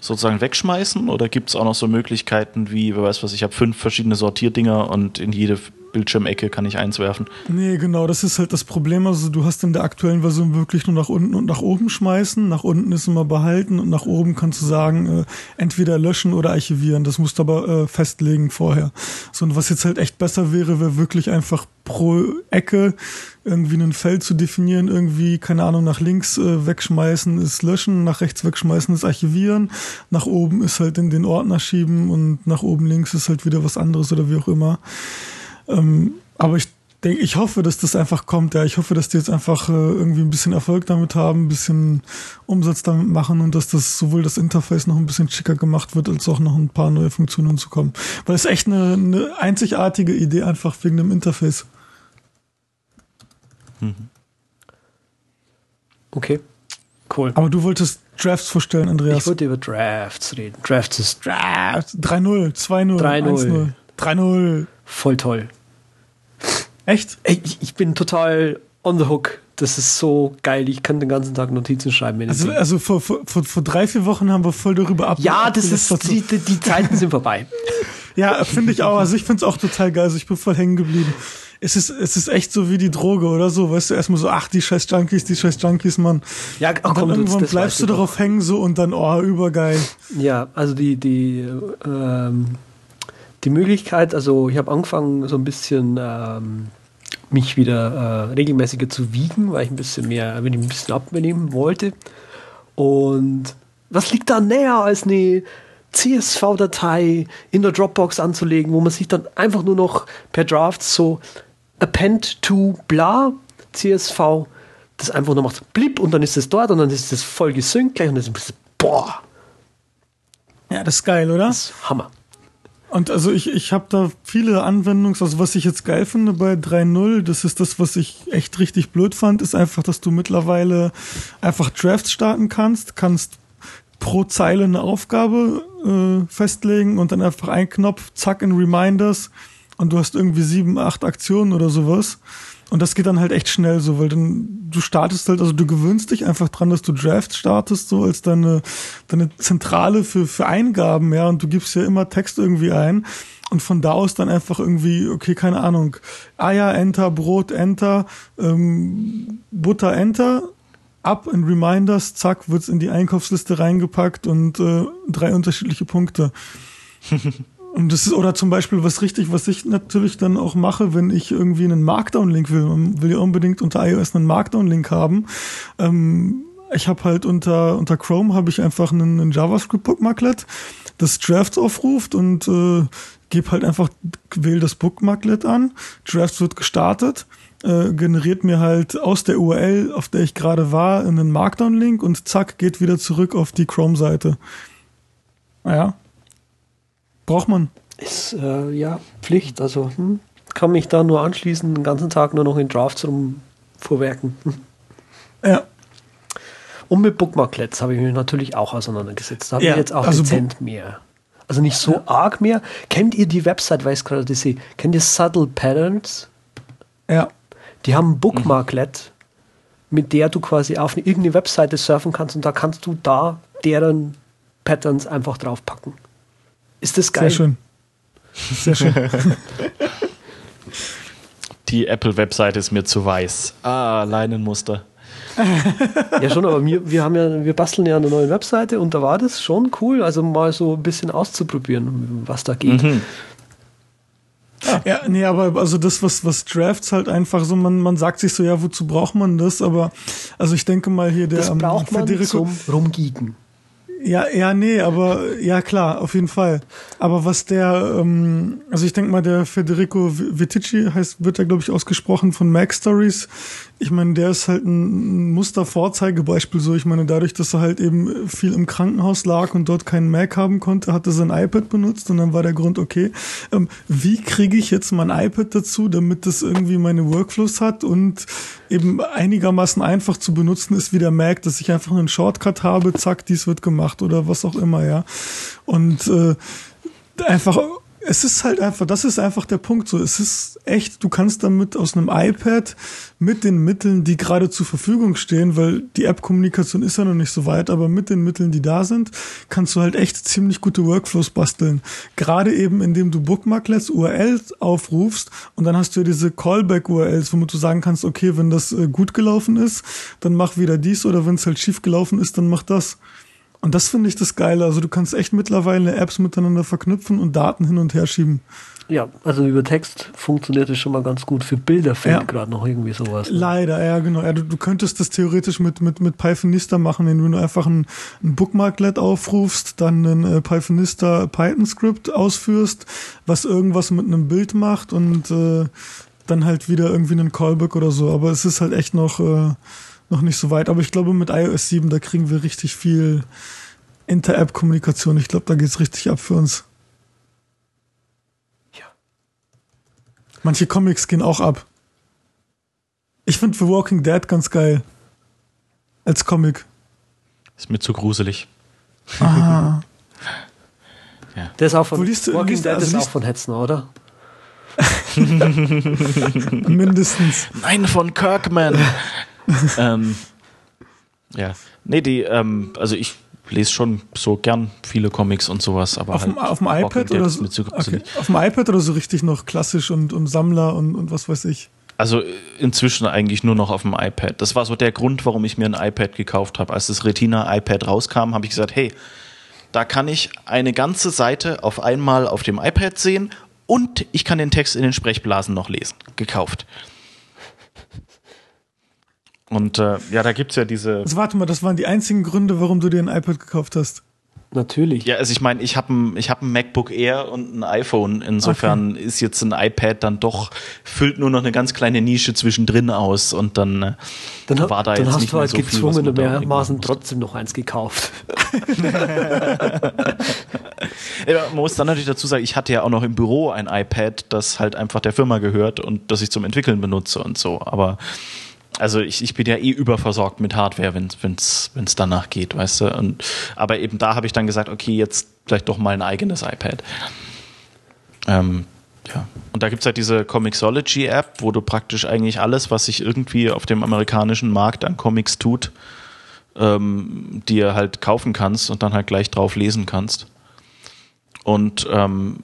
sozusagen wegschmeißen? Oder gibt es auch noch so Möglichkeiten wie, wer weiß was, ich habe fünf verschiedene Sortierdinger und in jede Bildschirmecke kann ich eins werfen? Nee, genau, das ist halt das Problem. Also du hast in der aktuellen Version wirklich nur nach unten und nach oben schmeißen. Nach unten ist immer behalten und nach oben kannst du sagen, äh, entweder löschen oder archivieren. Das musst du aber äh, festlegen vorher. So, und was jetzt halt echt besser wäre, wäre wirklich einfach pro Ecke irgendwie ein Feld zu definieren, irgendwie, keine Ahnung, nach links äh, wegschmeißen ist löschen, nach rechts wegschmeißen ist archivieren, nach oben ist halt in den Ordner schieben und nach oben links ist halt wieder was anderes oder wie auch immer. Ähm, aber ich denke, ich hoffe, dass das einfach kommt. Ja, ich hoffe, dass die jetzt einfach äh, irgendwie ein bisschen Erfolg damit haben, ein bisschen Umsatz damit machen und dass das sowohl das Interface noch ein bisschen schicker gemacht wird, als auch noch ein paar neue Funktionen zu kommen. Weil es echt eine, eine einzigartige Idee einfach wegen dem Interface. Okay, cool. Aber du wolltest Drafts vorstellen, Andreas. Ich wollte über Drafts reden. Drafts ist Drafts. 3-0, 2-0, 3-0. 1-0. 3-0. voll toll. Echt? Ich, ich bin total on the hook. Das ist so geil. Ich kann den ganzen Tag Notizen schreiben. Also, also vor, vor, vor drei, vier Wochen haben wir voll darüber ab. ja, das ist, die, die, die Zeiten sind vorbei. [LAUGHS] Ja, finde ich auch. Also ich finde es auch total geil. Also ich bin voll hängen geblieben. Es ist, es ist echt so wie die Droge oder so. Weißt du, erstmal so, ach, die scheiß Junkies, die scheiß Junkies, Mann. Ja, Und dann komm, das- irgendwann bleibst du darauf hängen so und dann, oh, übergeil. Ja, also die, die, ähm, die Möglichkeit, also ich habe angefangen, so ein bisschen ähm, mich wieder äh, regelmäßiger zu wiegen, weil ich ein bisschen mehr, wenn ich ein bisschen abnehmen wollte. Und was liegt da näher als eine CSV-Datei in der Dropbox anzulegen, wo man sich dann einfach nur noch per Draft so append to bla CSV das einfach nur macht blip und dann ist es dort und dann ist es voll gesynkt gleich und dann ist es boah. Ja, das ist geil, oder? Das ist Hammer. Und also ich, ich habe da viele Anwendungs, also was ich jetzt geil finde bei 3.0, das ist das, was ich echt richtig blöd fand, ist einfach, dass du mittlerweile einfach Drafts starten kannst, kannst pro Zeile eine Aufgabe äh, festlegen und dann einfach ein Knopf, zack, in Reminders und du hast irgendwie sieben, acht Aktionen oder sowas. Und das geht dann halt echt schnell so, weil dann du startest halt, also du gewöhnst dich einfach dran, dass du Draft startest, so als deine, deine Zentrale für, für Eingaben, ja, und du gibst ja immer Text irgendwie ein. Und von da aus dann einfach irgendwie, okay, keine Ahnung, Eier, Enter, Brot, Enter, ähm, Butter, Enter, ab in Reminders, zack, wird's in die Einkaufsliste reingepackt und äh, drei unterschiedliche Punkte. [LAUGHS] Und das ist, oder zum Beispiel was richtig, was ich natürlich dann auch mache, wenn ich irgendwie einen Markdown-Link will. Man will ja unbedingt unter iOS einen Markdown-Link haben. Ähm, ich habe halt unter, unter Chrome habe ich einfach einen, einen JavaScript-Bookmarklet, das Drafts aufruft und äh, gebe halt einfach, wähle das Bookmarklet an, Drafts wird gestartet, äh, generiert mir halt aus der URL, auf der ich gerade war, einen Markdown-Link und zack, geht wieder zurück auf die Chrome-Seite. Ja, Braucht man. Ist äh, ja Pflicht. Also hm, kann mich da nur anschließen, den ganzen Tag nur noch in Drafts rumvorwerken. Hm. Ja. Und mit Bookmarklets habe ich mich natürlich auch auseinandergesetzt. Da habe ja, ich jetzt auch also dezent mehr. Also nicht so ja. arg mehr. Kennt ihr die Website, weiß gerade das sehe? Kennt ihr Subtle Patterns? Ja. Die haben ein Bookmarklet, mit der du quasi auf irgendeine Webseite surfen kannst und da kannst du da deren Patterns einfach draufpacken. Ist das geil? Sehr schön. Sehr schön. [LAUGHS] Die Apple-Webseite ist mir zu weiß. Ah, Leinenmuster. [LAUGHS] ja, schon, aber wir, wir haben ja, wir basteln ja eine neue Webseite und da war das schon cool, also mal so ein bisschen auszuprobieren, was da geht. Mhm. Ja. ja, nee, aber also das, was, was Drafts halt einfach so, man, man sagt sich so, ja, wozu braucht man das? Aber also ich denke mal hier der das braucht man Federico, zum Rumgeeken. Ja, ja, nee, aber ja klar, auf jeden Fall. Aber was der, ähm, also ich denke mal, der Federico Vitici heißt, wird er glaube ich ausgesprochen von Mac Stories, ich meine, der ist halt ein Mustervorzeigebeispiel so. Ich meine, dadurch, dass er halt eben viel im Krankenhaus lag und dort keinen Mac haben konnte, hat er sein iPad benutzt und dann war der Grund, okay, ähm, wie kriege ich jetzt mein iPad dazu, damit das irgendwie meine Workflows hat und eben einigermaßen einfach zu benutzen ist wie der Mac, dass ich einfach einen Shortcut habe, zack, dies wird gemacht oder was auch immer, ja. Und äh, einfach es ist halt einfach, das ist einfach der Punkt so. Es ist echt, du kannst damit aus einem iPad mit den Mitteln, die gerade zur Verfügung stehen, weil die App-Kommunikation ist ja noch nicht so weit, aber mit den Mitteln, die da sind, kannst du halt echt ziemlich gute Workflows basteln. Gerade eben, indem du Bookmarklets, URLs aufrufst und dann hast du ja diese Callback-URLs, womit du sagen kannst, okay, wenn das äh, gut gelaufen ist, dann mach wieder dies oder wenn es halt schief gelaufen ist, dann mach das. Und das finde ich das Geile. Also du kannst echt mittlerweile Apps miteinander verknüpfen und Daten hin und her schieben. Ja, also über Text funktioniert es schon mal ganz gut. Für Bilder fehlt ja. gerade noch irgendwie sowas. Ne? Leider, ja, genau. Ja, du, du, könntest das theoretisch mit, mit, mit Pythonista machen, indem du einfach ein, ein Bookmarklet aufrufst, dann ein äh, Pythonista Python-Script ausführst, was irgendwas mit einem Bild macht und äh, dann halt wieder irgendwie einen Callback oder so. Aber es ist halt echt noch. Äh, noch nicht so weit. Aber ich glaube, mit iOS 7, da kriegen wir richtig viel Inter-App-Kommunikation. Ich glaube, da geht's richtig ab für uns. Ja. Manche Comics gehen auch ab. Ich finde The Walking Dead ganz geil. Als Comic. Ist mir zu gruselig. Ah. ja. Der ist auch von, liest du, Walking liest, Dead also ist auch von Hetzner, oder? [LAUGHS] Mindestens. Nein, von Kirkman. [LAUGHS] ähm, ja. Nee, die, ähm, also ich lese schon so gern viele Comics und sowas, aber auf, halt dem, auf dem iPad oder so, okay. auf dem iPad oder so richtig noch klassisch und, und Sammler und, und was weiß ich. Also inzwischen eigentlich nur noch auf dem iPad. Das war so der Grund, warum ich mir ein iPad gekauft habe. Als das Retina iPad rauskam, habe ich gesagt, hey, da kann ich eine ganze Seite auf einmal auf dem iPad sehen und ich kann den Text in den Sprechblasen noch lesen. Gekauft. Und äh, ja, da gibt's ja diese. Also warte mal, das waren die einzigen Gründe, warum du dir ein iPad gekauft hast. Natürlich. Ja, also ich meine, ich habe ein, ich hab ein MacBook Air und ein iPhone. Insofern okay. ist jetzt ein iPad dann doch, füllt nur noch eine ganz kleine Nische zwischendrin aus und dann, äh, dann war da dann jetzt hast nicht du halt so gezwungenermaßen trotzdem noch eins gekauft. [LAUGHS] ja, man muss dann natürlich dazu sagen, ich hatte ja auch noch im Büro ein iPad, das halt einfach der Firma gehört und das ich zum Entwickeln benutze und so. Aber also ich, ich bin ja eh überversorgt mit Hardware, wenn es wenn's danach geht, weißt du. Und, aber eben da habe ich dann gesagt, okay, jetzt vielleicht doch mal ein eigenes iPad. Ähm, ja. Und da gibt es halt diese Comixology-App, wo du praktisch eigentlich alles, was sich irgendwie auf dem amerikanischen Markt an Comics tut, ähm, dir halt kaufen kannst und dann halt gleich drauf lesen kannst. Und ähm,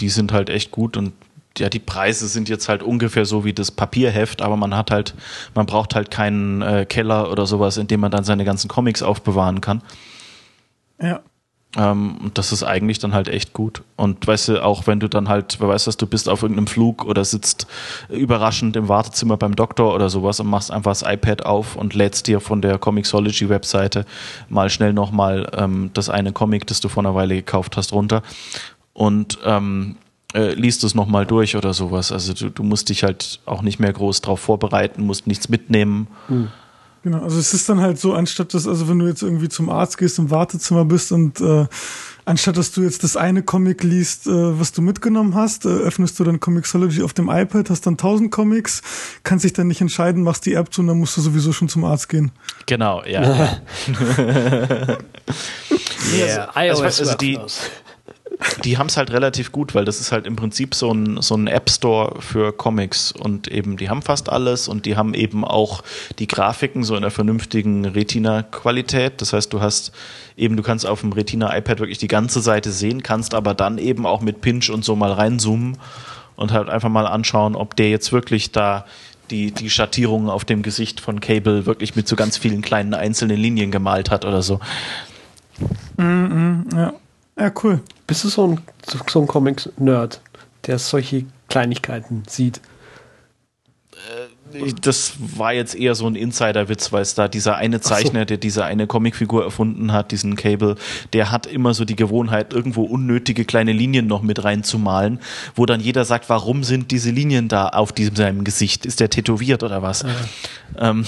die sind halt echt gut und ja, die Preise sind jetzt halt ungefähr so wie das Papierheft, aber man hat halt, man braucht halt keinen äh, Keller oder sowas, in dem man dann seine ganzen Comics aufbewahren kann. Ja. Ähm, und das ist eigentlich dann halt echt gut. Und weißt du, auch wenn du dann halt, wer weiß, dass du bist auf irgendeinem Flug oder sitzt überraschend im Wartezimmer beim Doktor oder sowas und machst einfach das iPad auf und lädst dir von der Comixology-Webseite mal schnell nochmal ähm, das eine Comic, das du vor einer Weile gekauft hast, runter. Und ähm, äh, liest es nochmal durch oder sowas. Also du, du, musst dich halt auch nicht mehr groß drauf vorbereiten, musst nichts mitnehmen. Mhm. Genau, also es ist dann halt so, anstatt dass, also wenn du jetzt irgendwie zum Arzt gehst, im Wartezimmer bist und äh, anstatt dass du jetzt das eine Comic liest, äh, was du mitgenommen hast, äh, öffnest du dann Comixology auf dem iPad, hast dann tausend Comics, kannst dich dann nicht entscheiden, machst die App zu und dann musst du sowieso schon zum Arzt gehen. Genau, ja. ja. [LAUGHS] [LAUGHS] yeah. also, also die, die haben es halt relativ gut, weil das ist halt im Prinzip so ein, so ein App Store für Comics und eben die haben fast alles und die haben eben auch die Grafiken so in einer vernünftigen Retina-Qualität. Das heißt, du hast eben, du kannst auf dem Retina-iPad wirklich die ganze Seite sehen, kannst aber dann eben auch mit Pinch und so mal reinzoomen und halt einfach mal anschauen, ob der jetzt wirklich da die, die Schattierungen auf dem Gesicht von Cable wirklich mit so ganz vielen kleinen einzelnen Linien gemalt hat oder so. Mm -mm, ja. Ja, cool. Bist du so ein, so ein Comics-Nerd, der solche Kleinigkeiten sieht? Äh, das war jetzt eher so ein Insider-Witz, weil es da dieser eine Zeichner, so. der diese eine Comicfigur erfunden hat, diesen Cable, der hat immer so die Gewohnheit, irgendwo unnötige kleine Linien noch mit reinzumalen, wo dann jeder sagt, warum sind diese Linien da auf diesem seinem Gesicht? Ist der tätowiert oder was? Ja. Ähm,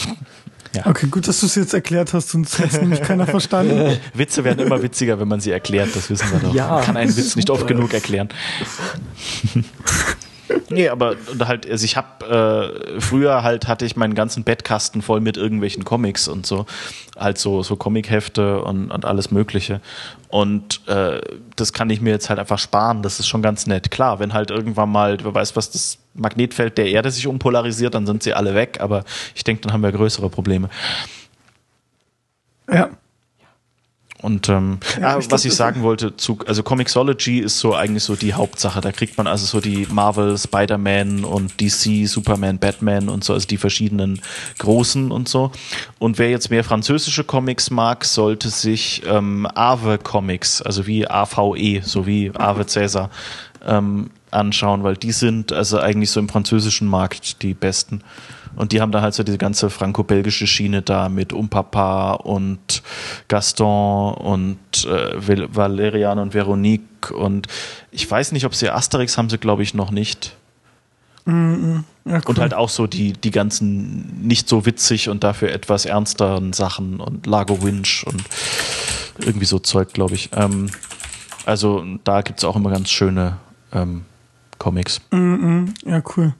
ja. Okay, gut, dass du es jetzt erklärt hast, sonst hätte es nämlich keiner verstanden. [LAUGHS] Witze werden immer witziger, wenn man sie erklärt, das wissen wir doch. Ja, man kann einen Witz super. nicht oft genug erklären. [LAUGHS] nee, aber halt, also ich habe äh, früher halt hatte ich meinen ganzen Bettkasten voll mit irgendwelchen Comics und so, halt so so Comichefte und, und alles Mögliche. Und äh, das kann ich mir jetzt halt einfach sparen. Das ist schon ganz nett. Klar, wenn halt irgendwann mal, wer weiß, was das Magnetfeld der Erde sich umpolarisiert, dann sind sie alle weg. Aber ich denke, dann haben wir größere Probleme. Ja. Und ähm, ja, ah, was ich sagen wollte, zu, also Comixology ist so eigentlich so die Hauptsache. Da kriegt man also so die Marvel, Spider-Man und DC, Superman, Batman und so, also die verschiedenen großen und so. Und wer jetzt mehr französische Comics mag, sollte sich ähm, Ave Comics, also wie AVE, so wie Ave Caesar, ähm, anschauen, weil die sind also eigentlich so im französischen Markt die besten. Und die haben da halt so diese ganze franco-belgische Schiene da mit Umpapa und Gaston und äh, Valerian und Veronique und ich weiß nicht, ob sie Asterix haben sie, glaube ich, noch nicht. Ja, cool. Und halt auch so die, die ganzen nicht so witzig und dafür etwas ernsteren Sachen und Lago Winch und irgendwie so Zeug, glaube ich. Ähm, also da gibt es auch immer ganz schöne ähm, Comics. Mm ja, cool.